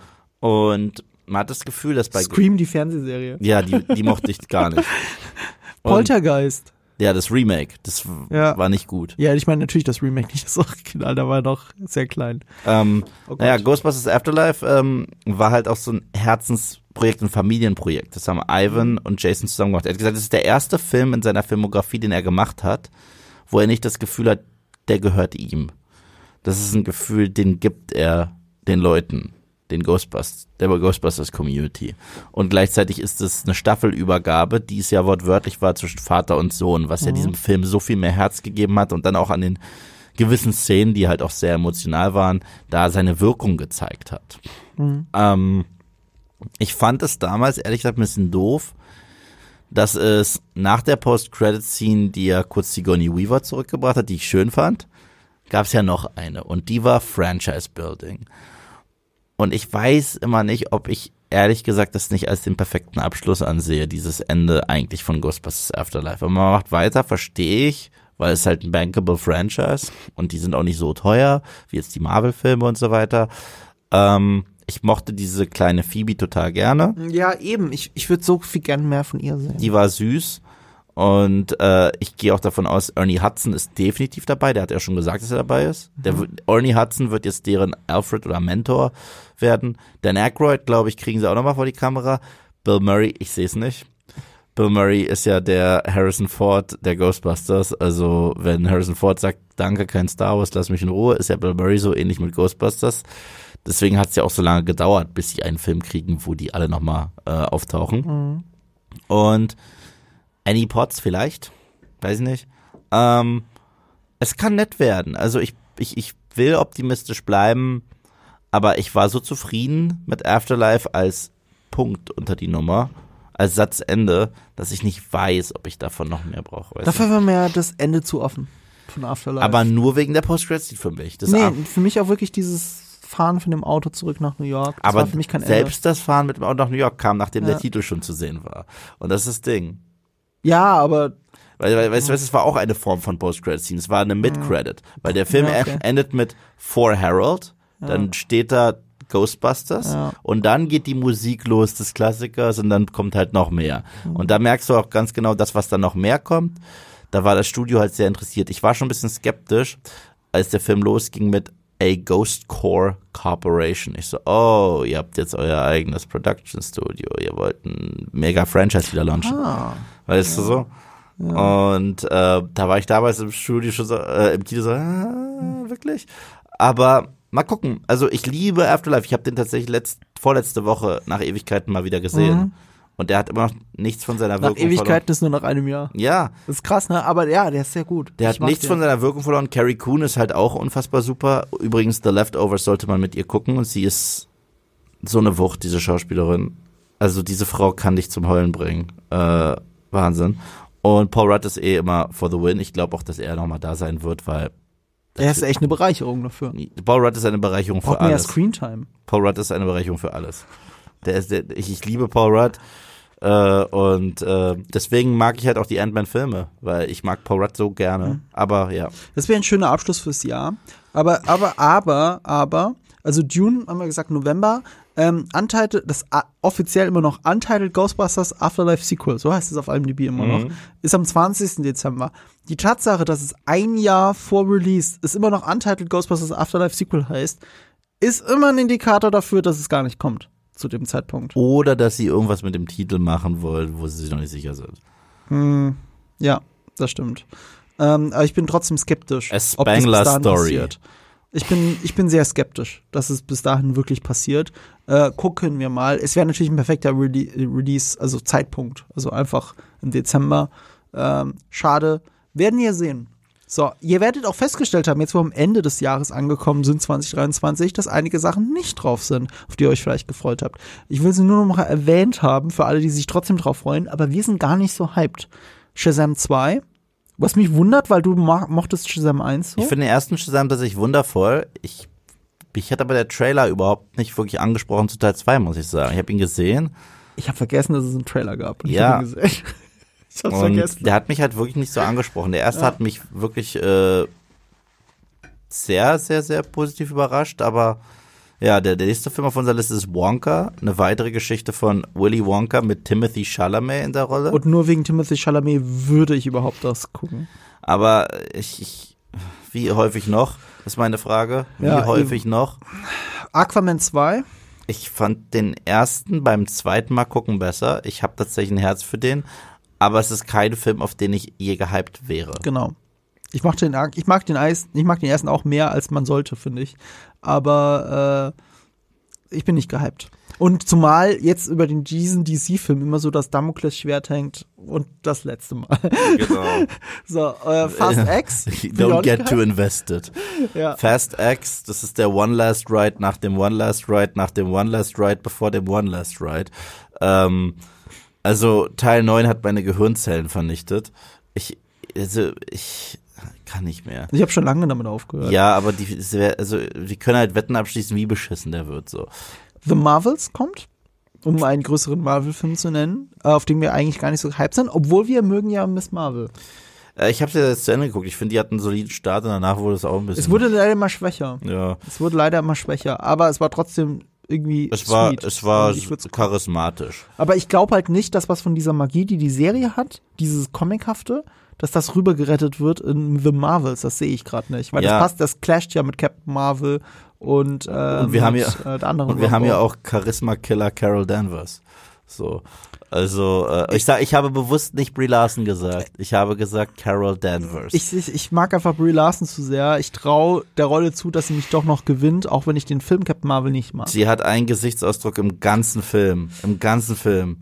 und man hat das Gefühl, dass bei Scream, die Fernsehserie. ja, die, die mochte ich gar nicht. (laughs) Und, Poltergeist. ja, das Remake, das Ja. war nicht gut. Ja, ich meine natürlich das Remake, nicht das Original, da war er noch sehr klein. Ähm, Oh naja, Ghostbusters Afterlife ähm, war halt auch so ein Herzensprojekt, ein Familienprojekt. Das haben Ivan und Jason zusammen gemacht. Er hat gesagt, das ist der erste Film in seiner Filmografie, den er gemacht hat, wo er nicht das Gefühl hat, der gehört ihm. Das ist ein Gefühl, den gibt er den Leuten, den Ghostbusters, der Ghostbusters Community. Und gleichzeitig ist es eine Staffelübergabe, die es ja wortwörtlich war zwischen Vater und Sohn, was ja diesem Film so viel mehr Herz gegeben hat und dann auch an den gewissen Szenen, die halt auch sehr emotional waren, da seine Wirkung gezeigt hat. Ähm, ich fand es damals ehrlich gesagt ein bisschen doof, dass es nach der Post-Credit-Scene, die ja kurz Sigourney Weaver zurückgebracht hat, die ich schön fand, gab es ja noch eine und die war Franchise-Building. Und ich weiß immer nicht, ob ich ehrlich gesagt das nicht als den perfekten Abschluss ansehe, dieses Ende eigentlich von Ghostbusters Afterlife. Wenn man macht weiter, verstehe ich, weil es halt ein bankable Franchise und die sind auch nicht so teuer, wie jetzt die Marvel-Filme und so weiter. Ähm, ich mochte diese kleine Phoebe total gerne. Ja, eben. Ich, ich würde so viel gern mehr von ihr sehen. Die war süß. Und äh, ich gehe auch davon aus, Ernie Hudson ist definitiv dabei. Der hat ja schon gesagt, dass er dabei ist. Der, wird- Ernie Hudson wird jetzt deren Alfred oder Mentor werden. Dan Aykroyd, glaube ich, kriegen sie auch nochmal vor die Kamera. Bill Murray, ich sehe es nicht. Bill Murray ist ja der Harrison Ford der Ghostbusters. Also wenn Harrison Ford sagt, danke, kein Star Wars, lass mich in Ruhe, ist ja Bill Murray so ähnlich mit Ghostbusters. Deswegen hat es ja auch so lange gedauert, bis sie einen Film kriegen, wo die alle nochmal äh, auftauchen. Und Annie Potts vielleicht, weiß ich nicht. Ähm, es kann nett werden. Also ich, ich, ich will optimistisch bleiben, aber ich war so zufrieden mit Afterlife als Punkt unter die Nummer, als Satzende, dass ich nicht weiß, ob ich davon noch mehr brauche. Dafür war mir das Ende zu offen von Afterlife. Aber nur wegen der Post-Credit für mich. Das nee, für mich auch wirklich dieses Fahren von dem Auto zurück nach New York. Das aber selbst das Fahren mit dem Auto nach New York kam, nachdem Ja. der Titel schon zu sehen war. Und das ist das Ding. Ja, aber Weil, weil weißt du, es war auch eine Form von Post-Credit-Scene. Es war eine Mid-Credit. Weil der Film Ja, okay. endet mit For Harold, dann steht da Ghostbusters Ja. und dann geht die Musik los des Klassikers und dann kommt halt noch mehr. Und da merkst du auch ganz genau, das, was dann noch mehr kommt, da war das Studio halt sehr interessiert. Ich war schon ein bisschen skeptisch, als der Film losging mit A Ghost Core Corporation. Ich so, oh, ihr habt jetzt euer eigenes Production Studio, ihr wollt ein mega Franchise wieder launchen. ah, Weißt du so? Und äh, da war ich damals im Studio schon so, äh, im Kino so, ah, wirklich? Aber mal gucken. Also ich liebe Afterlife. Ich habe den tatsächlich letzt, vorletzte Woche nach Ewigkeiten mal wieder gesehen. Und der hat immer noch nichts von seiner Nach Wirkung Ewigkeiten verloren. ist nur nach einem Jahr. Ja, Das ist krass, ne? Aber ja, der ist sehr gut. der Ich hat nichts den. von seiner Wirkung verloren. Carrie Coon ist halt auch unfassbar super. Übrigens, The Leftovers sollte man mit ihr gucken und sie ist so eine Wucht, diese Schauspielerin. Also diese Frau kann dich zum Heulen bringen. Äh, Wahnsinn. Und Paul Rudd ist eh immer for the win. Ich glaube auch, dass er nochmal da sein wird, weil Der ist echt eine Bereicherung dafür. Paul Rudd ist eine Bereicherung für Braucht mehr alles. Screentime. Paul Rudd ist eine Bereicherung für alles. Der ist, der, ich, ich liebe Paul Rudd. Äh, und äh, deswegen mag ich halt auch die Ant-Man-Filme, weil ich mag Paul Rudd so gerne. Mhm. Aber ja. Das wäre ein schöner Abschluss fürs Jahr. Aber, aber, aber, aber, also Dune, haben wir gesagt, November, ähm, Untitled, das a- offiziell immer noch Untitled Ghostbusters Afterlife Sequel, so heißt es auf IMDb immer noch, ist am 20. Dezember. Die Tatsache, dass es ein Jahr vor Release es immer noch Untitled Ghostbusters Afterlife Sequel heißt, ist immer ein Indikator dafür, dass es gar nicht kommt zu dem Zeitpunkt. Oder dass sie irgendwas mit dem Titel machen wollen, wo sie sich noch nicht sicher sind. Ja, das stimmt. Ähm, aber ich bin trotzdem skeptisch. A ob das Spangler bis dahin Story. Passiert. Ich bin, ich bin sehr skeptisch, dass es bis dahin wirklich passiert. Äh, gucken wir mal. Es wäre natürlich ein perfekter Rele Release, also Zeitpunkt. Also einfach im Dezember. Ähm, schade. Werden wir sehen. So, ihr werdet auch festgestellt haben, jetzt wo wir am Ende des Jahres angekommen sind, 2023, dass einige Sachen nicht drauf sind, auf die ihr euch vielleicht gefreut habt. Ich will sie nur noch mal erwähnt haben, für alle, die sich trotzdem drauf freuen, aber wir sind gar nicht so hyped. Shazam 2, was mich wundert, weil du mo mochtest Shazam 1 so. Ich finde den ersten Shazam tatsächlich wundervoll. Ich, mich hat aber der Trailer überhaupt nicht wirklich angesprochen zu Teil 2, muss ich sagen. Ich habe ihn gesehen Ich habe vergessen, dass es einen Trailer gab. Ja. Ich hab ihn gesehen. (laughs) ich hab's und vergessen. der hat mich halt wirklich nicht so angesprochen. Der erste hat mich wirklich äh, sehr, sehr, sehr positiv überrascht, aber ja, der, der nächste Film auf unserer Liste ist Wonka, eine weitere Geschichte von Willy Wonka mit Timothy Chalamet in der Rolle. Und nur wegen Timothy Chalamet würde ich überhaupt das gucken. Aber ich, ich, wie häufig noch, ist meine Frage. Wie Ja, häufig noch? Aquaman 2, Ich fand den ersten beim zweiten Mal gucken besser. Ich habe tatsächlich ein Herz für den, aber es ist kein Film, auf den ich je gehypt wäre. genau. Ich mag den, ich mag den, Eis, ich mag den ersten auch mehr, als man sollte, finde ich. Aber äh, ich bin nicht gehypt. Und zumal jetzt über den diesen DC-Film immer so das Damoklesschwert hängt und das letzte Mal. Genau. (laughs) So, äh, Fast X. (laughs) ich auch Don't get too invested. (laughs) Ja. Fast X, das ist der One Last Ride nach dem One Last Ride nach dem One Last Ride bevor dem One Last Ride. Ähm, also Teil 9 hat meine Gehirnzellen vernichtet. Ich, also ich kann nicht mehr. Ich habe schon lange damit aufgehört. Ja, aber die, also wir können halt Wetten abschließen, wie beschissen der wird so. The Marvels kommt, um einen größeren Marvel-Film zu nennen, äh, auf den wir eigentlich gar nicht so hyped sind, obwohl wir mögen ja Miss Marvel. Äh, Ich habe ja jetzt zu Ende geguckt. Ich finde, die hatten einen soliden Start und danach wurde es auch ein bisschen. Es wurde leider immer schwächer. ja. Es wurde leider immer schwächer, aber es war trotzdem irgendwie Es war, sweet. es war charismatisch. aber ich glaube halt nicht, dass was von dieser Magie, die die Serie hat, dieses Comichafte, dass das rübergerettet wird in The Marvels. Das sehe ich gerade nicht, weil Ja. das passt, das clasht ja mit Captain Marvel und, äh, Und wir haben ja- äh, der anderen Und wir haben ja auch Charisma-Killer Carol Danvers. So. Also, äh, ich sag, ich habe bewusst nicht Brie Larson gesagt. Ich habe gesagt Carol Danvers. Ich, ich, ich mag einfach Brie Larson zu sehr. Ich traue der Rolle zu, dass sie mich doch noch gewinnt, auch wenn ich den Film Captain Marvel nicht mag. Sie hat einen Gesichtsausdruck im ganzen Film. Im ganzen Film.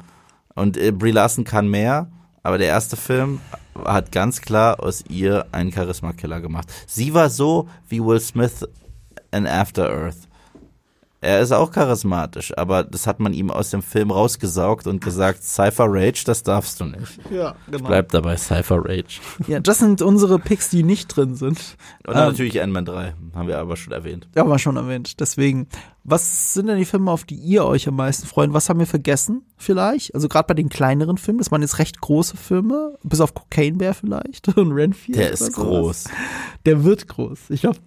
Und äh, Brie Larson kann mehr, aber der erste Film hat ganz klar aus ihr einen Charisma-Killer gemacht. Sie war so wie Will Smith in After Earth. Er ist auch charismatisch, aber das hat man ihm aus dem Film rausgesaugt und gesagt, Cypher Rage, das darfst du nicht. Ja, genau. Bleib dabei, Cypher Rage. Ja, das sind unsere Picks, die nicht drin sind. Und dann Ähm, natürlich Ant-Man 3, haben wir aber schon erwähnt. Ja, war schon erwähnt. Deswegen, was sind denn die Filme, auf die ihr euch am meisten freut? Was haben wir vergessen vielleicht? Also gerade bei den kleineren Filmen, das waren jetzt recht große Filme, bis auf Cocaine Bear vielleicht (laughs) und Renfield. Der ist sowas. groß. Der wird groß. Ich glaube,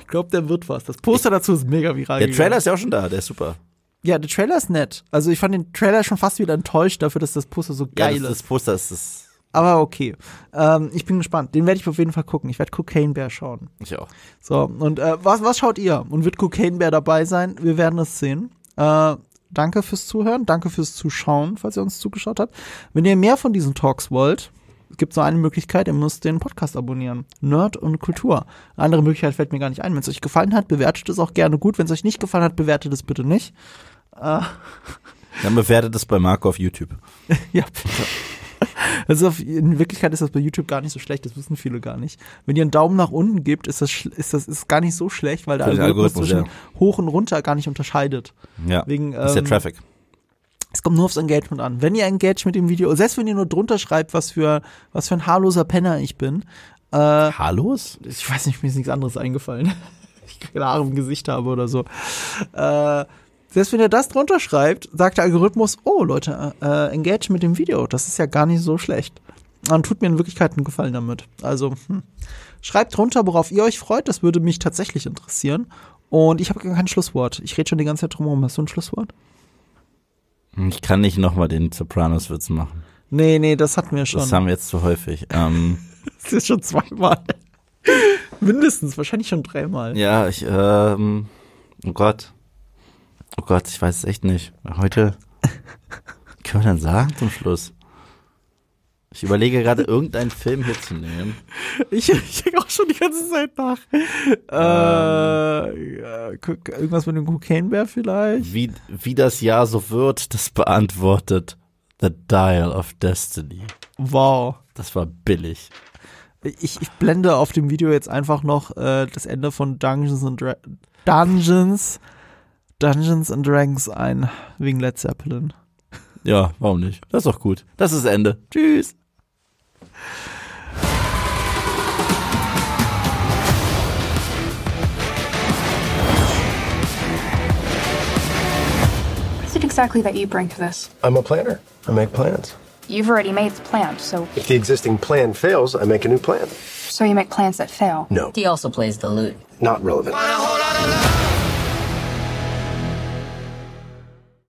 ich glaub, der wird was. Das Poster dazu ist mega viral. Der gegangen. Trailer ist ja auch schon da, der ist super. Ja, der Trailer ist nett. Also ich fand den Trailer schon fast wieder enttäuscht dafür, dass das Poster so Ja, geil das, ist. das Poster ist das. Aber okay. Ähm, ich bin gespannt. Den werde ich auf jeden Fall gucken. Ich werde Cocaine Bear schauen. Ich auch. So, und äh, was, was schaut ihr? Und wird Cocaine Bear dabei sein? Wir werden es sehen. Äh, danke fürs Zuhören, danke fürs Zuschauen, falls ihr uns zugeschaut habt. Wenn ihr mehr von diesen Talks wollt, gibt es nur eine Möglichkeit, ihr müsst den Podcast abonnieren. Nerd und Kultur. Eine andere Möglichkeit fällt mir gar nicht ein. Wenn es euch gefallen hat, bewertet es auch gerne gut. Wenn es euch nicht gefallen hat, bewertet es bitte nicht. Äh, Dann bewertet es bei Marco auf YouTube. (laughs) ja, bitte. Also in Wirklichkeit ist das bei YouTube gar nicht so schlecht, das wissen viele gar nicht. Wenn ihr einen Daumen nach unten gebt, ist das ist das ist gar nicht so schlecht, weil der Algorithmus, Algorithmus, zwischen ja. hoch und runter gar nicht unterscheidet. Ja. Wegen, ähm, ist der Traffic. Es kommt nur aufs Engagement an. Wenn ihr engaged mit dem Video, selbst wenn ihr nur drunter schreibt, was für was für ein haarloser Penner ich bin. Äh, Haarlos? Ich weiß nicht, mir ist nichts anderes eingefallen. (laughs) ich keine Haare im Gesicht habe oder so. Äh, selbst wenn ihr das drunter schreibt, sagt der Algorithmus, oh Leute, äh, engage mit dem Video. Das ist ja gar nicht so schlecht. Dann tut mir in Wirklichkeit einen Gefallen damit. Also, hm. schreibt drunter, worauf ihr euch freut. Das würde mich tatsächlich interessieren. Und ich habe gar kein Schlusswort. Ich rede schon die ganze Zeit drum herum. Hast du ein Schlusswort? Ich kann nicht nochmal den Sopranos-Witz machen. Nee, nee, das hatten wir schon. Das haben wir jetzt zu häufig. Ähm, (laughs) das ist schon zweimal. (laughs) Mindestens, wahrscheinlich schon dreimal. Ja, ich, ähm, oh Gott. Oh Gott, ich weiß es echt nicht. Heute, (laughs) können wir dann sagen zum Schluss? Ich überlege gerade, irgendeinen Film hier zu nehmen. Ich, ich denke auch schon die ganze Zeit nach. Ähm, äh, irgendwas mit dem Cocaine-Bär vielleicht? Wie, wie das Jahr so wird, das beantwortet The Dial of Destiny. Wow. Das war billig. Ich, ich blende auf dem Video jetzt einfach noch äh, das Ende von Dungeons and Dra Dungeons Dungeons and Dragons ein, wegen Led Zeppelin. Ja, warum nicht? Das ist doch gut. Das ist Ende. Tschüss. What is it exactly that you bring to this? I'm a planner. I make plans. You've already made the plan, so. If the existing plan fails, I make a new plan. So you make plans that fail? No. He also plays the lute. Not relevant.